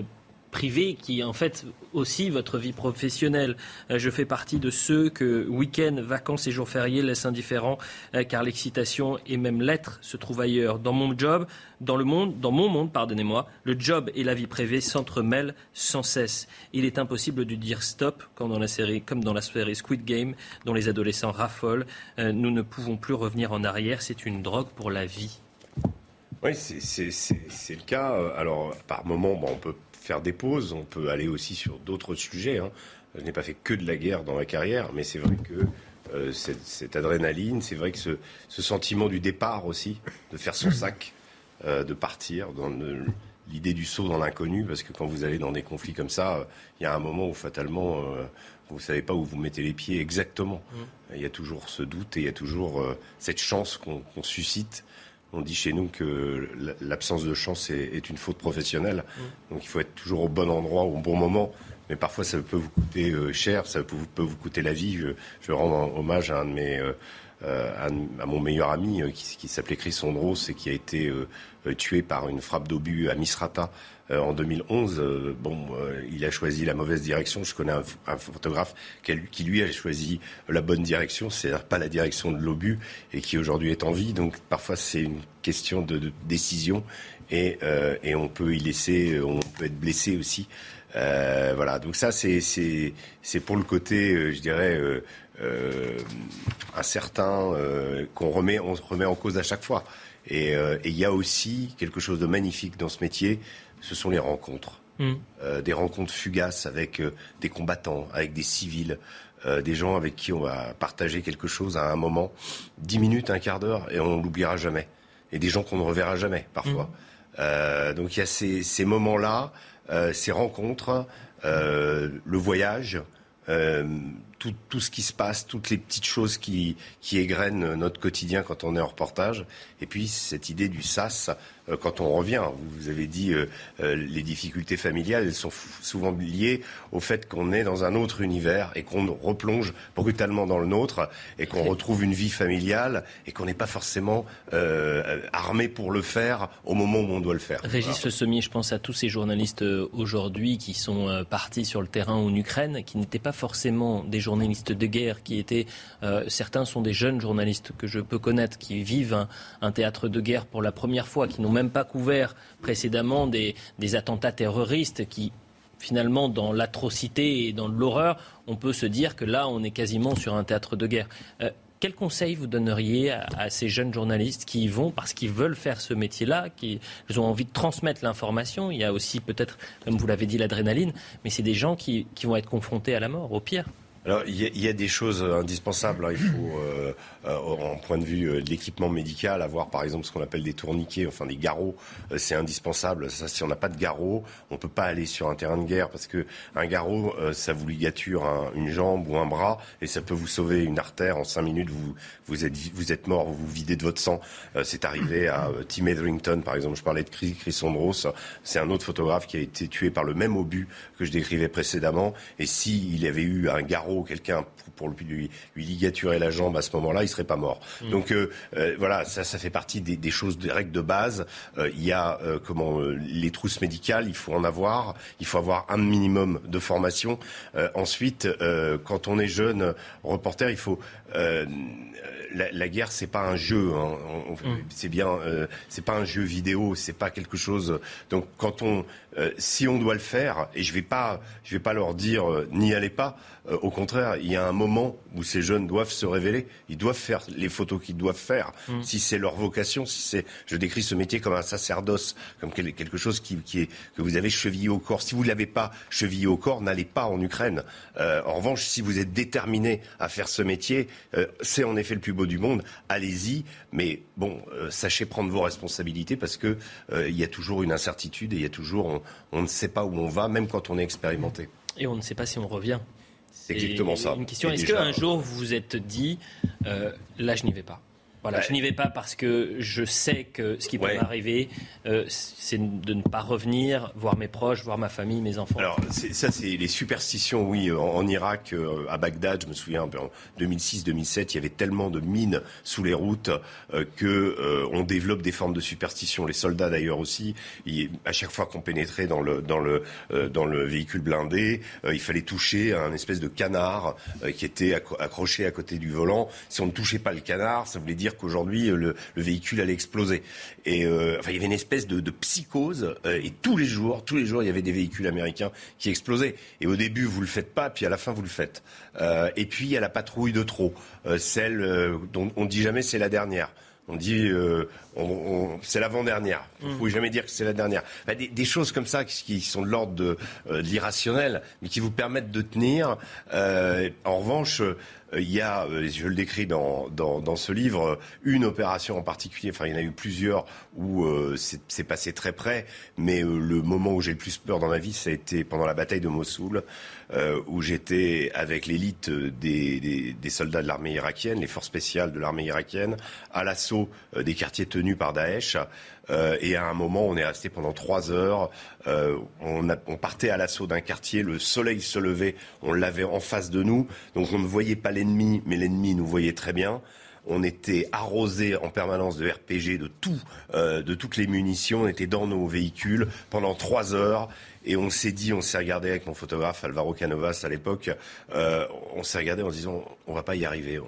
privée qui est en fait aussi votre vie professionnelle. Euh, je fais partie de ceux que week-end, vacances et jours fériés laissent indifférents euh, car l'excitation et même l'être se trouvent ailleurs. Dans mon job, dans le monde, dans mon monde, pardonnez-moi, le job et la vie privée s'entremêlent sans cesse. Il est impossible de dire stop comme dans la série, Squid Game dont les adolescents raffolent. Euh, nous ne pouvons plus revenir en arrière. C'est une drogue pour la vie. Oui, c'est le cas. Alors, par moment, bon, on peut faire des pauses, on peut aller aussi sur d'autres sujets. Hein. Je n'ai pas fait que de la guerre dans ma carrière, mais c'est vrai que euh, cette, adrénaline, c'est vrai que ce, sentiment du départ aussi, de faire son sac, euh, de partir, dans l'idée du saut dans l'inconnu, parce que quand vous allez dans des conflits comme ça, il y a un moment où fatalement, vous ne savez pas où vous mettez les pieds exactement. Mmh. Il y a toujours ce doute et il y a toujours cette chance qu'on suscite on dit chez nous que l'absence de chance est, une faute professionnelle. Mm. Donc il faut être toujours au bon endroit, au bon moment. Mais parfois, ça peut vous coûter euh, cher, ça peut, vous coûter la vie. Je, rends hommage à un de mes, euh, euh, à, mon meilleur ami qui, s'appelait Chris Ondros et qui a été tué par une frappe d'obus à Misrata en 2011, euh, bon, euh, il a choisi la mauvaise direction. Je connais un, photographe qui, lui, a choisi la bonne direction, c'est-à-dire pas la direction de l'obus, et qui aujourd'hui est en vie. Donc parfois, c'est une question de, décision, et, on peut y laisser, on peut être blessé aussi. voilà, donc ça, c'est pour le côté, je dirais, incertain qu'on remet, on remet en cause à chaque fois. Et il y a aussi quelque chose de magnifique dans ce métier, ce sont les rencontres. Hmm. Euh, des rencontres fugaces avec euh, des combattants, avec des civils, euh, des gens avec qui on va partager quelque chose à un moment, dix minutes, un quart d'heure, et on l'oubliera jamais. Et des gens qu'on ne reverra jamais, parfois. Hmm. donc il y a ces, ces moments-là, ces rencontres, le voyage, tout, tout, ce qui se passe, toutes les petites choses qui, qui égrènent notre quotidien quand on est en reportage. Et puis cette idée du SAS, euh, quand on revient. Vous avez dit euh, euh, les difficultés familiales, elles sont souvent liées au fait qu'on est dans un autre univers et qu'on replonge brutalement dans le nôtre et qu'on retrouve une vie familiale et qu'on n'est pas forcément armé pour le faire au moment où on doit le faire. Régis Le Sommier, je pense à tous ces journalistes aujourd'hui qui sont partis sur le terrain en Ukraine, qui n'étaient pas forcément des journalistes de guerre, qui étaient certains sont des jeunes journalistes que je peux connaître qui vivent un, un théâtre de guerre pour la première fois, qui n'ont même pas couvert précédemment des, attentats terroristes qui finalement, dans l'atrocité et dans l'horreur, on peut se dire que là, on est quasiment sur un théâtre de guerre. Euh, quel conseil vous donneriez à, ces jeunes journalistes qui y vont parce qu'ils veulent faire ce métier-là, qui ont envie de transmettre l'information? Il y a aussi peut-être, comme vous l'avez dit, l'adrénaline, mais c'est des gens qui vont être confrontés à la mort, au pire. Alors, il y, a des choses indispensables. Hein. Il faut, euh, euh, en point de vue euh, de l'équipement médical, avoir par exemple ce qu'on appelle des tourniquets, enfin des garrots. c'est indispensable. Ça, si on n'a pas de garrot, on peut pas aller sur un terrain de guerre parce que un garrot, ça vous ligature une jambe ou un bras et ça peut vous sauver une artère en cinq minutes. Vous, vous êtes, vous êtes mort, vous vous videz de votre sang. c'est arrivé à Tim Etherington, par exemple. Je parlais de Chris, Chris Ondros. C'est un autre photographe qui a été tué par le même obus que je décrivais précédemment. Et s'il y avait eu un garrot quelqu'un pour lui, lui, ligaturer la jambe à ce moment-là, il serait pas mort. Mm. Donc euh, euh, voilà, ça, ça fait partie des, choses, des règles de base. Euh, il y a comment les trousses médicales, il faut en avoir, il faut avoir un minimum de formation. ensuite, quand on est jeune reporter, il faut la, la, guerre, c'est pas un jeu. Hein. Mm. C'est bien, c'est pas un jeu vidéo. C'est pas quelque chose. Donc, quand on, si on doit le faire, et je vais pas, vais pas leur dire n'y allez pas. Euh, au contraire, il y a un moment où ces jeunes doivent se révéler. Ils doivent faire les photos qu'ils doivent faire. Mm. Si c'est leur vocation, si c'est, je décris ce métier comme un sacerdoce, comme quelque chose qui, est que vous avez chevillé au corps. Si vous ne l'avez pas chevillé au corps, n'allez pas en Ukraine. Euh, en revanche, si vous êtes déterminé à faire ce métier, euh, c'est en effet le plus beau du monde. Allez-y, mais bon, sachez prendre vos responsabilités parce que il y a toujours une incertitude et il y a toujours, on, on ne sait pas où on va, même quand on est expérimenté. Et on ne sait pas si on revient. C'est exactement ça. Une question, est-ce qu'un jour vous vous êtes dit, euh, là je n'y vais pas? Voilà, je n'y vais pas parce que je sais que ce qui peut m'arriver, euh, c'est de ne pas revenir, voir mes proches, voir ma famille, mes enfants. Alors, ça, c'est les superstitions, oui. En, Irak, euh, à Bagdad, je me souviens, en 2006-2007, il y avait tellement de mines sous les routes euh, que on développe des formes de superstitions. Les soldats, d'ailleurs, aussi. à chaque fois qu'on pénétrait dans le, dans le, dans le véhicule blindé, il fallait toucher un espèce de canard qui était accroché à côté du volant. Si on ne touchait pas le canard, ça voulait dire qu'aujourd'hui euh, le, véhicule allait exploser. Et euh, enfin, il y avait une espèce de, psychose. Euh, et tous les jours, tous les jours, il y avait des véhicules américains qui explosaient. Et au début, vous le faites pas, puis à la fin, vous le faites. et puis il y a la patrouille de trop, celle dont on dit jamais c'est la dernière. On dit, c'est l'avant-dernière. Vous ne mmh. pouvez jamais dire que c'est la dernière. des, choses comme ça qui, sont de l'ordre de, l'irrationnel, mais qui vous permettent de tenir. en revanche, il y a, je le décris dans, dans, ce livre, une opération en particulier, enfin il y en a eu plusieurs où c'est passé très près, mais le moment où j'ai le plus peur dans ma vie, ça a été pendant la bataille de Mossoul, où j'étais avec l'élite des, des, soldats de l'armée irakienne, les forces spéciales de l'armée irakienne, à l'assaut des quartiers tenus par Daesh. Euh, et à un moment, on est resté pendant trois heures. Euh, on, on, partait à l'assaut d'un quartier, le soleil se levait, on l'avait en face de nous, donc on ne voyait pas l'ennemi, mais l'ennemi nous voyait très bien. On était arrosé en permanence de RPG, de tout, euh, de toutes les munitions. On était dans nos véhicules pendant trois heures. Et on s'est dit, on s'est regardé avec mon photographe Alvaro Canovas à l'époque, euh, on s'est regardé en se disant, on va pas y arriver. On,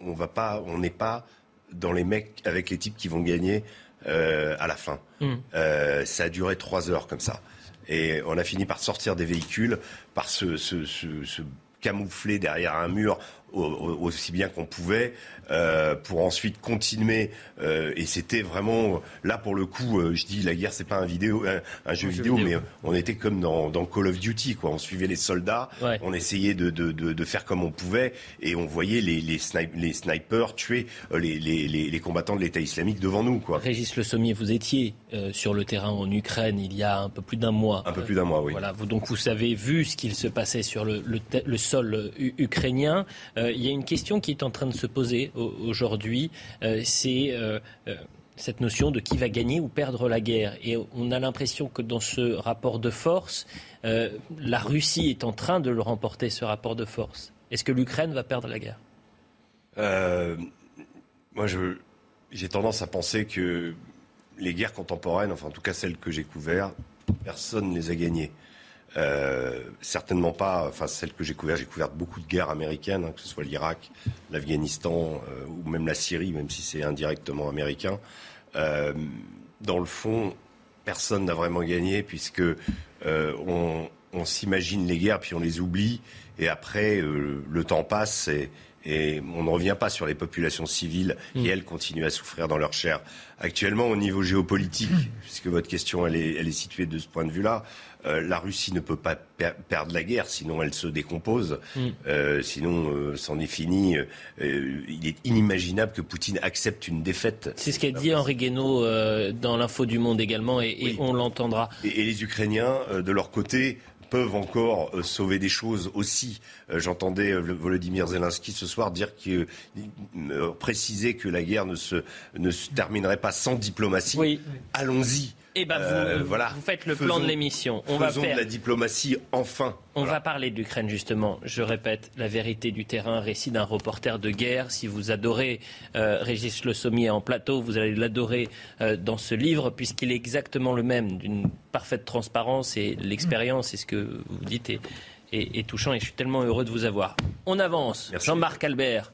on va pas, on n'est pas dans les mecs avec les types qui vont gagner euh, à la fin. Mm. Euh, ça a duré trois heures comme ça. Et on a fini par sortir des véhicules, par se, se, se camoufler derrière un mur aussi bien qu'on pouvait, euh, pour ensuite continuer. Euh, et c'était vraiment là pour le coup, euh, je dis la guerre c'est pas un vidéo, un, jeu, vidéo, mais on était comme dans, dans, Call of Duty, quoi. On suivait les soldats, on essayait de, de, de, de, faire comme on pouvait, et on voyait les, les, les snipers tuer les, les, les, combattants de l'État islamique devant nous, quoi. Régis Le Sommier, vous étiez sur le terrain en Ukraine il y a un peu plus d'un mois. Un peu plus d'un mois, oui. Voilà, vous, donc vous avez vu ce qu'il se passait sur le, le, le sol ukrainien. il y a une question qui est en train de se poser aujourd'hui, euh, c'est euh, euh, cette notion de qui va gagner ou perdre la guerre. Et on a l'impression que dans ce rapport de force, la Russie est en train de le remporter, ce rapport de force. Est-ce que l'Ukraine va perdre la guerre? Moi, j'ai tendance à penser que les guerres contemporaines, enfin en tout cas celles que j'ai couvertes, personne ne les a gagnées. Euh, certainement pas, enfin celle que j'ai couverte, j'ai couvert beaucoup de guerres américaines, hein, que ce soit l'Irak, l'Afghanistan euh, ou même la Syrie, même si c'est indirectement américain. Euh, dans le fond, personne n'a vraiment gagné puisque on, on s'imagine les guerres puis on les oublie et après le temps passe et, et on ne revient pas sur les populations civiles qui, mm. elles, continuent à souffrir dans leur chair. Actuellement, au niveau géopolitique, puisque votre question, elle est, elle est située de ce point de vue-là, euh, la Russie ne peut pas perdre la guerre, sinon elle se décompose. Mm. Euh, sinon, euh, c'en est fini. il est inimaginable que Poutine accepte une défaite. C'est ce qu'a dit Henri Guénaud dans l'info du Monde également, et, on l'entendra. et, les Ukrainiens, de leur côté, peuvent encore sauver des choses aussi. J'entendais Volodymyr Zelensky ce soir dire que préciser que la guerre ne se, ne se terminerait pas sans diplomatie. Oui. Allons-y. Eh ben vous, voilà. vous faites le plan de l'émission. On va faire de la diplomatie enfin. On va parler d'Ukraine justement. Je répète, la vérité du terrain, récit d'un reporter de guerre. Si vous adorez Régis Le Sommier en plateau, vous allez l'adorer dans ce livre puisqu'il est exactement le même, d'une parfaite transparence et l'expérience, et ce que vous dites est, touchant. Et je suis tellement heureux de vous avoir. On avance. Jean-Marc Albert,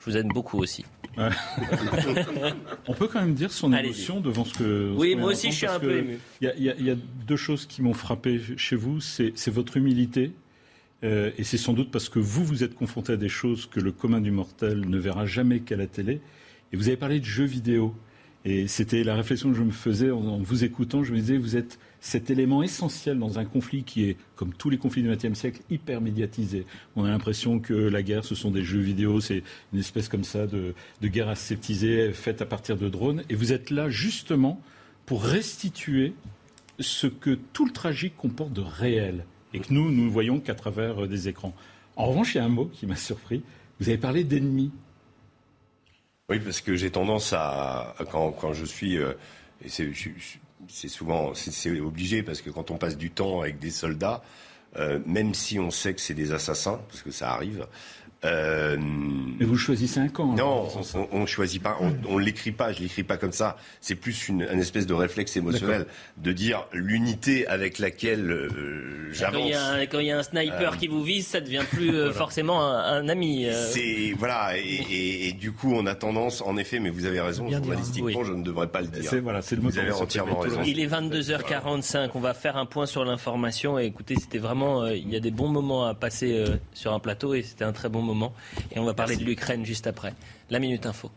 je vous aime beaucoup aussi. On peut quand même dire son émotion devant ce que. Oui, moi aussi, je suis un peu ému. Il y, a deux choses qui m'ont frappé chez vous. C'est votre humilité. Euh, et c'est sans doute parce que vous, vous êtes confronté à des choses que le commun du mortel ne verra jamais qu'à la télé. Et vous avez parlé de jeux vidéo. Et c'était la réflexion que je me faisais en, vous écoutant. Je me disais, vous êtes cet élément essentiel dans un conflit qui est, comme tous les conflits du XXe siècle, hyper médiatisé. On a l'impression que la guerre, ce sont des jeux vidéo, c'est une espèce comme ça de, guerre aseptisée faite à partir de drones. Et vous êtes là justement pour restituer ce que tout le tragique comporte de réel et que nous, nous ne voyons qu'à travers euh, des écrans. En revanche, il y a un mot qui m'a surpris. Vous avez parlé d'ennemis. Oui, parce que j'ai tendance à, quand, je suis, euh, et c'est souvent c'est obligé parce que quand on passe du temps avec des soldats, euh, même si on sait que c'est des assassins, parce que ça arrive, euh, Mais vous choisissez un camp. Hein, non, on, ne choisit pas, on, ne l'écrit pas, je l'écris pas comme ça. C'est plus une, espèce de réflexe émotionnel de dire l'unité avec laquelle euh, j'avance. Quand il y, a un sniper euh, qui vous vise, ça devient plus forcément un, ami. C'est voilà, et, du coup on a tendance, en effet, mais vous avez raison, journalistiquement, je ne devrais pas le dire. Voilà, le vous avez entièrement raison. Il est 22h45, on va faire un point sur l'information. Et écoutez, c'était vraiment, il y a des bons moments à passer sur un plateau et c'était un très bon moment et on va parler de l'Ukraine juste après. La Minute Info.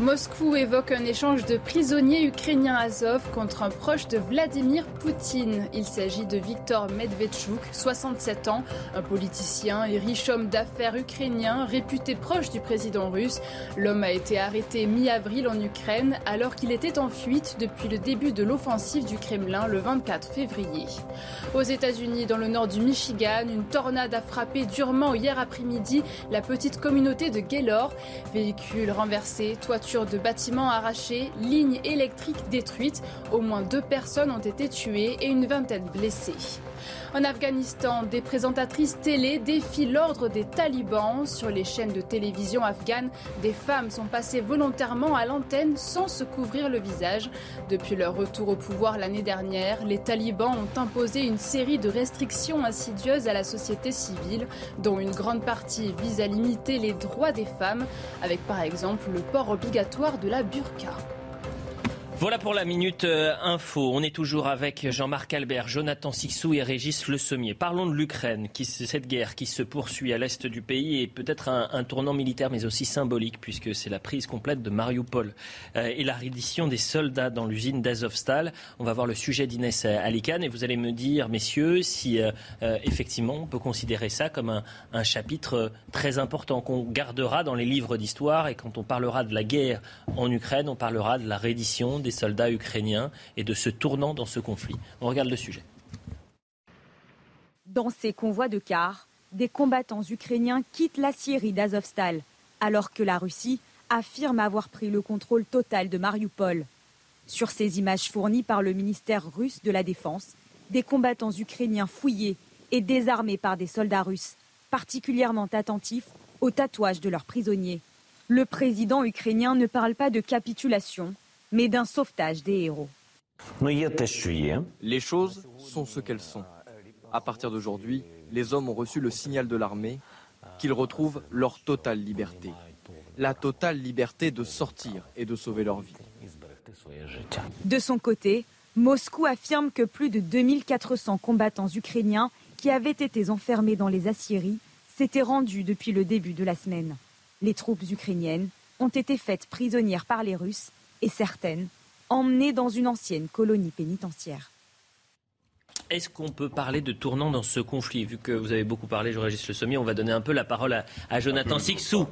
Moscou évoque un échange de prisonniers ukrainiens Azov contre un proche de Vladimir Poutine. Il s'agit de Viktor Medvedchuk, 67 ans, un politicien et riche homme d'affaires ukrainien réputé proche du président russe. L'homme a été arrêté mi-avril en Ukraine alors qu'il était en fuite depuis le début de l'offensive du Kremlin le 24 février. Aux États-Unis, dans le nord du Michigan, une tornade a frappé durement hier après-midi la petite communauté de Gaylord. Véhicules renversés, toitures de bâtiments arrachés, lignes électriques détruites. Au moins deux personnes ont été tuées et une vingtaine blessées. En Afghanistan, des présentatrices télé défient l'ordre des talibans. Sur les chaînes de télévision afghanes, des femmes sont passées volontairement à l'antenne sans se couvrir le visage. Depuis leur retour au pouvoir l'année dernière, les talibans ont imposé une série de restrictions insidieuses à la société civile, dont une grande partie vise à limiter les droits des femmes, avec par exemple le port obligatoire de la burqa. Voilà pour la minute euh, info. On est toujours avec Jean-Marc Albert, Jonathan Sixou et Régis Le Sommier. Parlons de l'Ukraine, cette guerre qui se poursuit à l'est du pays et peut-être un, tournant militaire mais aussi symbolique puisque c'est la prise complète de Mariupol euh, et la reddition des soldats dans l'usine d'Azovstal. On va voir le sujet d'Inès Alikan et vous allez me dire, messieurs, si euh, effectivement on peut considérer ça comme un, un chapitre très important qu'on gardera dans les livres d'histoire et quand on parlera de la guerre en Ukraine, on parlera de la reddition des soldats ukrainiens et de ce tournant dans ce conflit. On regarde le sujet. Dans ces convois de cars, des combattants ukrainiens quittent la Syrie d'Azovstal, alors que la Russie affirme avoir pris le contrôle total de Mariupol. Sur ces images fournies par le ministère russe de la Défense, des combattants ukrainiens fouillés et désarmés par des soldats russes, particulièrement attentifs aux tatouages de leurs prisonniers. Le président ukrainien ne parle pas de capitulation, mais d'un sauvetage des héros. Les choses sont ce qu'elles sont. À partir d'aujourd'hui, les hommes ont reçu le signal de l'armée qu'ils retrouvent leur totale liberté. La totale liberté de sortir et de sauver leur vie. De son côté, Moscou affirme que plus de 2400 combattants ukrainiens qui avaient été enfermés dans les aciéries s'étaient rendus depuis le début de la semaine. Les troupes ukrainiennes ont été faites prisonnières par les Russes et certaines emmenées dans une ancienne colonie pénitentiaire. Est-ce qu'on peut parler de tournant dans ce conflit? Vu que vous avez beaucoup parlé, je Le Sommier, on va donner un peu la parole à, Jonathan Sixou.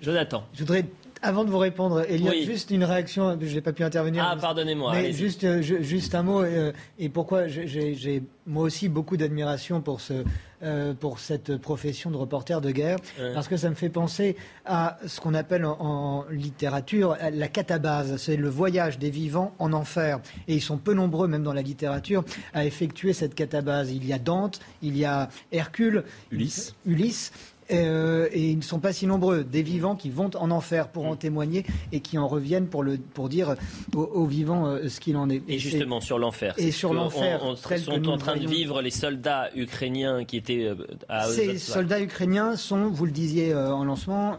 Jonathan. Je voudrais avant de vous répondre, a juste une réaction, je n'ai pas pu intervenir. Ah, pardonnez-moi. Mais juste, euh, juste un mot, euh, et pourquoi j'ai moi aussi beaucoup d'admiration pour, ce, euh, pour cette profession de reporter de guerre, parce que ça me fait penser à ce qu'on appelle en, littérature la catabase, c'est le voyage des vivants en enfer. Et ils sont peu nombreux, même dans la littérature, à effectuer cette catabase. Il y a Dante, il y a Hercule, Ulysse. Ulysse euh, et ils ne sont pas si nombreux, des vivants qui vont en enfer pour en témoigner et qui en reviennent pour, le, pour dire aux, vivants euh, ce qu'il en est. Et, justement sur l'enfer. Et sur l'enfer. On, sont en train de vivre les soldats ukrainiens qui étaient euh, à Ces soldats ukrainiens sont, vous le disiez en lancement,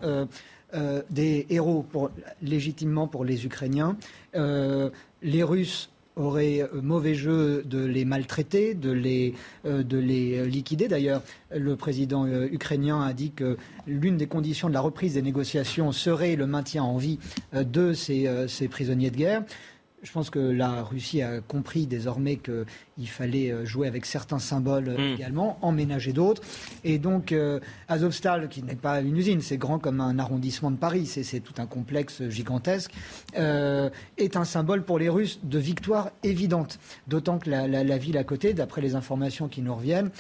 des héros pour, légitimement pour les Ukrainiens. les Russes aurait euh, mauvais jeu de les maltraiter, de les, euh, de les euh, liquider. D'ailleurs, le président ukrainien a dit que l'une des conditions de la reprise des négociations serait le maintien en vie de ces prisonniers de guerre. Je pense que la Russie a compris désormais qu'il fallait euh, jouer avec certains symboles euh, hmm. également, emménager d'autres. Et donc, euh, Azovstal, qui n'est pas une usine, c'est grand comme un arrondissement de Paris, c'est tout un complexe gigantesque, est un symbole pour les Russes de victoire évidente. D'autant que la, ville à côté, d'après les informations qui nous reviennent,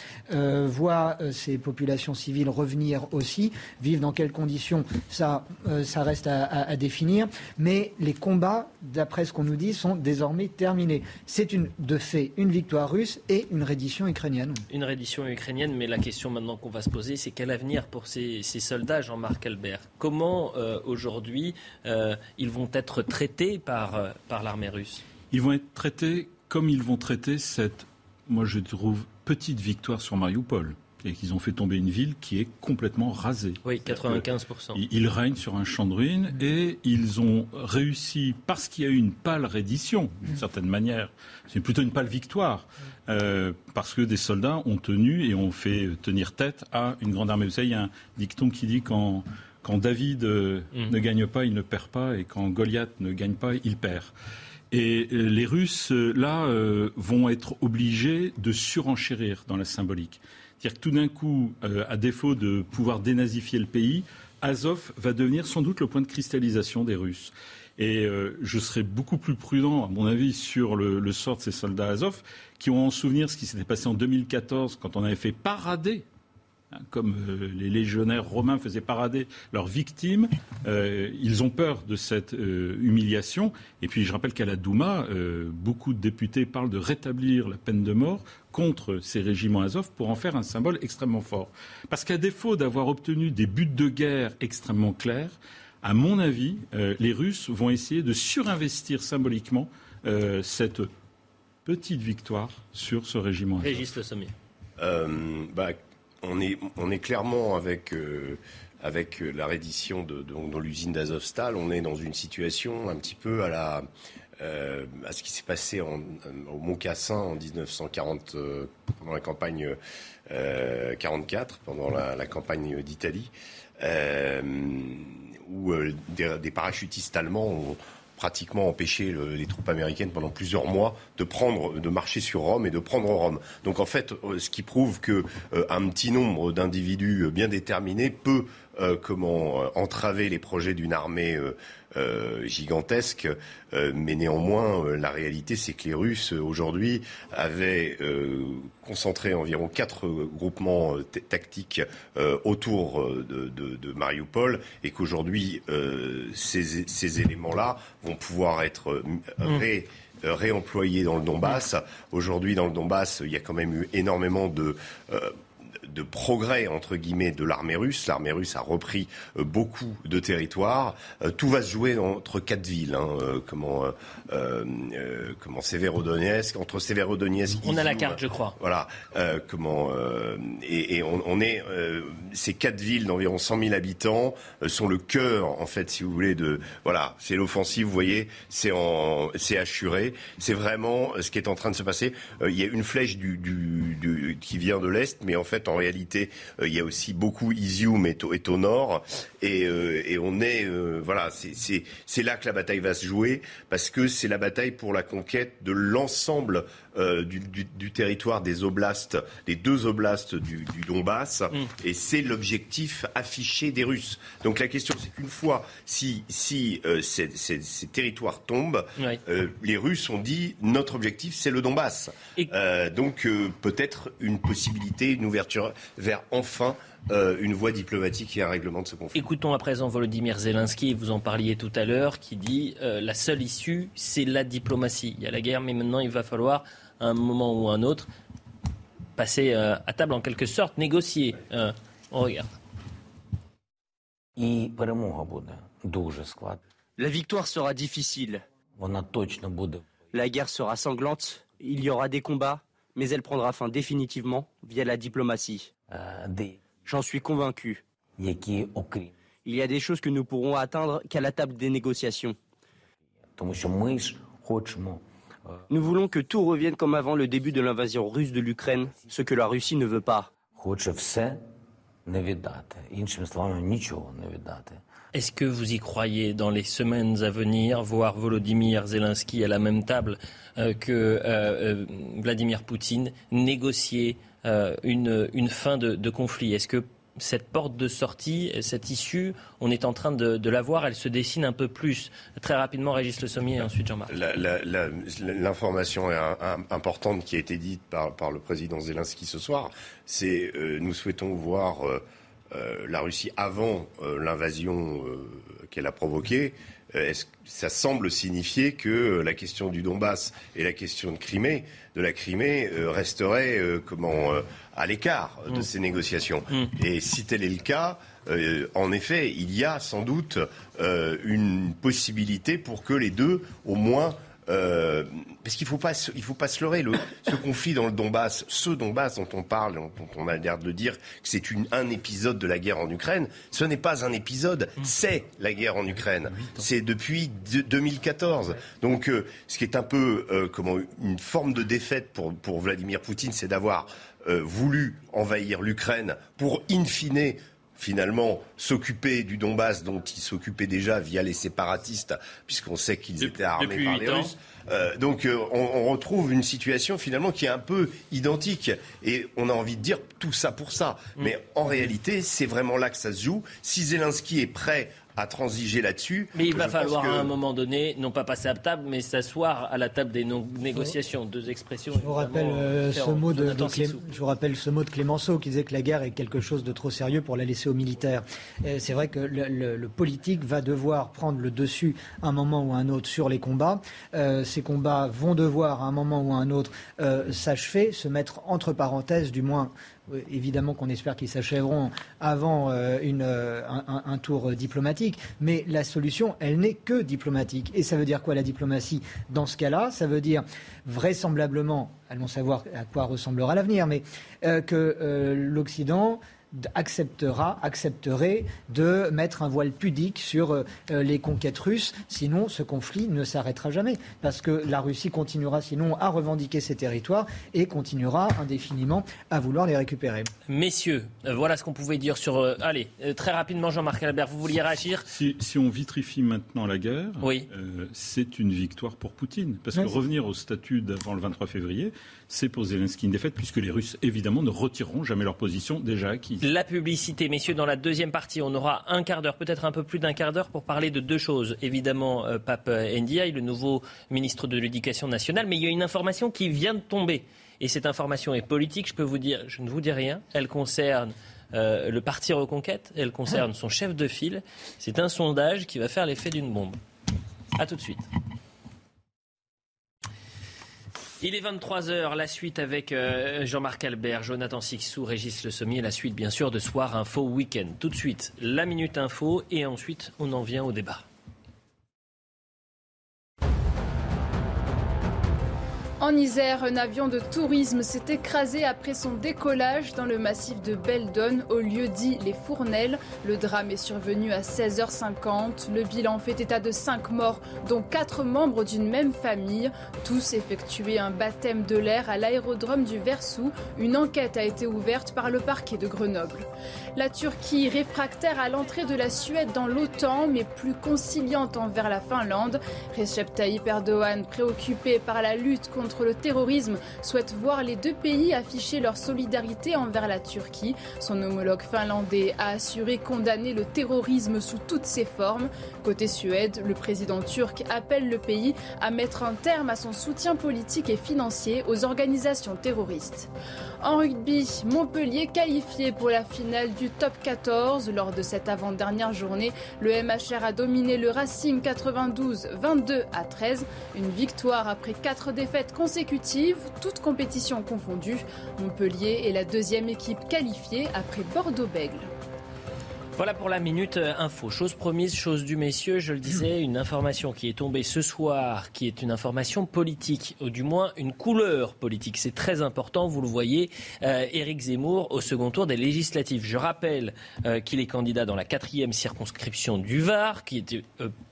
voit ces populations civiles revenir aussi. Vivre dans quelles conditions, ça, ça reste à définir. Mais les combats, d'après ce qu'on nous dit, sont désormais terminés. C'est une, de fait une victoire russe et une reddition ukrainienne. Une reddition ukrainienne, mais la question maintenant qu'on va se poser, c'est quel avenir pour ces, soldats, Jean-Marc Albert? Comment euh, aujourd'hui euh, ils vont être traités par, euh, par l'armée russe? Ils vont être traités comme ils vont traiter cette, moi je trouve, petite victoire sur Mariupol et qu'ils ont fait tomber une ville qui est complètement rasée. Oui, 95%. Ils règnent sur un champ de ruines et ils ont réussi, parce qu'il y a eu une pâle reddition, d'une certaine manière, c'est plutôt une pâle victoire, euh, parce que des soldats ont tenu et ont fait tenir tête à une grande armée. Vous savez, il y a un dicton qui dit quand Quand David mm. ne gagne pas, il ne perd pas, et quand Goliath ne gagne pas, il perd. Et les Russes, là, vont être obligés de surenchérir dans la symbolique. C'est-à-dire que tout d'un coup, à défaut de pouvoir dénazifier le pays, Azov va devenir sans doute le point de cristallisation des Russes. Et euh, je serais beaucoup plus prudent, à mon avis, sur le, sort de ces soldats Azov, qui ont en souvenir ce qui s'était passé en 2014, quand on avait fait parader comme euh, les légionnaires romains faisaient parader leurs victimes, euh, ils ont peur de cette humiliation. Et puis je rappelle qu'à la Douma, beaucoup de députés parlent de rétablir la peine de mort contre ces régiments Azov pour en faire un symbole extrêmement fort. Parce qu'à défaut d'avoir obtenu des buts de guerre extrêmement clairs, à mon avis, euh, les Russes vont essayer de surinvestir symboliquement euh, cette petite victoire sur ce régiment. Régis Le Sommier. Euh, bah, on, est, on est clairement avec, avec la reddition de, dans l'usine d'Azovstal, on est dans une situation un petit peu à la, à ce qui s'est passé au Mont-Cassin en 1940, pendant la campagne 44, pendant la, campagne d'Italie où euh, des, parachutistes allemands ont pratiquement empêché les troupes américaines pendant plusieurs mois de prendre, de marcher sur Rome et de prendre Rome. Donc en fait, euh, ce qui prouve que euh, un petit nombre d'individus bien déterminés peut comment entraver les projets d'une armée euh, gigantesque. Euh, mais néanmoins, euh, la réalité, c'est que les Russes, aujourd'hui, avaient concentré environ quatre groupements tactiques autour de, de, de, Mariupol et qu'aujourd'hui, ces, ces éléments-là vont pouvoir être ré, réemployés dans le Donbass. Aujourd'hui, dans le Donbass, il y a quand même eu énormément de de progrès entre guillemets de l'armée russe. L'armée russe a repris euh, beaucoup de territoires. Euh, tout va se jouer entre quatre villes. Hein, euh, comment comment Severodonetsk entre Severodonetsk. On a la carte, je crois. Voilà. comment et, et on, on, est ces quatre villes d'environ 100 000 habitants sont le cœur en fait, si vous voulez, de voilà. C'est l'offensive. Vous voyez, c'est en c'est assuré. C'est vraiment ce qui est en train de se passer. il y a une flèche du, du, du qui vient de l'est, mais en fait en réalité, euh, il y a aussi beaucoup Izium est au, nord. Et, euh, et, on est, euh, voilà, c'est là que la bataille va se jouer, parce que c'est la bataille pour la conquête de l'ensemble euh, du, du, du, territoire des oblasts, des deux oblasts du, du Donbass, mm. et c'est l'objectif affiché des Russes. Donc la question, c'est qu'une fois, si, si euh, ces, ces, ces, territoires tombent, euh, les Russes ont dit notre objectif, c'est le Donbass. Donc peut-être une possibilité, une ouverture vers enfin euh, une voie diplomatique et un règlement de ce conflit. Écoutons à présent Volodymyr Zelensky, vous en parliez tout à l'heure, qui dit euh, la seule issue, c'est la diplomatie. Il y a la guerre, mais maintenant il va falloir, à un moment ou un autre, passer euh, à table en quelque sorte, négocier. on regarde. La victoire sera difficile. La guerre sera sanglante, il y aura des combats, mais elle prendra fin définitivement via la diplomatie. J'en suis convaincu. Il y a des choses que nous pourrons atteindre qu'à la table des négociations. Nous voulons que tout revienne comme avant le début de l'invasion russe de l'Ukraine, ce que la Russie ne veut pas. Est-ce que vous y croyez dans les semaines à venir, voir Volodymyr Zelensky à la même table euh, que euh, euh, Vladimir Poutine négocier euh, une, une, fin de, de conflit? Est-ce que cette porte de sortie, cette issue, on est en train de, la voir, elle se dessine un peu plus. Très rapidement, Régis Le Sommier et ensuite Jean-Marc. L'information importante qui a été dite par, le président Zelensky ce soir, c'est euh, nous souhaitons voir euh, euh, la Russie avant euh, l'invasion euh, qu'elle a provoquée euh, ça semble signifier que euh, la question du Donbass et la question de la Crimée, euh, resterait comment à l'écart de mm. ces négociations. Mm. Et si tel est le cas, en effet, il y a sans doute une possibilité pour que les deux, au moins, euh, parce qu'il ne faut, pas, il faut pas se leurrer. Le, ce conflit dans le Donbass, ce Donbass dont on parle, dont on a l'air de dire que c'est un épisode de la guerre en Ukraine, ce n'est pas un épisode, c'est la guerre en Ukraine. C'est depuis 2014. Donc, euh, ce qui est un peu euh, comment, une forme de défaite pour, pour Vladimir Poutine, c'est d'avoir voulu envahir l'Ukraine pour, in fine, finalement s'occuper du Donbass dont ils s'occupaient déjà via les séparatistes, puisqu'on sait qu'ils étaient armés par les Russes. Euh, donc euh, on, retrouve une situation finalement qui est un peu identique. Et on a envie de dire tout ça pour ça. Mm. Mais en réalité, c'est vraiment là que ça se joue. Si Zelensky est prêt à transiger là-dessus. Mais il va falloir à un moment donné, non pas passer à table, mais s'asseoir à la table des négociations. Deux expressions. Je vous, rappelle, euh, ce mot de, je vous rappelle ce mot de Clémenceau qui disait que la guerre est quelque chose de trop sérieux pour la laisser aux militaires. C'est vrai que le, politique va devoir prendre le dessus à un moment ou à un autre sur les combats. Euh, ces combats vont devoir à un moment ou à un autre euh, s'achever, se mettre entre parenthèses, du moins évidemment qu'on espère qu'ils s'achèveront avant euh, euh, un, tour diplomatique, mais la solution, elle n'est que diplomatique. Et ça veut dire quoi la diplomatie Dans ce cas-là, ça veut dire vraisemblablement, allons savoir à quoi ressemblera l'avenir, mais euh, que l'Occident acceptera, accepterait de mettre un voile pudique sur euh, les conquêtes russes. Sinon, ce conflit ne s'arrêtera jamais. Parce que la Russie continuera sinon à revendiquer ses territoires et continuera indéfiniment à vouloir les récupérer. Messieurs, euh, voilà ce qu'on pouvait dire sur... Euh, allez, très rapidement, Jean-Marc Albert, vous vouliez réagir si, on vitrifie maintenant la guerre, oui. c'est une victoire pour Poutine. Parce que revenir au statut d'avant le 23 février, c'est pour Zelensky une défaite, puisque les Russes, évidemment, ne retireront jamais leur position déjà acquise. La publicité, messieurs, dans la deuxième partie, on aura un quart d'heure, peut-être un peu plus d'un quart d'heure, pour parler de deux choses. Évidemment, euh, Pape Ndiaye, le nouveau ministre de l'Éducation nationale, mais il y a une information qui vient de tomber. Et cette information est politique, je peux vous dire, je ne vous dis rien. Elle concerne euh, le parti Reconquête, elle concerne son chef de file. C'est un sondage qui va faire l'effet d'une bombe. A tout de suite. Il est 23h, la suite avec euh, Jean-Marc Albert, Jonathan Sixou, Régis Le Sommier, la suite bien sûr de Soir Info Week-end. Tout de suite, la Minute Info et ensuite on en vient au débat. En Isère, un avion de tourisme s'est écrasé après son décollage dans le massif de Beldon, au lieu dit Les Fournelles. Le drame est survenu à 16h50. Le bilan fait état de 5 morts, dont 4 membres d'une même famille. Tous effectuaient un baptême de l'air à l'aérodrome du Versou. Une enquête a été ouverte par le parquet de Grenoble. La Turquie, réfractaire à l'entrée de la Suède dans l'OTAN, mais plus conciliante envers la Finlande. Recep Tayyip Erdogan, préoccupé par la lutte contre le terrorisme souhaite voir les deux pays afficher leur solidarité envers la Turquie. Son homologue finlandais a assuré condamner le terrorisme sous toutes ses formes. Côté Suède, le président turc appelle le pays à mettre un terme à son soutien politique et financier aux organisations terroristes. En rugby, Montpellier qualifié pour la finale du top 14. Lors de cette avant-dernière journée, le MHR a dominé le Racing 92 22 à 13. Une victoire après quatre défaites consécutives, toutes compétitions confondues. Montpellier est la deuxième équipe qualifiée après Bordeaux-Bègle. Voilà pour la minute euh, info. Chose promise, chose du messieurs, je le disais, une information qui est tombée ce soir, qui est une information politique, ou du moins une couleur politique. C'est très important, vous le voyez, euh, Éric Zemmour au second tour des législatives. Je rappelle euh, qu'il est candidat dans la quatrième circonscription du Var, qui était,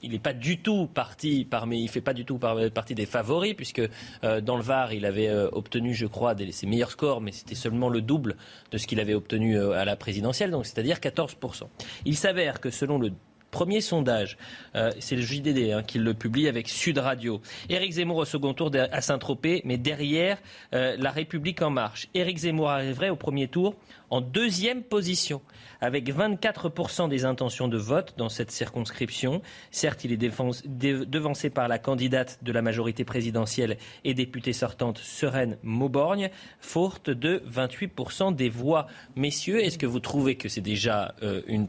il n'est pas du tout parti parmi, il fait pas du tout partie des favoris, puisque dans le Var, il avait obtenu, je crois, des, ses meilleurs scores, mais c'était seulement le double de ce qu'il avait obtenu à la présidentielle, donc c'est-à-dire 14%. Il s'avère que selon le premier sondage, euh, c'est le JDD hein, qui le publie avec Sud Radio. Éric Zemmour au second tour à Saint-Tropez, mais derrière, euh, La République en marche. Éric Zemmour arriverait au premier tour en deuxième position, avec 24% des intentions de vote dans cette circonscription. Certes, il est devancé par la candidate de la majorité présidentielle et députée sortante Sereine Mauborgne, forte de 28% des voix. Messieurs, est-ce que vous trouvez que c'est déjà euh, un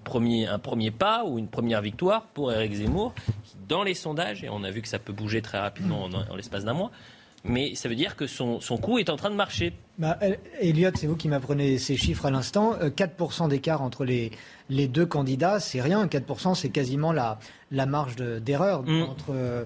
premier pas ou une première victoire pour Éric Zemmour, dans les sondages, et on a vu que ça peut bouger très rapidement en l'espace d'un mois, mais ça veut dire que son, son coup est en train de marcher. Bah, Elliot, c'est vous qui m'apprenez ces chiffres à l'instant. 4% euh, d'écart entre les, les deux candidats, c'est rien. 4%, c'est quasiment la, la marge d'erreur mm. euh,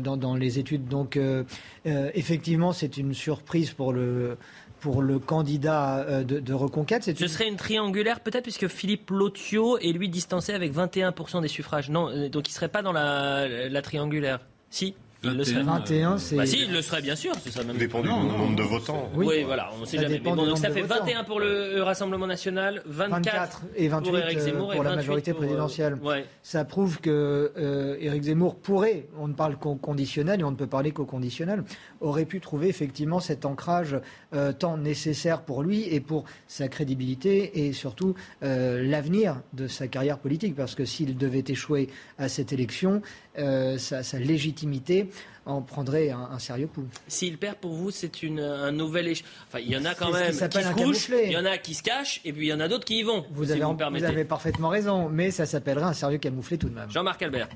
dans, dans, les études. Donc, euh, effectivement, c'est une surprise pour le, pour le candidat de, de Reconquête. Ce serait une triangulaire peut-être puisque Philippe Lotio est lui distancé avec 21% des suffrages. Non, donc il ne serait pas dans la, la triangulaire. Si il le serait. 21, c'est. Bah si, il le serait bien sûr. Ça même... dépend du nombre de votants. Oui, voilà, on ne sait jamais. Mais bon, donc ça fait 21 pour le Rassemblement national, 24, et 28 pour Éric Zemmour pour la majorité présidentielle. Ça prouve que euh, Éric Zemmour pourrait, on ne parle qu'au conditionnel et on ne peut parler qu'au conditionnel, aurait pu trouver effectivement cet ancrage euh, tant nécessaire pour lui et pour sa crédibilité et surtout euh, l'avenir de sa carrière politique. Parce que s'il devait échouer à cette élection, euh, sa, légitimité en prendrait un, sérieux coup. S'il perd pour vous, c'est un nouvel échec. Enfin, il y en a quand même qui se couchent, il y en a qui se cachent, et puis il y en a d'autres qui y vont. Vous, avez, vous avez parfaitement raison, mais ça s'appellerait un sérieux camouflé tout de même. Jean-Marc Albert.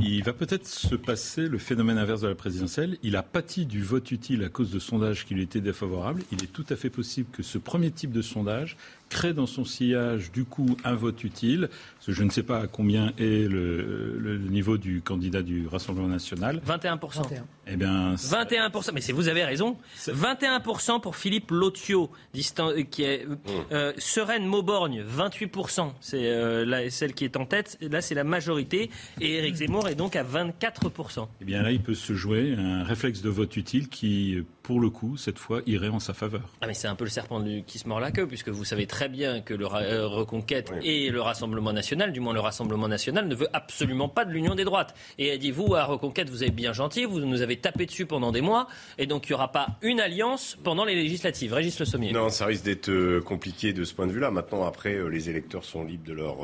Il va peut-être se passer le phénomène inverse de la présidentielle. Il a pâti du vote utile à cause de sondages qui lui étaient défavorables. Il est tout à fait possible que ce premier type de sondage crée dans son sillage du coup un vote utile. je ne sais pas à combien est le, niveau du candidat du Rassemblement national. 21%. Eh bien, 21%. Mais vous avez raison. 21% pour Philippe Lotio, euh, qui est mmh. euh, Sereine Mauborgne, 28%. C'est euh, celle qui est en tête. Là, c'est la majorité. Et Éric Zemmour est donc à 24%. Eh bien là, il peut se jouer un réflexe de vote utile qui, pour le coup, cette fois, irait en sa faveur. Ah mais c'est un peu le serpent qui se mord la queue, puisque vous savez très bien que le euh, Reconquête et le Rassemblement national, du moins le Rassemblement national, ne veut absolument pas de l'union des droites. Et elle dit, vous, à Reconquête, vous êtes bien gentil, vous nous avez tapé dessus pendant des mois, et donc il n'y aura pas une alliance pendant les législatives. Régis Le Sommier. Non, ça risque d'être euh, compliqué de ce point de vue-là. Maintenant, après, euh, les électeurs sont libres de leur,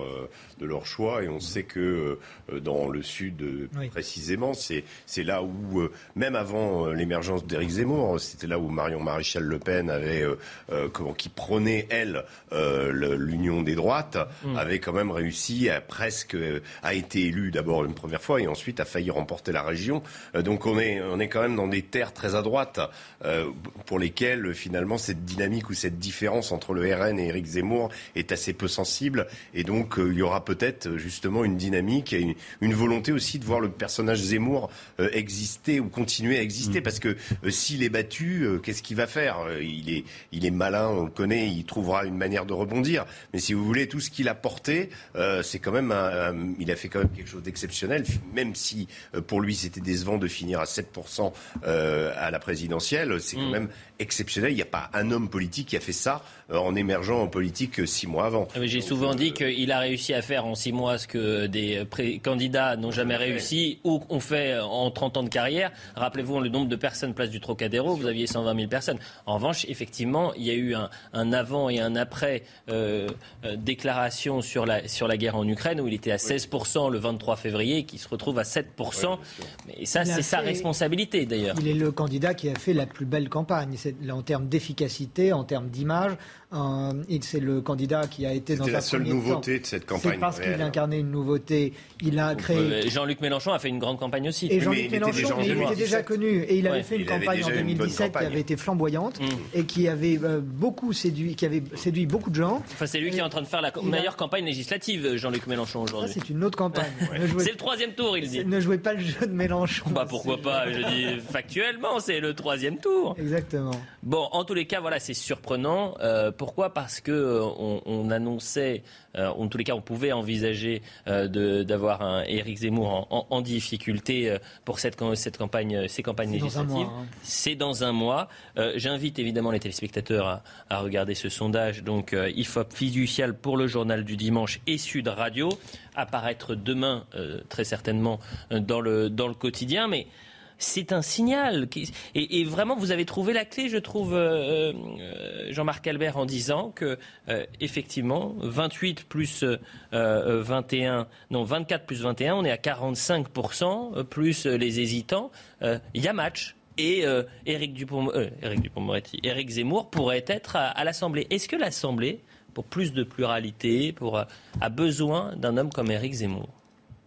de leur choix, et on sait que dans le Sud, précisément, c'est là où, même avant l'émergence d'Éric Zemmour, c'était là où Marion Maréchal Le Pen avait, euh, euh, comment, qui prenait elle euh, l'union des droites, mm. avait quand même réussi à presque, a été élu d'abord une première fois et ensuite a failli remporter la région. donc on est, on est quand même dans des terres très à droite pour lesquelles finalement cette dynamique ou cette différence entre le RN et Éric Zemmour est assez peu sensible et donc il y aura peut-être justement une dynamique et une, une, volonté aussi de voir le personnage Zemmour exister ou continuer à exister mm. parce que s'il est battu euh, qu'est-ce qu'il va faire? Euh, il est, il est malin, on le connaît, il trouvera une manière de rebondir. Mais si vous voulez, tout ce qu'il a porté, euh, c'est quand même, il a fait quand même quelque chose d'exceptionnel, même si pour lui c'était décevant de finir à 7% à la présidentielle, c'est quand mm. même exceptionnel. Il n'y a pas un homme politique qui a fait ça euh, en émergeant en politique euh, six mois avant. J'ai souvent dit qu'il a réussi à faire en six mois ce que des candidats n'ont jamais réussi ou ont fait en 30 ans de carrière. Rappelez-vous le nombre de personnes place du Trocadéro, vous aviez 120 000 personnes. En revanche, effectivement, il y a eu un, avant et un après euh, déclaration sur la, sur la guerre en Ukraine où il était à 16% le 23 février qui se retrouve à 7%. Mais ça, c'est sa responsabilité d'ailleurs. Il est le candidat qui a fait la plus belle campagne en termes d'efficacité, en termes d'image. Euh, c'est le candidat qui a été dans la seule nouveauté de cette campagne. C'est parce qu'il incarnait une nouveauté. Il a créé. Jean-Luc Mélenchon a fait une grande campagne aussi. Et Jean-Luc Mélenchon, il était déjà connu et il avait fait une campagne en 2017 qui avait été flamboyante mm. et qui avait euh, beaucoup séduit, qui avait séduit beaucoup de gens. Enfin, c'est lui qui est en train de faire la meilleure campagne législative, Jean-Luc Mélenchon aujourd'hui. c'est une autre campagne. c'est le troisième tour, il dit. Ne jouez pas le jeu de Mélenchon. Bah pourquoi pas Je dis factuellement, c'est le troisième tour. Exactement. Bon, en tous les cas, voilà, c'est surprenant. Euh, pourquoi Parce que euh, on, annonçait, euh, en tous les cas, on pouvait envisager d'avoir un Éric Zemmour en, difficulté pour cette, cette campagne, ces campagnes législatives. Hein. C'est dans un mois. J'invite évidemment les téléspectateurs à, regarder ce sondage. Donc, IFOP fiducial pour le journal du dimanche et Sud Radio apparaître demain, très certainement, dans le, dans le quotidien. Mais c'est un signal. Et, vraiment, vous avez trouvé la clé, je trouve, euh, euh, Jean-Marc Albert, en disant que, euh, effectivement, 28 plus 21, non, 24 plus 21, on est à 45%, plus les hésitants. Il y a match. Et Éric Dupont, Éric Zemmour pourrait être à, l'Assemblée. Est-ce que l'Assemblée, pour plus de pluralité, pour, a besoin d'un homme comme Éric Zemmour?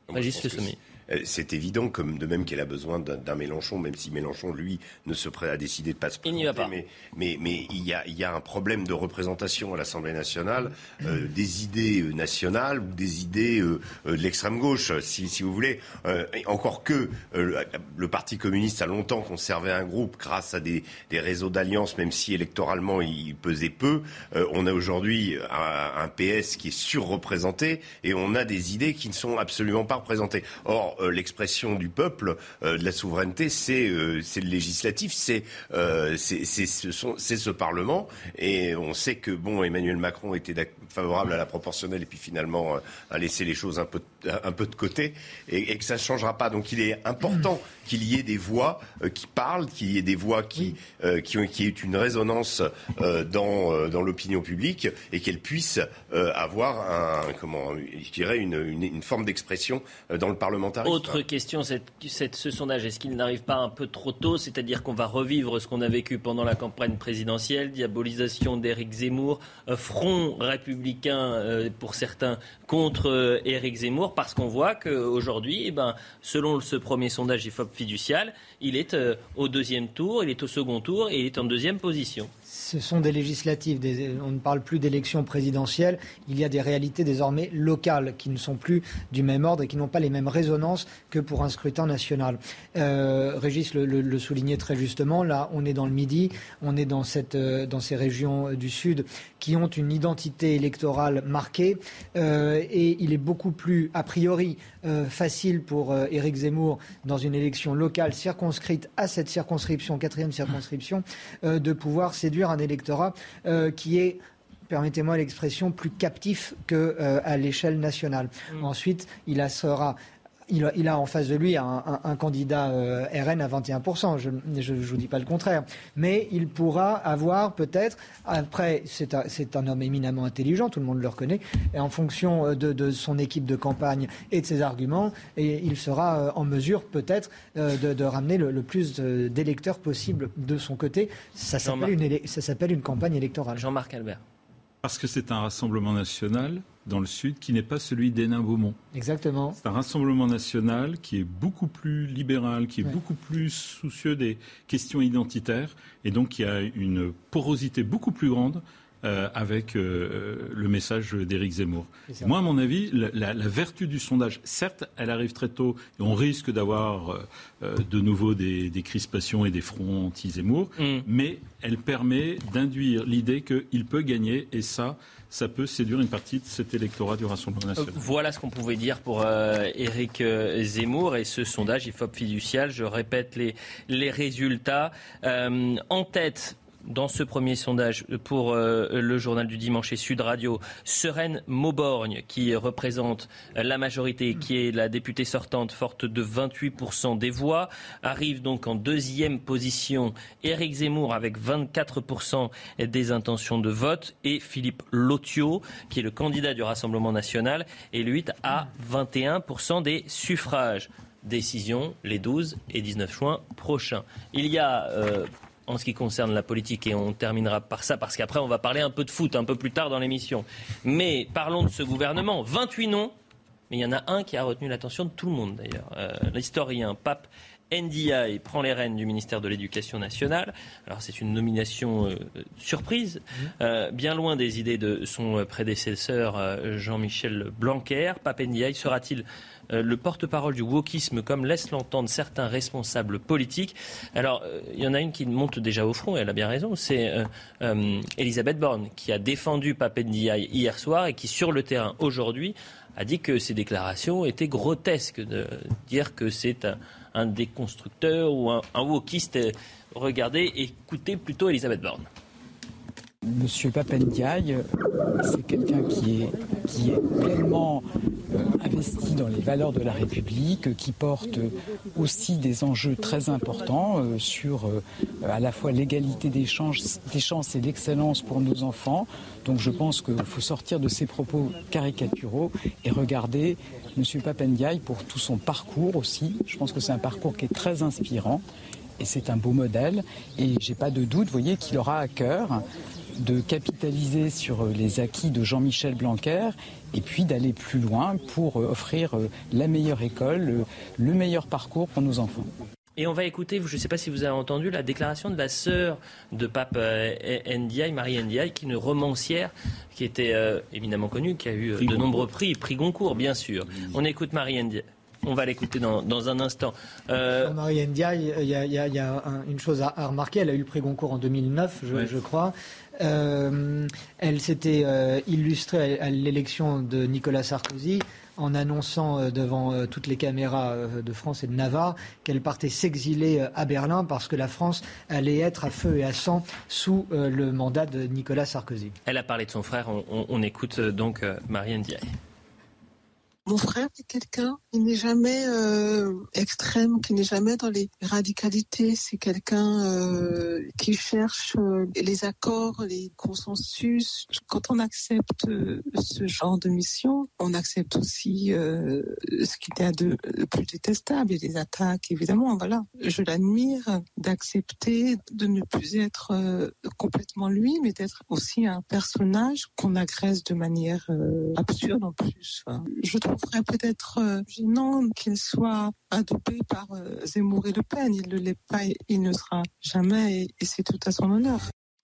Régis Le Sommet. Euh, c'est évident, comme de même qu'elle a besoin d'un Mélenchon, même si Mélenchon, lui, ne se prêt à décider de pas se présenter. Il n'y va pas. Mais, mais, mais il, y a, il y a un problème de représentation à l'Assemblée nationale euh, des idées euh, nationales ou des idées de l'extrême gauche, si, si vous voulez. encore que le Parti communiste a longtemps conservé un groupe grâce à des, des réseaux d'alliances, même si électoralement il pesait peu. on a aujourd'hui un, un PS qui est surreprésenté et on a des idées qui ne sont absolument pas représentées. Or, l'expression du peuple, de la souveraineté, c'est c'est le législatif, c'est ce, Parlement. Et on sait que bon, Emmanuel Macron était favorable à la proportionnelle et puis finalement a laissé les choses un peu un peu de côté et, et que ça ne changera pas. Donc il est important qu'il y ait des voix qui parlent, qu'il y ait des voix qui qui, ont, qui aient une résonance dans dans l'opinion publique et qu'elles puissent avoir un comment je dirais une, une, forme d'expression dans le parlementarisme. Autre question, cette, cette, ce sondage, est-ce qu'il n'arrive pas un peu trop tôt? C'est-à-dire qu'on va revivre ce qu'on a vécu pendant la campagne présidentielle, diabolisation d'Éric Zemmour, front républicain pour certains contre Éric Zemmour, parce qu'on voit qu'aujourd'hui, eh ben, selon ce premier sondage IFOP fiducial, il est au deuxième tour, il est au second tour et il est en deuxième position ce sont des législatives, on ne parle plus d'élections présidentielles, il y a des réalités désormais locales qui ne sont plus du même ordre et qui n'ont pas les mêmes résonances que pour un scrutin national. Euh, Régis le, soulignait très justement, là on est dans le Midi, on est dans, euh, ces régions du Sud qui ont une identité électorale marquée euh, et il est beaucoup plus, a priori, facile pour Éric Zemmour dans une élection locale circonscrite à cette circonscription, quatrième circonscription, de pouvoir séduire un électorat euh, qui est permettez-moi l'expression, plus captif qu'à euh, l'échelle nationale. Mm. Ensuite, il sera il a, en face de lui un, candidat euh, RN à 21%. Je ne vous dis pas le contraire. Mais il pourra avoir peut-être, après, c'est un, homme éminemment intelligent, tout le monde le reconnaît, et en fonction de, son équipe de campagne et de ses arguments, et il sera euh, en mesure peut-être euh, de, ramener le, plus d'électeurs possible de son côté. Ça s'appelle une, une campagne électorale. Jean-Marc Albert. Parce que c'est un rassemblement national dans le Sud qui n'est pas celui d'Hénin-Beaumont. Exactement. C'est un rassemblement national qui est beaucoup plus libéral, qui est beaucoup plus soucieux des questions identitaires et donc qui a une porosité beaucoup plus grande euh, avec euh, le message d'Éric Zemmour. Moi, à mon avis, la, vertu du sondage, certes, elle arrive très tôt et on risque d'avoir euh, de nouveau des, crispations et des fronts anti-Zemmour, mm. mais elle permet d'induire l'idée qu'il peut gagner et ça, ça peut séduire une partie de cet électorat du Rassemblement national. Voilà ce qu'on pouvait dire pour Éric Zemmour et ce sondage IFOP fiducial. Je répète les, les résultats. en tête, dans ce premier sondage pour euh, le journal du dimanche et Sud Radio, Sereine Mauborgne, qui représente la majorité, qui est la députée sortante, forte de 28% des voix, arrive donc en deuxième position Éric Zemmour avec 24% des intentions de vote et Philippe Lotio, qui est le candidat du Rassemblement national, et lui à 21% des suffrages. Décision les 12 et 19 juin prochains. Il y a euh, en ce qui concerne la politique, et on terminera par ça, parce qu'après on va parler un peu de foot un peu plus tard dans l'émission. Mais parlons de ce gouvernement. 28 noms, mais il y en a un qui a retenu l'attention de tout le monde d'ailleurs. Euh, l'historien Pape NDI prend les rênes du ministère de l'Éducation nationale. Alors c'est une nomination euh, surprise, mmh. euh, bien loin des idées de son prédécesseur Jean-Michel Blanquer. Pape NDI sera-t-il le porte-parole du wokisme, comme laissent l'entendre certains responsables politiques. Alors, euh, il y en a une qui monte déjà au front, et elle a bien raison, c'est euh, Elisabeth Borne, qui a défendu Papendiaï hier soir et qui, sur le terrain aujourd'hui, a dit que ces déclarations étaient grotesques, de dire que c'est un, déconstructeur ou un, un wokiste. Regardez, écoutez plutôt Elisabeth Borne. Monsieur Papendiaï, c'est quelqu'un qui est, pleinement euh, investi dans les valeurs de la République, qui porte aussi des enjeux très importants euh, sur euh, à la fois l'égalité des chances, des chances et l'excellence pour nos enfants. Donc je pense qu'il faut sortir de ces propos caricaturaux et regarder Monsieur Papendiaï pour tout son parcours aussi. Je pense que c'est un parcours qui est très inspirant et c'est un beau modèle. Et j'ai pas de doute, vous voyez, qu'il aura à cœur de capitaliser sur euh, les acquis de Jean-Michel Blanquer et puis d'aller plus loin pour euh, offrir euh, la meilleure école, le meilleur parcours pour nos enfants. Et on va écouter, je ne sais pas si vous avez entendu, la déclaration de la sœur de Pape Ndiaye, Marie Ndiaye, qui est une romancière qui était éminemment connue, qui a eu de nombreux prix, prix Goncourt, bien sûr. On écoute Marie Ndiaye. On va l'écouter dans, un instant. Marie Ndiaye, il y a, une chose à, remarquer. Elle a eu le prix Goncourt en 2009, je crois. Euh, elle s'était euh, illustrée à, l'élection de Nicolas Sarkozy en annonçant devant toutes les caméras de France et de Navarre qu'elle partait s'exiler à Berlin parce que la France allait être à feu et à sang sous le mandat de Nicolas Sarkozy. Elle a parlé de son frère. On, écoute donc Marianne Diaye. Mon frère est quelqu'un qui n'est jamais euh, extrême, qui n'est jamais dans les radicalités. C'est quelqu'un euh, qui cherche euh, les accords, les consensus. Quand on accepte ce genre de mission, on accepte aussi ce qui est de, plus détestable et les attaques, évidemment. Voilà, je l'admire d'accepter de ne plus être complètement lui, mais d'être aussi un personnage qu'on agresse de manière absurde en plus. je trouve serait peut-être euh, gênant qu'il soit adopté par euh, Zemmour et Le Pen. Il ne l'est pas, il ne sera jamais, et, c'est tout à son honneur.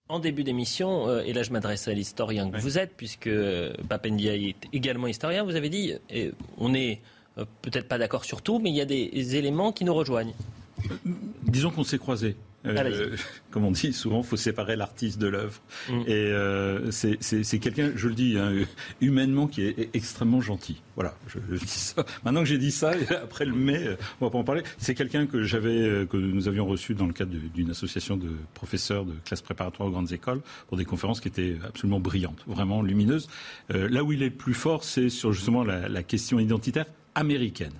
En début d'émission, euh, et là je m'adresse à l'historien que vous êtes, puisque Papendia est également historien, vous avez dit, et on n'est peut-être pas d'accord sur tout, mais il y a des éléments qui nous rejoignent. Disons qu'on s'est croisés. Euh, comme on dit souvent, il faut séparer l'artiste de l'œuvre. Mm. Et euh, c'est quelqu'un, je le dis, hein, humainement, qui est extrêmement gentil. Voilà, je, dis ça. Maintenant que j'ai dit ça, après le mai, euh, on va pas en parler. C'est quelqu'un que j'avais, que nous avions reçu dans le cadre d'une association de professeurs de classes préparatoires aux grandes écoles pour des conférences qui étaient absolument brillantes, vraiment lumineuses. là où il est le plus fort, c'est sur justement la question identitaire américaine.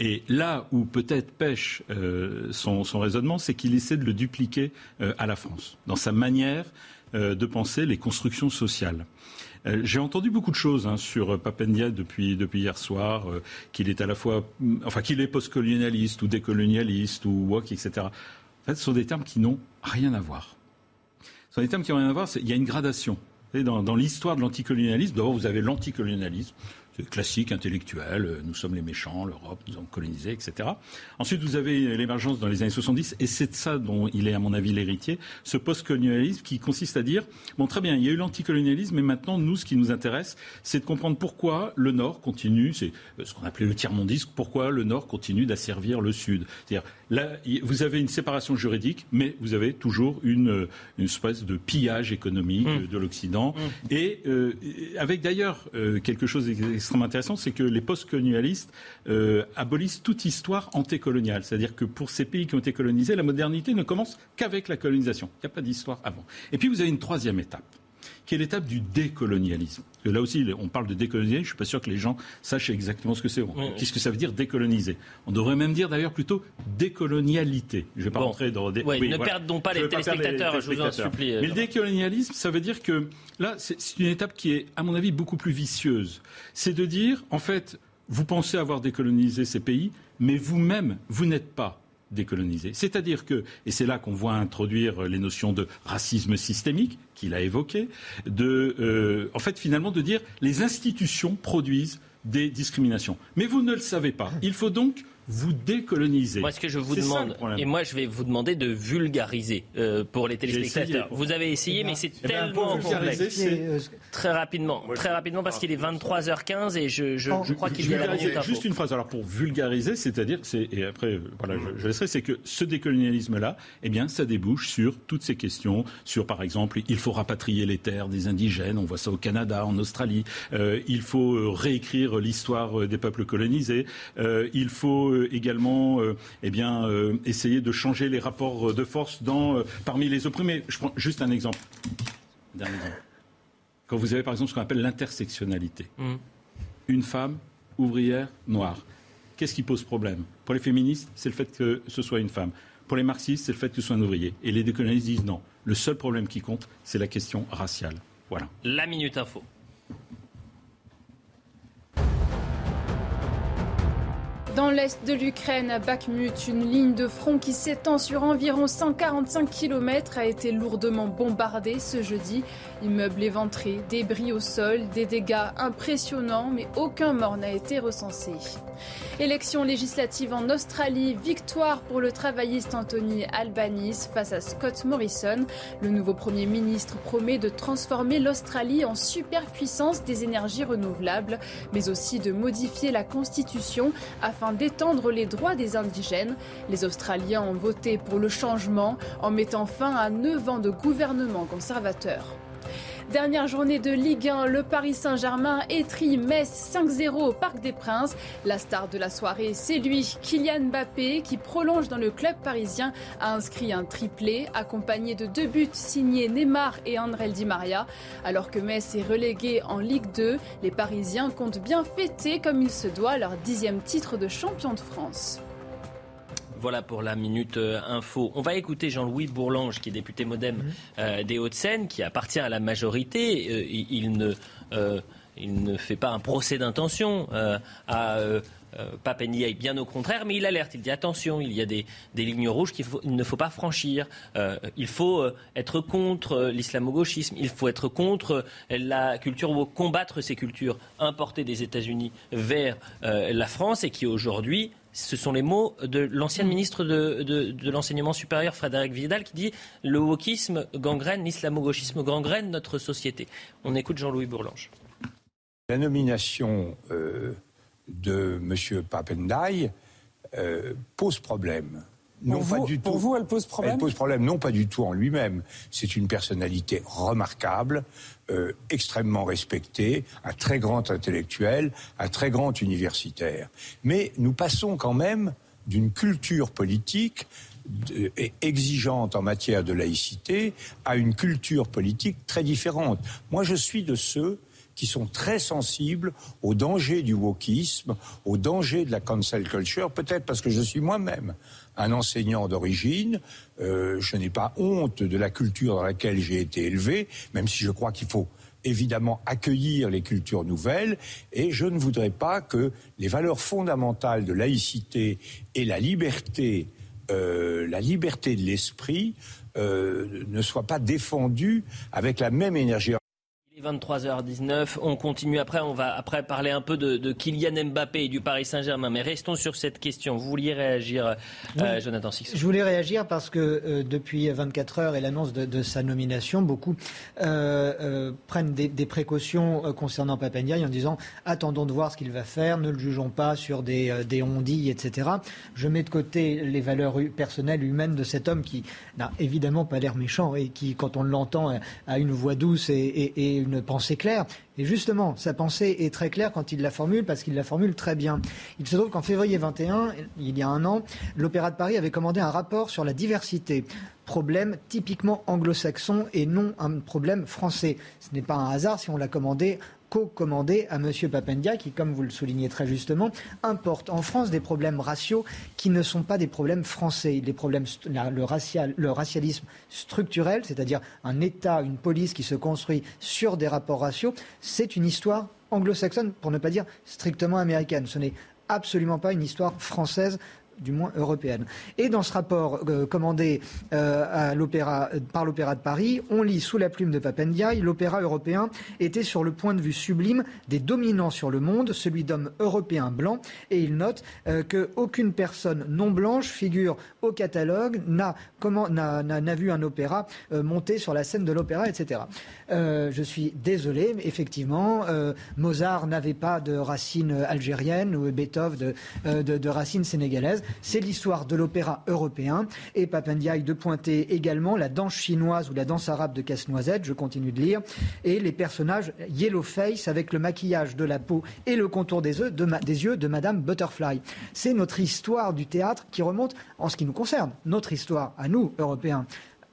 Et là où peut-être pêche euh, son, raisonnement, c'est qu'il essaie de le dupliquer euh, à la France, dans sa manière euh, de penser les constructions sociales. J'ai entendu beaucoup de choses hein, sur Papendia depuis, hier soir, qu'il est à la fois, enfin qu'il est postcolonialiste ou décolonialiste ou woke, etc. En fait, ce sont des termes qui n'ont rien à voir. Ce sont des termes qui n'ont rien à voir. Il y a une gradation. Dans l'histoire de l'anticolonialisme, d'abord vous avez l'anticolonialisme, classique, intellectuel, nous sommes les méchants, l'Europe nous a colonisés, etc. Ensuite, vous avez l'émergence dans les années 70, et c'est de ça dont il est, à mon avis, l'héritier, ce post-colonialisme qui consiste à dire, bon, très bien, il y a eu l'anticolonialisme, mais maintenant, nous, ce qui nous intéresse, c'est de comprendre pourquoi le Nord continue, c'est ce qu'on appelait le tiers-mondisme, pourquoi le Nord continue d'asservir le Sud. C'est-à-dire, là, vous avez une séparation juridique, mais vous avez toujours une, une espèce de pillage économique mmh. de l'Occident, mmh. et euh, avec d'ailleurs euh, quelque chose extrêmement intéressant, c'est que les post-colonialistes euh, abolissent toute histoire antécoloniale. C'est-à-dire que pour ces pays qui ont été colonisés, la modernité ne commence qu'avec la colonisation. Il n'y a pas d'histoire avant. Et puis vous avez une troisième étape qui est l'étape du décolonialisme. là aussi, on parle de décolonialisme, je ne suis pas sûr que les gens sachent exactement ce que c'est. Qu'est-ce que ça veut dire décoloniser On devrait même dire d'ailleurs plutôt décolonialité. Je ne vais pas rentrer dans des... Oui, ne perdons pas les téléspectateurs, je vous en supplie. Mais le décolonialisme, ça veut dire que là, c'est une étape qui est, à mon avis, beaucoup plus vicieuse. C'est de dire, en fait, vous pensez avoir décolonisé ces pays, mais vous-même, vous n'êtes pas décolonisé. C'est-à-dire que, et c'est là qu'on voit introduire les notions de racisme systémique qu'il a évoqué, de, euh, en fait, finalement, de dire les institutions produisent des discriminations. Mais vous ne le savez pas. Il faut donc vous décoloniser. Moi, ce que je vous demande, et moi, je vais vous demander de vulgariser euh, pour les téléspectateurs. Vous avez essayé, mais c'est eh ben, tellement complexe. Euh, très rapidement, très rapidement, parce qu'il est 23h15 et je, je, je crois qu'il y a la Juste une phrase. Alors, pour vulgariser, c'est-à-dire, c'est, et après, voilà, je, je laisserai, c'est que ce décolonialisme-là, eh bien, ça débouche sur toutes ces questions, sur, par exemple, il faut rapatrier les terres des indigènes. On voit ça au Canada, en Australie. Euh, il faut réécrire l'histoire des peuples colonisés. il faut euh, également euh, eh bien, euh, essayer de changer les rapports de force dans, parmi les opprimés. Je prends juste un exemple. Quand vous avez par exemple ce qu'on appelle l'intersectionnalité. Mm. Une femme ouvrière noire. Qu'est-ce qui pose problème? Pour les féministes, c'est le fait que ce soit une femme. Pour les marxistes, c'est le fait que ce soit un ouvrier. Et les décolonialistes disent non. Le seul problème qui compte, c'est la question raciale. Voilà. La minute info. Dans l'est de l'Ukraine, à Bakhmut, une ligne de front qui s'étend sur environ 145 km a été lourdement bombardée ce jeudi. Immeubles éventrés, débris au sol, des dégâts impressionnants, mais aucun mort n'a été recensé. Élection législative en Australie, victoire pour le travailliste Anthony Albanese face à Scott Morrison. Le nouveau Premier ministre promet de transformer l'Australie en superpuissance des énergies renouvelables, mais aussi de modifier la Constitution afin d'étendre les droits des indigènes. Les Australiens ont voté pour le changement en mettant fin à 9 ans de gouvernement conservateur. Dernière journée de Ligue 1, le Paris Saint-Germain étrie Metz 5-0 au Parc des Princes. La star de la soirée, c'est lui, Kylian Mbappé, qui prolonge dans le club parisien, a inscrit un triplé, accompagné de deux buts signés Neymar et André Di Maria. Alors que Metz est relégué en Ligue 2, les Parisiens comptent bien fêter comme il se doit leur dixième titre de champion de France. Voilà pour la minute euh, info. On va écouter Jean-Louis Bourlange, qui est député modem mhm. euh, des Hauts-de-Seine, qui appartient à la majorité. Euh, il, ne, il, ne, fait pas un procès d'intention à Papendiaï, bien au contraire, mais il alerte. Il dit attention, il y a des, lignes rouges qu'il ne faut pas franchir. il faut être contre l'islamo-gauchisme. Il faut être contre la culture ou combattre ces cultures importées des États-Unis vers la France et qui aujourd'hui ce sont les mots de l'ancienne ministre de, l'enseignement supérieur, Frédéric Vidal, qui dit le wokisme gangrène, l'islamo-gauchisme gangrène notre société. On écoute Jean-Louis Bourlange. La nomination euh, de M. Papendai euh, pose problème. Non, pas du pour vous, elle pose problème Elle pose problème, non pas du tout en lui-même. C'est une personnalité remarquable, euh, extrêmement respecté, un très grand intellectuel, un très grand universitaire. Mais nous passons quand même d'une culture politique exigeante en matière de laïcité à une culture politique très différente. Moi, je suis de ceux qui sont très sensibles au danger du wokisme, au danger de la cancel culture, peut-être parce que je suis moi-même un enseignant d'origine. Euh, je n'ai pas honte de la culture dans laquelle j'ai été élevé, même si je crois qu'il faut évidemment accueillir les cultures nouvelles et je ne voudrais pas que les valeurs fondamentales de laïcité et la liberté, euh, la liberté de l'esprit euh, ne soient pas défendues avec la même énergie. 23h19, on continue après, on va après parler un peu de, Kylian Mbappé et du Paris Saint-Germain, mais restons sur cette question. Vous vouliez réagir, euh, Jonathan Six Je voulais réagir parce que euh, depuis 24 heures et l'annonce de, sa nomination, beaucoup euh, prennent des, précautions concernant Papendiaï en disant attendons de voir ce qu'il va faire, ne le jugeons pas sur des, des ondilles, etc. Je mets de côté les valeurs personnelles, humaines de cet homme qui n'a évidemment pas l'air méchant et qui, quand on l'entend, a une voix douce et, et, et une pensée claire. Et justement, sa pensée est très claire quand il la formule, parce qu'il la formule très bien. Il se trouve qu'en février 21, il y a un an, l'Opéra de Paris avait commandé un rapport sur la diversité. Problème typiquement anglo-saxon et non un problème français. Ce n'est pas un hasard si on l'a commandé co-commandé à M. Papendia, qui, comme vous le soulignez très justement, importe en France des problèmes raciaux qui ne sont pas des problèmes français. Les problèmes, le, le racialisme structurel, c'est-à-dire un État, une police qui se construit sur des rapports raciaux, c'est une histoire anglo-saxonne, pour ne pas dire strictement américaine. Ce n'est absolument pas une histoire française du moins européenne. Et dans ce rapport euh, commandé euh, par l'Opéra de Paris, on lit sous la plume de Papendiaï, l'opéra européen était sur le point de vue sublime des dominants sur le monde, celui d'hommes européens blancs, et il note euh, qu'aucune personne non blanche figure au catalogue, n'a vu un opéra monter sur la scène de l'opéra, etc. je suis désolé, mais effectivement, Mozart n'avait pas de racines algériennes ou Beethoven de racines sénégalaises. C'est l'histoire de l'opéra européen. Et Papendiaï de pointer également la danse chinoise ou la danse arabe de Casse-Noisette, je continue de lire, et les personnages yellow face avec le maquillage de la peau et le contour des des yeux de Madame Butterfly. C'est notre histoire du théâtre qui remonte, en ce qui nous concerne, notre histoire à nous, Européens,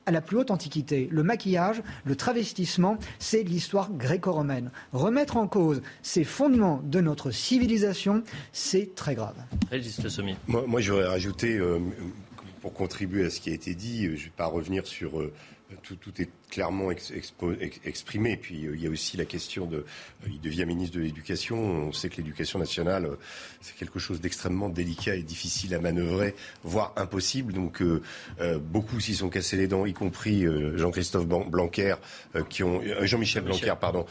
à la plus haute antiquité. Le maquillage, le travestissement, c'est l'histoire gréco-romaine. Remettre en cause ces fondements de notre civilisation, c'est très grave. Moi, moi j'aurais rajouté, euh, pour contribuer à ce qui a été dit, euh, je ne vais pas revenir sur euh, tout, est clairement exprimé. Puis euh, il y a aussi la question de. Euh, il devient ministre de l'Éducation. On sait que l'éducation nationale, euh, c'est quelque chose d'extrêmement délicat et difficile à manœuvrer, voire impossible. Donc beaucoup s'y sont cassés les dents, y compris Jean-Christophe Blanquer, qui ont Jean-Michel Blanquer, pardon,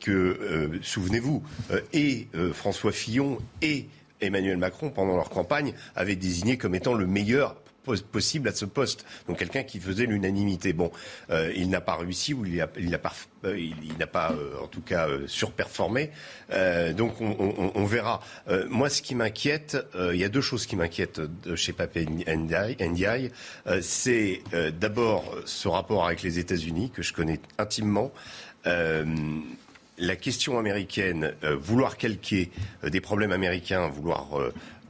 que souvenez-vous, et François Fillon et Emmanuel Macron, pendant leur campagne, avaient désigné comme étant le meilleur possible à ce poste. Donc quelqu'un qui faisait l'unanimité. Bon, euh, il n'a pas réussi ou il n'a pas, euh, il, pas euh, en tout cas surperformé. donc on, on verra. moi, ce qui m'inquiète, il y a deux choses qui m'inquiètent chez Papé Ndiaye. c'est d'abord ce rapport avec les États-Unis que je connais intimement. la question américaine, vouloir calquer des problèmes américains, vouloir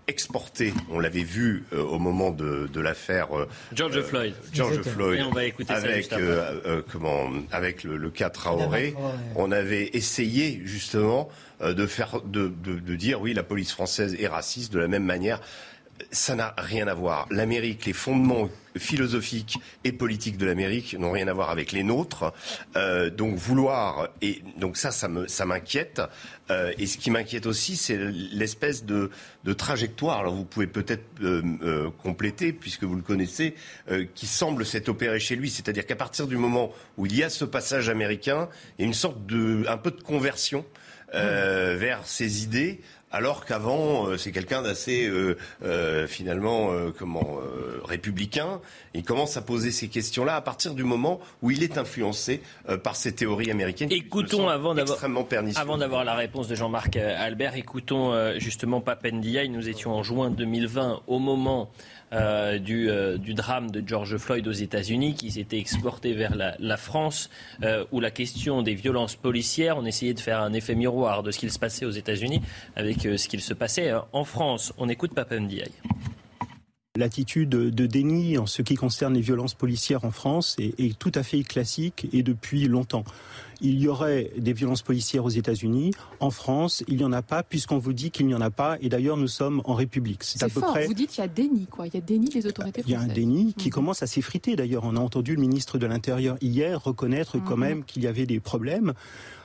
exporter. On l'avait vu euh, au moment de, l'affaire euh, George Floyd. George Floyd. on va écouter avec, euh, comment, avec le, cas Traoré. On avait essayé justement de faire, de, de, dire oui, la police française est raciste de la même manière ça n'a rien à voir. L'Amérique, les fondements philosophiques et politiques de l'Amérique n'ont rien à voir avec les nôtres. Euh, donc vouloir et donc ça, ça me ça m'inquiète. Euh, et ce qui m'inquiète aussi, c'est l'espèce de, de, trajectoire. Alors vous pouvez peut-être euh, compléter puisque vous le connaissez, qui semble s'être opéré chez lui. C'est-à-dire qu'à partir du moment où il y a ce passage américain, il y a une sorte de un peu de conversion. vers ses idées alors qu'avant euh, c'est quelqu'un d'assez euh, euh, finalement comment républicain. Il commence à poser ces questions-là à partir du moment où il est influencé par ces théories américaines. Écoutons avant d'avoir avant d'avoir la réponse de Jean-Marc Albert, écoutons justement Papendia. Nous étions en juin 2020 au moment euh, euh, du, drame de George Floyd aux États-Unis qui s'était exporté vers la, France, euh, où la question des violences policières, on essayait de faire un effet miroir de ce qu'il se passait aux États-Unis avec ce qu'il se passait en France. On écoute Papa Ndiaye. L'attitude de déni en ce qui concerne les violences policières en France est tout à fait classique et depuis longtemps il y aurait des violences policières aux États-Unis. En France, il n'y en a pas, puisqu'on vous dit qu'il n'y en a pas. Et d'ailleurs, nous sommes en République. C'est à peu fort. Vous dites qu'il y a déni, quoi. Il y a déni des autorités françaises. Il y a un déni qui mhm. commence à s'effriter. D'ailleurs, on a entendu le ministre de l'Intérieur hier reconnaître quand mhm. même qu'il y avait des problèmes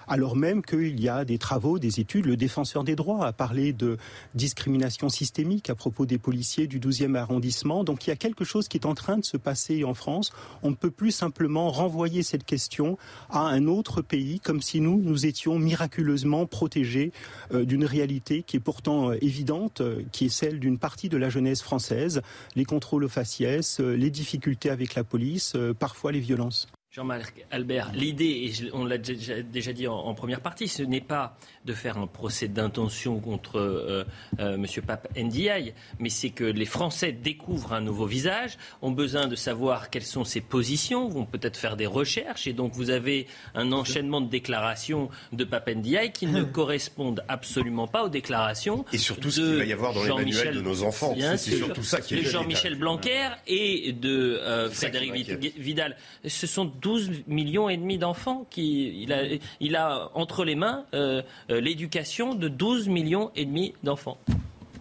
alors même qu'il y a des travaux, des études. Le défenseur des droits a parlé de discrimination systémique à propos des policiers du 12e arrondissement. Donc il y a quelque chose qui est en train de se passer en France. On ne peut plus simplement renvoyer cette question à un autre pays comme si nous, nous étions miraculeusement protégés euh, d'une réalité qui est pourtant euh, évidente, euh, qui est celle d'une partie de la jeunesse française, les contrôles aux faciès, les difficultés avec la police, parfois les violences. Jean-Marc Albert, l'idée, et on l'a déjà, dit en, première partie, ce n'est pas de faire un procès d'intention contre euh, euh, M. Pape Ndiaye, mais c'est que les Français découvrent un nouveau visage, ont besoin de savoir quelles sont ses positions, vont peut-être faire des recherches, et donc vous avez un enchaînement de déclarations de Pape Ndiaye qui ne correspondent absolument pas aux déclarations et surtout ce qu'il va y avoir dans les manuels de nos enfants. C'est surtout ça qui est Jean-Michel Blanquer et de euh, Frédéric Vidal. Ce sont 12 millions et demi d'enfants qui il a, il a entre les mains euh, euh, l'éducation de 12 millions et demi d'enfants.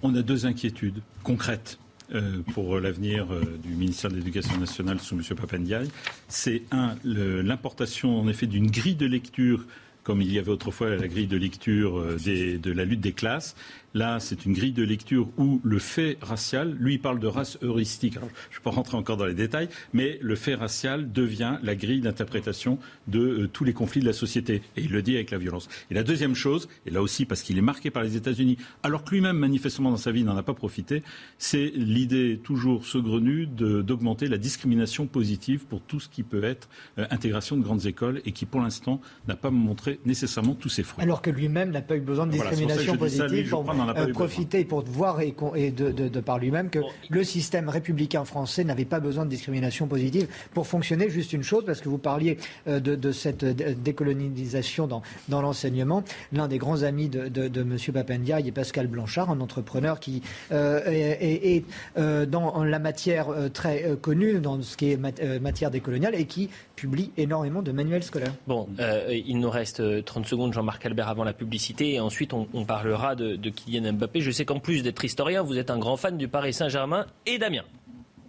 On a deux inquiétudes concrètes. Euh, pour l'avenir du ministère de l'Éducation nationale sous M. Papendiaï, c'est un l'importation en effet d'une grille de lecture comme il y avait autrefois la grille de lecture de la lutte des classes, Là, c'est une grille de lecture où le fait racial, lui, il parle de race heuristique. je ne vais pas rentrer encore dans les détails, mais le fait racial devient la grille d'interprétation de euh, tous les conflits de la société. Et il le dit avec la violence. Et la deuxième chose, et là aussi parce qu'il est marqué par les États-Unis, alors que lui-même, manifestement, dans sa vie, n'en a pas profité, c'est l'idée toujours saugrenue d'augmenter la discrimination positive pour tout ce qui peut être euh, intégration de grandes écoles et qui, pour l'instant, n'a pas montré nécessairement tous ses fruits. Alors que lui-même n'a pas eu besoin de discrimination positive euh, profiter pour voir et, de, par lui-même que le système républicain français n'avait pas besoin de discrimination positive pour fonctionner. Juste une chose, parce que vous parliez euh, de, cette décolonisation dans, dans l'enseignement. L'un des grands amis de, de, M. Papendia est Pascal Blanchard, un entrepreneur qui euh, est, dans la matière très connue, dans ce qui est matière décoloniale, et qui publie énormément de manuels scolaires. Bon, il nous reste 30 secondes, Jean-Marc Albert, avant la publicité, et ensuite on, parlera de, de Kylian Mbappé. Je sais qu'en plus d'être historien, vous êtes un grand fan du Paris Saint-Germain et d'Amiens.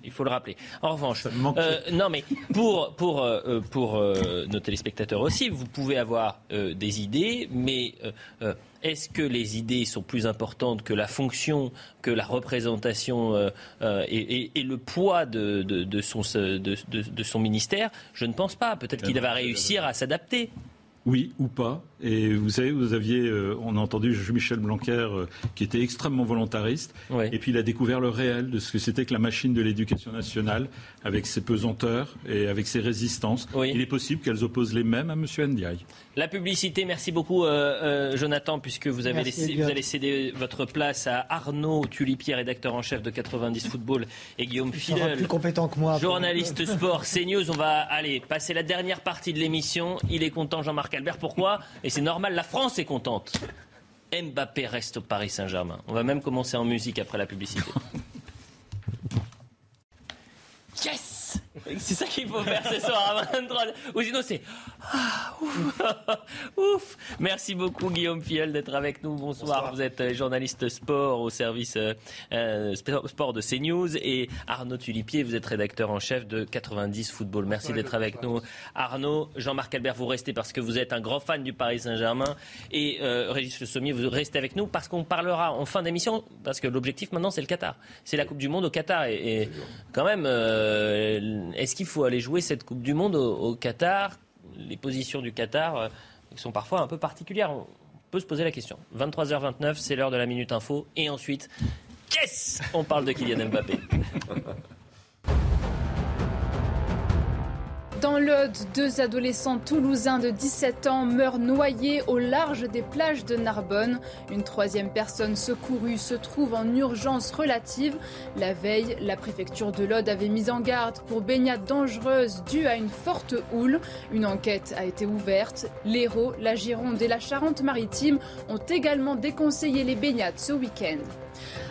Il faut le rappeler. En revanche, euh, non mais pour pour euh, pour euh, nos téléspectateurs aussi, vous pouvez avoir des idées, mais est-ce que les idées sont plus importantes que la fonction, que la représentation et, le poids de, de, son, de, son ministère? Je ne pense pas. Peut-être qu'il va réussir à s'adapter. Oui ou pas. Et vous savez, vous aviez, euh, on a entendu Michel Blanquer euh, qui était extrêmement volontariste. Et puis il a découvert le réel de ce que c'était que la machine de l'éducation nationale, avec ses pesanteurs et avec ses résistances. Il est possible qu'elles opposent les mêmes à M. Ndiaye. La publicité, merci beaucoup euh, Jonathan, puisque vous avez, laissé, vous avez cédé votre place à Arnaud Tulipier, rédacteur en chef de 90 Football, et Guillaume Fidel, plus compétent que moi. journaliste sport CNews. On va aller passer la dernière partie de l'émission. Il est content, Jean-Marc Jean-Marc Albert, pourquoi? Et c'est normal, la France est contente. Mbappé reste au Paris Saint-Germain. On va même commencer en musique après la publicité. Yes c'est ça qu'il faut faire ce soir à 23 Ou sinon c'est ah, ouf, Merci beaucoup Guillaume Fiel d'être avec nous. Bonsoir. Vous êtes euh, journaliste sport au service euh, euh, sport de CNews et Arnaud Tulipier, vous êtes rédacteur en chef de 90 Football. Merci d'être avec nous. Arnaud, Jean-Marc Albert, vous restez parce que vous êtes un grand fan du Paris Saint-Germain et Régis Le Sommier, vous restez avec nous parce qu'on parlera en fin d'émission parce que l'objectif maintenant c'est le Qatar. C'est la Coupe du Monde au Qatar et, quand même est-ce qu'il faut aller jouer cette Coupe du Monde au, Qatar Les positions du Qatar euh, sont parfois un peu particulières? On peut se poser la question. 23h29, c'est l'heure de la Minute Info. Et ensuite, yes On parle de Kylian Mbappé? Dans l'Aude, deux adolescents toulousains de 17 ans meurent noyés au large des plages de Narbonne. Une troisième personne secourue se trouve en urgence relative. La veille, la préfecture de l'Aude avait mis en garde pour baignade dangereuse due à une forte houle. Une enquête a été ouverte. L'Hérault, la Gironde et la Charente-Maritime ont également déconseillé les baignades ce week-end.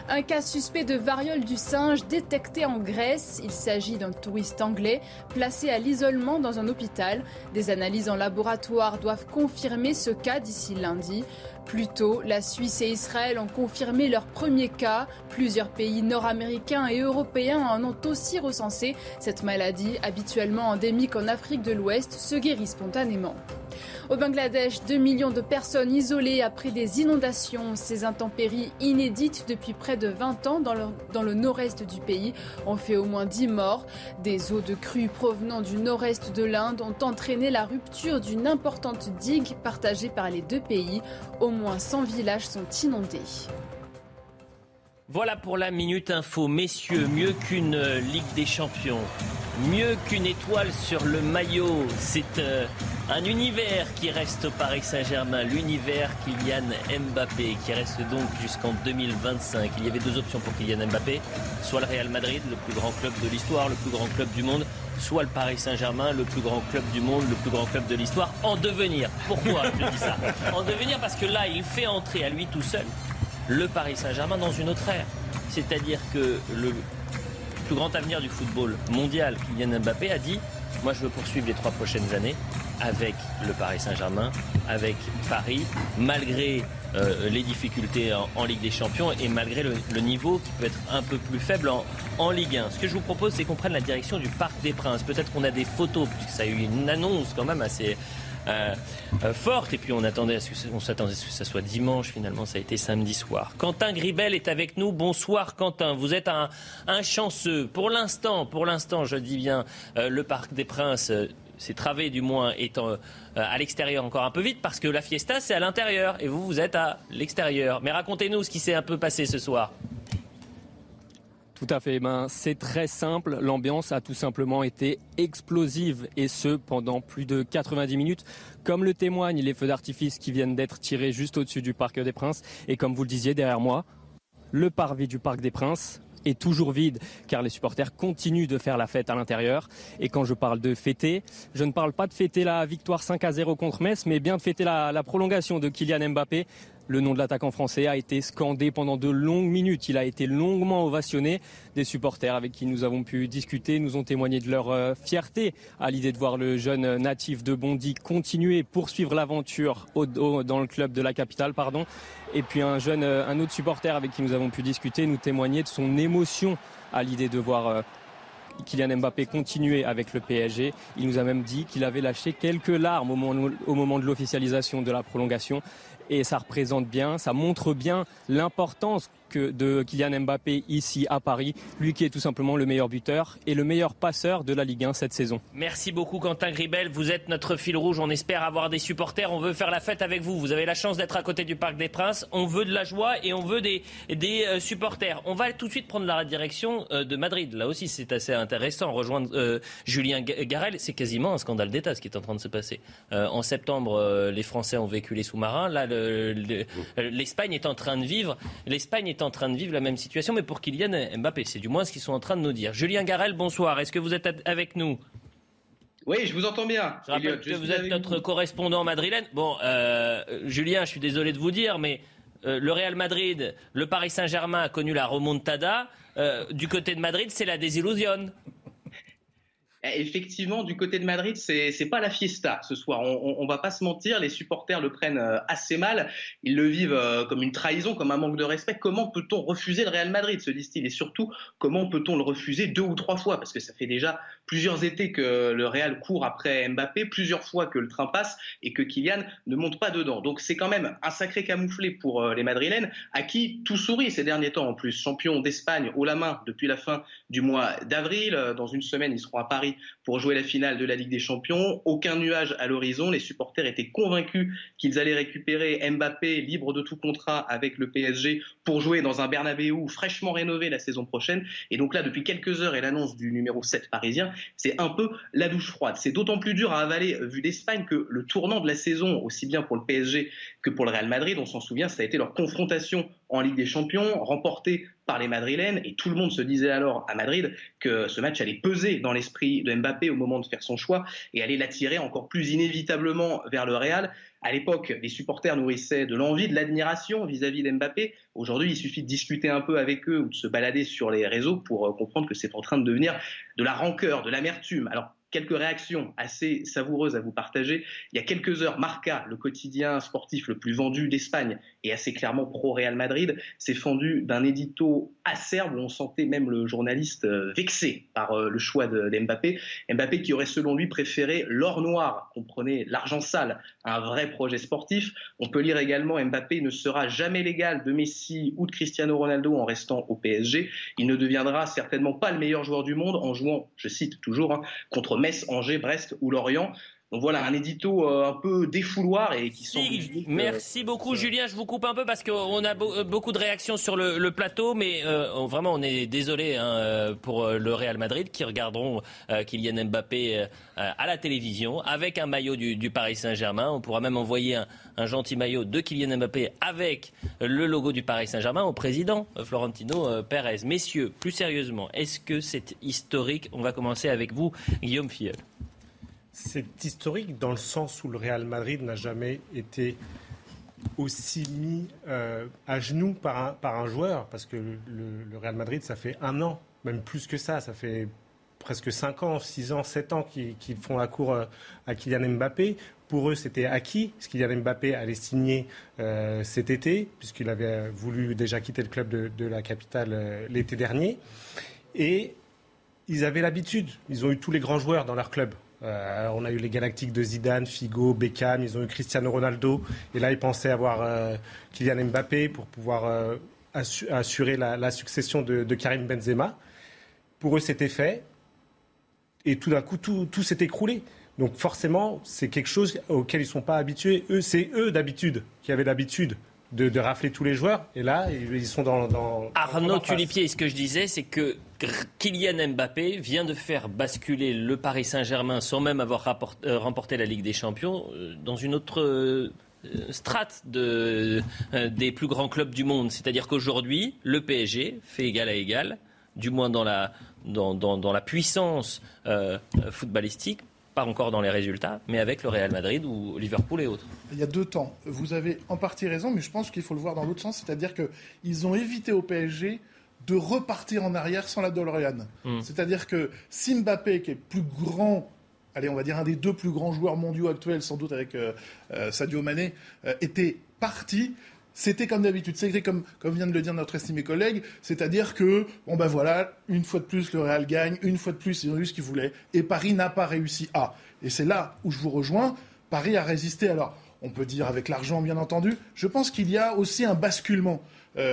Un cas suspect de variole du singe détecté en Grèce. Il s'agit d'un touriste anglais placé à l'isolement dans un hôpital. Des analyses en laboratoire doivent confirmer ce cas d'ici lundi. Plus tôt, la Suisse et Israël ont confirmé leur premier cas. Plusieurs pays nord-américains et européens en ont aussi recensé. Cette maladie, habituellement endémique en Afrique de l'Ouest, se guérit spontanément. Au Bangladesh, 2 millions de personnes isolées après des inondations. Ces intempéries inédites depuis près de 20 ans dans le, nord-est du pays ont fait au moins 10 morts. Des eaux de crue provenant du nord-est de l'Inde ont entraîné la rupture d'une importante digue partagée par les deux pays. Au moins 100 villages sont inondés. Voilà pour la Minute Info. Messieurs, mieux qu'une Ligue des Champions, mieux qu'une étoile sur le maillot, c'est euh, un univers qui reste au Paris Saint-Germain, l'univers Kylian Mbappé, qui reste donc jusqu'en 2025. Il y avait deux options pour Kylian Mbappé, soit le Real Madrid, le plus grand club de l'histoire, le plus grand club du monde, soit le Paris Saint-Germain, le plus grand club du monde, le plus grand club de l'histoire, en devenir. Pourquoi je dis ça? En devenir parce que là, il fait entrer à lui tout seul le Paris Saint-Germain dans une autre ère. C'est-à-dire que le plus grand avenir du football mondial, Kylian Mbappé, a dit Moi, je veux poursuivre les trois prochaines années avec le Paris Saint-Germain, avec Paris, malgré euh, les difficultés en, Ligue des Champions et malgré le, niveau qui peut être un peu plus faible en, en Ligue 1. Ce que je vous propose, c'est qu'on prenne la direction du Parc des Princes. Peut-être qu'on a des photos, puisque ça a eu une annonce quand même assez, euh, euh, forte. Et puis on attendait à ce que, on s'attendait à ce que ça soit dimanche. Finalement, ça a été samedi soir. Quentin Gribel est avec nous. Bonsoir, Quentin. Vous êtes un, un chanceux. Pour l'instant, pour l'instant, je dis bien, euh, le Parc des Princes. s'est travé du moins étant à l'extérieur encore un peu vite parce que la fiesta c'est à l'intérieur et vous vous êtes à l'extérieur. Mais racontez-nous ce qui s'est un peu passé ce soir. Tout à fait. Ben, c'est très simple. L'ambiance a tout simplement été explosive et ce pendant plus de 90 minutes. Comme le témoignent les feux d'artifice qui viennent d'être tirés juste au-dessus du Parc des Princes. Et comme vous le disiez derrière moi, le parvis du Parc des Princes est toujours vide car les supporters continuent de faire la fête à l'intérieur. Et quand je parle de fêter, je ne parle pas de fêter la victoire 5 à 0 contre Metz, mais bien de fêter la prolongation de Kylian Mbappé le nom de l'attaquant français a été scandé pendant de longues minutes. Il a été longuement ovationné. Des supporters avec qui nous avons pu discuter nous ont témoigné de leur euh, fierté à l'idée de voir le jeune natif de Bondy continuer, poursuivre l'aventure dans le club de la capitale. Pardon. Et puis un jeune, euh, un autre supporter avec qui nous avons pu discuter nous témoignait de son émotion à l'idée de voir euh, Kylian Mbappé continuer avec le PSG. Il nous a même dit qu'il avait lâché quelques larmes au moment de l'officialisation de la prolongation et ça représente bien, ça montre bien l'importance de Kylian Mbappé ici à Paris, lui qui est tout simplement le meilleur buteur et le meilleur passeur de la Ligue 1 cette saison. Merci beaucoup Quentin Gribel, vous êtes notre fil rouge, on espère avoir des supporters, on veut faire la fête avec vous, vous avez la chance d'être à côté du Parc des Princes, on veut de la joie et on veut des, des euh, supporters. On va tout de suite prendre la direction euh, de Madrid, là aussi c'est assez intéressant, rejoindre euh, Julien Garel, c'est quasiment un scandale d'État ce qui est en train de se passer. en septembre, les Français ont vécu les sous-marins, là l'Espagne est en train de vivre, l'Espagne en train de vivre la même situation, mais pour Kylian Mbappé. C'est du moins ce qu'ils sont en train de nous dire. Julien Garel, bonsoir. Est-ce que vous êtes avec nous? Oui, je vous entends bien. Je rappelle que vous êtes notre correspondant madrilène. Bon, euh, Julien, je suis désolé de vous dire, mais euh, le Real Madrid, le Paris Saint-Germain a connu la remontada. Euh, du côté de Madrid, c'est la désillusion. Effectivement, du côté de Madrid, c'est n'est pas la fiesta ce soir. On, ne va pas se mentir, les supporters le prennent euh, assez mal. Ils le vivent euh, comme une trahison, comme un manque de respect. Comment peut-on refuser le Real Madrid, se disent-ils? Et surtout, comment peut-on le refuser deux ou trois fois? Parce que ça fait déjà plusieurs étés que le Real court après Mbappé, plusieurs fois que le train passe et que Kylian ne monte pas dedans. Donc c'est quand même un sacré camouflé pour euh, les Madrilènes, à qui tout sourit ces derniers temps en plus. Champion d'Espagne haut la main depuis la fin du mois d'avril. Dans une semaine, ils seront à Paris pour jouer la finale de la Ligue des Champions. Aucun nuage à l'horizon. Les supporters étaient convaincus qu'ils allaient récupérer Mbappé libre de tout contrat avec le PSG pour jouer dans un Bernabeu fraîchement rénové la saison prochaine. Et donc là, depuis quelques heures et l'annonce du numéro 7 parisien, c'est un peu la douche froide. C'est d'autant plus dur à avaler vu d'Espagne que le tournant de la saison, aussi bien pour le PSG que pour le Real Madrid, on s'en souvient, ça a été leur confrontation en Ligue des Champions, remportée par les Madrilènes. Et tout le monde se disait alors à Madrid que ce match allait peser dans l'esprit de Mbappé au moment de faire son choix et allait l'attirer encore plus inévitablement vers le Real. À l'époque, les supporters nourrissaient de l'envie, de l'admiration vis-à-vis d'Mbappé. Aujourd'hui, il suffit de discuter un peu avec eux ou de se balader sur les réseaux pour euh, comprendre que c'est en train de devenir de la rancœur, de l'amertume. Quelques réactions assez savoureuses à vous partager. Il y a quelques heures, Marca, le quotidien sportif le plus vendu d'Espagne et assez clairement pro-Real Madrid, s'est fendu d'un édito acerbe où on sentait même le journaliste euh, vexé par euh, le choix d'Mbappé. Mbappé qui aurait selon lui préféré l'or noir, comprenez l'argent sale, un vrai projet sportif. On peut lire également Mbappé ne sera jamais l'égal de Messi ou de Cristiano Ronaldo en restant au PSG. Il ne deviendra certainement pas le meilleur joueur du monde en jouant, je cite toujours, hein, contre Metz, Angers, Brest ou Lorient. Donc voilà, un édito euh, un peu défouloir et qui sont. Merci beaucoup, Julien. Je vous coupe un peu parce qu'on a euh, beaucoup de réactions sur le, plateau, mais euh, vraiment, on est désolé hein, pour le Real Madrid qui regarderont Kylian Mbappé à la télévision avec un maillot du, Paris Saint-Germain. On pourra même envoyer un, un, gentil maillot de Kylian Mbappé avec le logo du Paris Saint-Germain au président Florentino Pérez. Messieurs, plus sérieusement, est-ce que c'est historique? On va commencer avec vous, Guillaume Filleul. C'est historique dans le sens où le Real Madrid n'a jamais été aussi mis euh, à genoux par un, joueur, parce que le, Real Madrid, ça fait un an, même plus que ça, ça fait presque 5 ans, 6 ans, 7 ans qu'ils font la cour euh, à Kylian Mbappé. Pour eux, c'était acquis, parce Kylian Mbappé allait signer euh, cet été, puisqu'il avait voulu déjà quitter le club de la capitale l'été dernier. Et ils avaient l'habitude, ils ont eu tous les grands joueurs dans leur club. Euh, on a eu les Galactiques de Zidane, Figo, Beckham, ils ont eu Cristiano Ronaldo. Et là, ils pensaient avoir euh, Kylian Mbappé pour pouvoir euh, assurer la, succession de, Karim Benzema. Pour eux, c'était fait. Et tout d'un coup, tout, tout s'est écroulé. Donc forcément, c'est quelque chose auquel ils ne sont pas habitués. Eux, c'est eux d'habitude qui avaient l'habitude de, rafler tous les joueurs. Et là, ils sont dans. dans Arnaud Tulipier, ce que je disais, c'est que Kylian Mbappé vient de faire basculer le Paris Saint-Germain sans même avoir euh, remporté la Ligue des Champions euh, dans une autre. Euh, strate de, des plus grands clubs du monde. C'est-à-dire qu'aujourd'hui, le PSG fait égal à égal, du moins dans la, dans, dans, la puissance footballistique, pas encore dans les résultats, mais avec le Real Madrid ou Liverpool et autres. Il y a deux temps. Vous avez en partie raison, mais je pense qu'il faut le voir dans l'autre sens, c'est-à-dire qu'ils ont évité au PSG de repartir en arrière sans la DeLorean. Hmm. C'est-à-dire que si Mbappé, qui est plus grand allez, on va dire un des deux plus grands joueurs mondiaux actuels, sans doute avec euh, euh, Sadio Mané, euh, était parti, c'était comme d'habitude. C'est comme, comme vient de le dire notre estimé collègue, c'est-à-dire que, bon ben voilà, une fois de plus, le Real gagne, une fois de plus, ils ont eu ce qu'ils voulaient, et Paris n'a pas réussi à. Et c'est là où je vous rejoins. Paris a résisté, alors, on peut dire avec l'argent, bien entendu. Je pense qu'il y a aussi un basculement.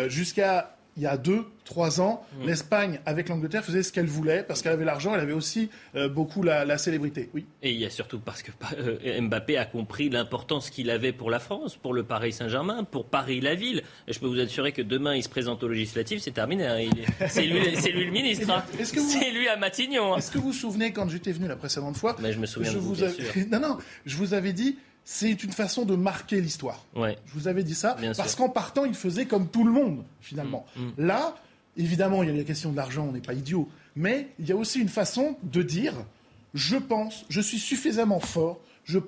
Jusqu'à il y a deux, trois ans, mm. l'Espagne, avec l'Angleterre, faisait ce qu'elle voulait parce qu'elle avait l'argent, elle avait aussi euh, beaucoup la, célébrité. Oui. Et il y a surtout parce que euh, Mbappé a compris l'importance qu'il avait pour la France, pour le Paris Saint-Germain, pour Paris-la-Ville. Et je peux vous assurer que demain, il se présente aux législatives, c'est terminé. Hein. C'est lui, lui, le ministre. Hein. C'est lui à Matignon. Hein. Est-ce que vous vous souvenez quand j'étais venu la précédente fois Mais Je me souviens je de vous, vous Non, non, je vous avais dit c'est une façon de marquer l'histoire. Ouais. Je vous avais dit ça parce qu'en partant, il faisait comme tout le monde finalement. Mm, mm. Là, Évidemment, il y a la question de l'argent, on n'est pas idiot. Mais il y a aussi une façon de dire je pense, je suis suffisamment fort, je,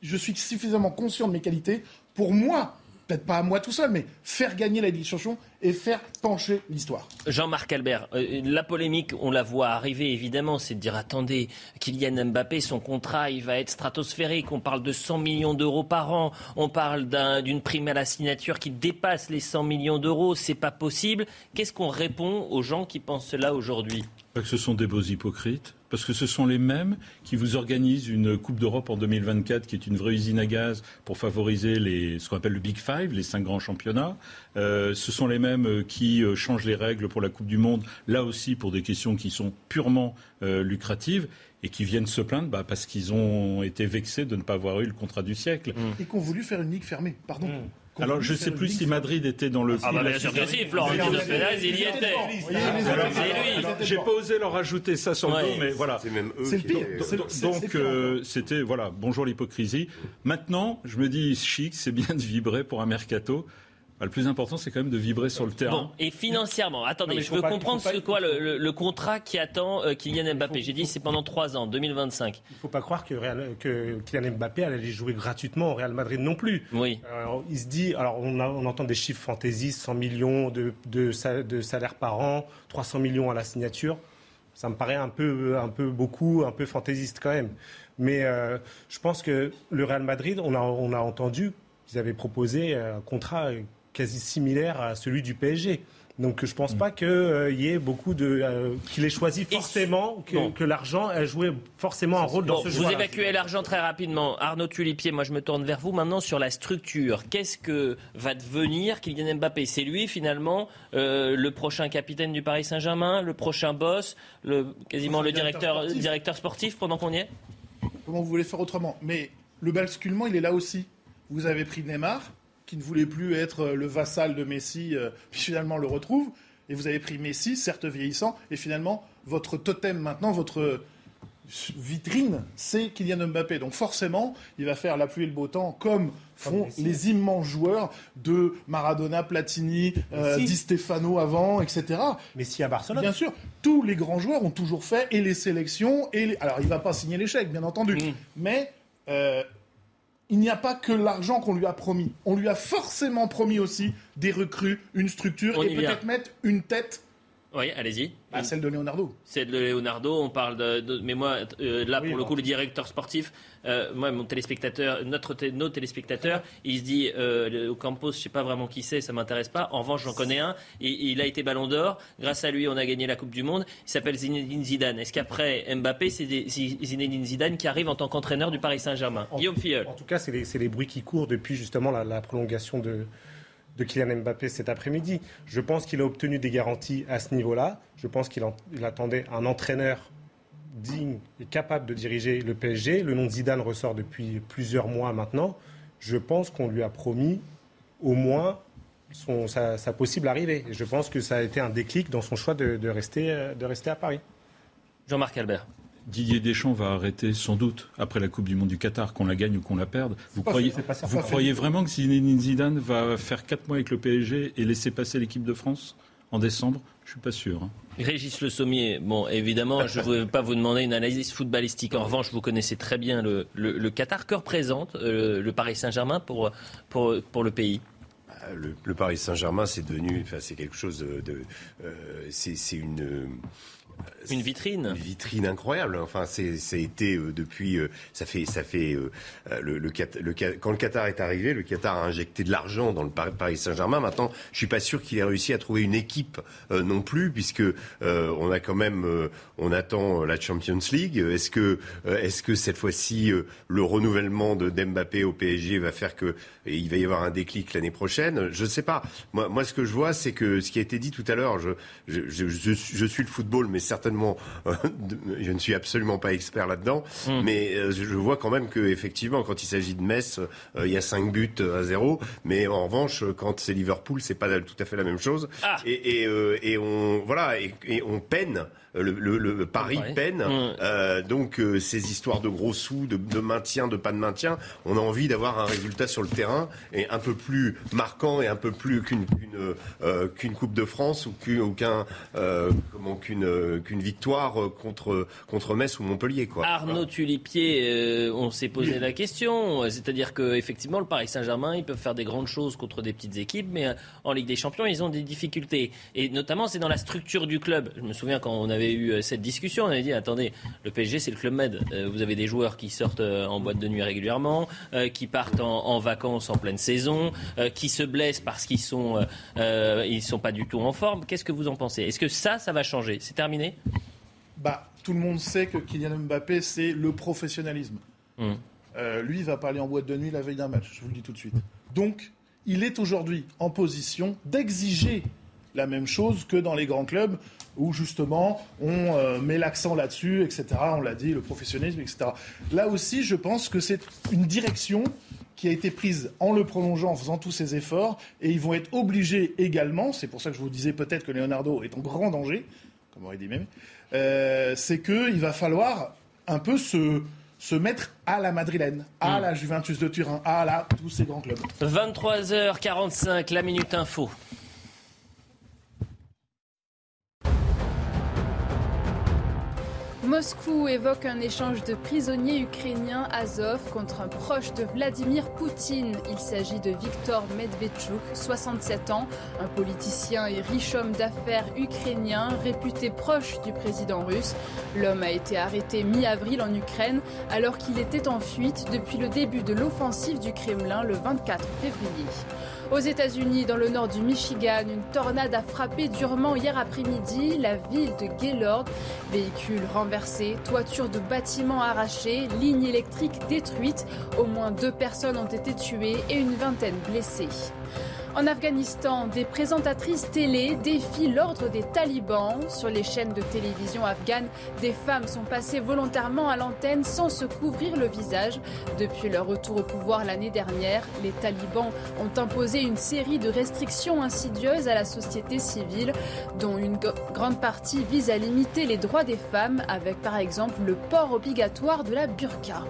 je suis suffisamment conscient de mes qualités pour moi peut-être pas à moi tout seul, mais faire gagner la Ligue et faire pencher l'histoire. Jean-Marc Albert, euh, la polémique, on la voit arriver évidemment, c'est de dire attendez, Kylian Mbappé, son contrat, il va être stratosphérique. On parle de 100 millions d'euros par an, on parle d'une prime à la signature qui dépasse les 100 millions d'euros. C'est pas possible. Qu'est-ce qu'on répond aux gens qui pensent cela aujourd'hui? Que ce sont des beaux hypocrites parce que ce sont les mêmes qui vous organisent une Coupe d'Europe en 2024 qui est une vraie usine à gaz pour favoriser les, ce qu'on appelle le Big Five, les cinq grands championnats. Euh, ce sont les mêmes euh, qui euh, changent les règles pour la Coupe du Monde, là aussi pour des questions qui sont purement lucratives et qui viennent se plaindre bah, parce qu'ils ont été vexés de ne pas avoir eu le contrat du siècle. Et qu'on voulu faire une ligue fermée, pardon. Mmh. Alors, je ne sais plus si Madrid était dans le. Ah, bah, bien sûr que si, Florentino Pérez, il y était. C'est lui. J'ai pas osé leur ajouter ça sur le dos, mais voilà. C'est même eux. C'est le pire. Donc, euh, c'était, voilà, bonjour l'hypocrisie. Maintenant, je me dis, chic, c'est bien de vibrer pour un mercato. Bah, le plus important, c'est quand même de vibrer sur le terrain. Bon, et financièrement, attendez, je veux comprendre ce quoi le, contrat qui attend euh, Kylian Mbappé. J'ai dit c'est pendant trois ans, 2025. Il ne faut pas croire que, que, Kylian Mbappé allait jouer gratuitement au Real Madrid non plus. Oui. il se dit, alors on, entend des chiffres fantaisistes, 100 millions de, de, de salaires par an, 300 millions à la signature. Ça me paraît un peu, un peu beaucoup, un peu fantaisiste quand même. Mais euh, je pense que le Real Madrid, on a, on a entendu qu'ils avaient proposé un contrat quasi similaire à celui du PSG. Donc je ne pense mm. pas qu'il euh, y ait beaucoup de euh, qu'il ait choisi forcément que, l'argent ait joué forcément un rôle dans ce jeu. Vous évacuez l'argent très rapidement. Arnaud Tulipier, moi je me tourne vers vous maintenant sur la structure. Qu'est-ce que va devenir Kylian Mbappé? C'est lui finalement euh, le prochain capitaine du Paris Saint-Germain, le prochain boss, le, quasiment le directeur, directeur sportif pendant qu'on y est? Comment vous voulez faire autrement? Mais le basculement, il est là aussi. Vous avez pris Neymar, qui ne voulait plus être euh, le vassal de Messi, euh, puis finalement le retrouve. Et vous avez pris Messi, certes vieillissant, et finalement, votre totem maintenant, votre vitrine, c'est Kylian Mbappé. Donc forcément, il va faire la pluie et le beau temps comme font les immenses joueurs de Maradona, Platini, euh, Di Stefano avant, etc. Messi à Barcelone. Bien sûr, tous les grands joueurs ont toujours fait, et les sélections, et alors il ne va pas signer l'échec, bien entendu, mm. mais il n'y a pas que l'argent qu'on lui a promis. On lui a forcément promis aussi des recrues, une structure et peut-être mettre une tête oui, allez-y. Bah, celle de Leonardo. Celle de Leonardo, on parle de. mais moi, euh, là, pour le coup, le directeur sportif, euh, moi, mon téléspectateur, notre, nos téléspectateurs, il se dit euh, au campus, je ne sais pas vraiment qui c'est, ça ne m'intéresse pas. En revanche, j'en connais un. Et, il a été ballon d'or. Grâce à lui, on a gagné la Coupe du Monde. Il s'appelle Zinedine Zidane. Est-ce qu'après Mbappé, c'est Zinedine Zidane qui arrive en tant qu'entraîneur du Paris Saint-Germain? Guillaume Filleul. En tout cas, c'est les, les, bruits qui courent depuis justement la prolongation de de Kylian Mbappé cet après-midi. Je pense qu'il a obtenu des garanties à ce niveau-là. Je pense qu'il attendait un entraîneur digne et capable de diriger le PSG. Le nom de Zidane ressort depuis plusieurs mois maintenant. Je pense qu'on lui a promis au moins sa, possible arrivée. Et je pense que ça a été un déclic dans son choix de, rester, de rester à Paris. Jean-Marc Albert. Didier Deschamps va arrêter sans doute après la Coupe du Monde du Qatar, qu'on la gagne ou qu'on la perde. Vous croyez, vous croyez vraiment que Zinedine Zidane va faire 4 mois avec le PSG et laisser passer l'équipe de France en décembre? Je suis pas sûr. Hein. Régis Le Sommier, bon, évidemment, je ne veux pas vous demander une analyse footballistique. En revanche, vous connaissez très bien le, Qatar. Que représente euh, le Paris Saint-Germain pour, pour, pour le pays? Bah, le, Paris Saint-Germain, c'est devenu, enfin, c'est quelque chose de, euh, c'est une une vitrine. Une vitrine incroyable. Enfin, c'est, ça a été euh, depuis, euh, ça fait, ça fait euh, le, le, quand le Qatar est arrivé, le Qatar a injecté de l'argent dans le Paris Saint-Germain. Maintenant, je suis pas sûr qu'il ait réussi à trouver une équipe non plus, puisque on a quand même, on attend la Champions League. Est-ce que, est-ce que cette fois-ci, le renouvellement de Dembapé au PSG va faire que il va y avoir un déclic l'année prochaine? Je ne sais pas. Moi, moi, ce que je vois, c'est que ce qui a été dit tout à l'heure, je, je, je, je suis le football, mais certainement, euh, je ne suis absolument pas expert là-dedans, hmm. mais euh, je vois quand même que effectivement, quand il s'agit de Metz, euh, il y a 5 buts à 0, mais en revanche, quand c'est Liverpool, c'est pas tout à fait la même chose. Ah. Et, et, on voilà, et, on peine. Le, le, Paris peine. Hmm. donc ces histoires de gros sous, de, de, maintien, de pas de maintien, on a envie d'avoir un résultat sur le terrain et un peu plus marquant et un peu plus qu'une qu'une Coupe de France ou qu'un comment qu'une qu'une victoire contre, contre Metz ou Montpellier. Quoi. Arnaud Tulipier, on s'est posé la question. C'est-à-dire qu'effectivement, le Paris Saint-Germain, ils peuvent faire des grandes choses contre des petites équipes, mais en Ligue des Champions, ils ont des difficultés. Et notamment, c'est dans la structure du club. Je me souviens quand on avait eu cette discussion, on avait dit attendez, le PSG, c'est le club Med. vous avez des joueurs qui sortent en boîte de nuit régulièrement, qui partent en, en vacances en pleine saison, qui se blessent parce qu'ils sont, ils sont pas du tout en forme. Qu'est-ce que vous en pensez? Est-ce que ça, ça va changer? C'est terminé? Bah, Tout le monde sait que Kylian Mbappé, c'est le professionnalisme. Hmm. Euh, lui, il va pas aller en boîte de nuit la veille d'un match, je vous le dis tout de suite. Donc, il est aujourd'hui en position d'exiger la même chose que dans les grands clubs où justement on euh, met l'accent là-dessus, etc. On l'a dit, le professionnalisme, etc. Là aussi, je pense que c'est une direction qui a été prise en le prolongeant, en faisant tous ces efforts, et ils vont être obligés également, c'est pour ça que je vous disais peut-être que Leonardo est en grand danger, comme aurait dit même, euh, c'est qu'il va falloir un peu se, se mettre à la madrilène, à hmm. la Juventus de Turin, à la, tous ces grands clubs. 23h45, la Minute Info. Moscou évoque un échange de prisonniers ukrainiens Azov contre un proche de Vladimir Poutine. Il s'agit de Viktor Medvedchuk, 67 ans, un politicien et riche homme d'affaires ukrainien réputé proche du président russe. L'homme a été arrêté mi-avril en Ukraine alors qu'il était en fuite depuis le début de l'offensive du Kremlin le 24 février. Aux États-Unis, dans le nord du Michigan, une tornade a frappé durement hier après-midi la ville de Gaylord. Véhicules renversés, toitures de bâtiments arrachées, lignes électriques détruites. Au moins deux personnes ont été tuées et une vingtaine blessées. En Afghanistan, des présentatrices télé défient l'ordre des talibans. Sur les chaînes de télévision afghanes, des femmes sont passées volontairement à l'antenne sans se couvrir le visage. Depuis leur retour au pouvoir l'année dernière, les talibans ont imposé une série de restrictions insidieuses à la société civile, dont une grande partie vise à limiter les droits des femmes, avec par exemple le port obligatoire de la burqa.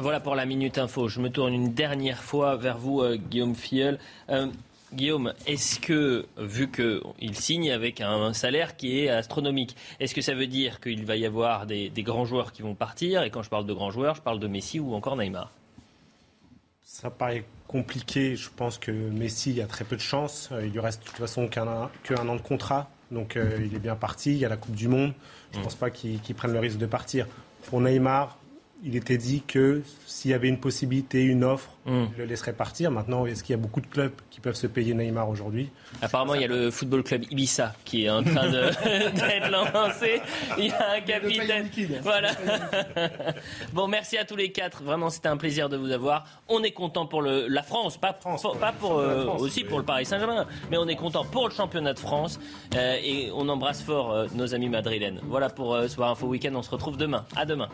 Voilà pour la Minute Info. Je me tourne une dernière fois vers vous, euh, Guillaume Filleul. Euh, Guillaume, est-ce que, vu qu'il signe avec un, salaire qui est astronomique, est-ce que ça veut dire qu'il va y avoir des, grands joueurs qui vont partir? Et quand je parle de grands joueurs, je parle de Messi ou encore Neymar Ça paraît compliqué. Je pense que Messi a très peu de chance. Euh, il lui reste de toute façon qu'un an de contrat. Donc il est bien parti. Il y a la Coupe du Monde. Je ne mm. pense pas qu'il prenne le risque de partir. Pour Neymar, il était dit que s'il y avait une possibilité, une offre, hmm. il le laisserait partir. Maintenant, est-ce qu'il y a beaucoup de clubs qui peuvent se payer Neymar aujourd'hui? Apparemment, il y a le football club Ibiza qui est en train d'être lancé. Il y a un capitaine. Voilà. bon, merci à tous les quatre. Vraiment, c'était un plaisir de vous avoir. On est content pour le, la France, pas, pas pour, euh, aussi pour le Paris Saint-Germain, mais on est content pour le championnat de France. Euh, et on embrasse fort euh, nos amis madrilènes. Voilà pour Soir Info Week-end. On se retrouve demain. À demain.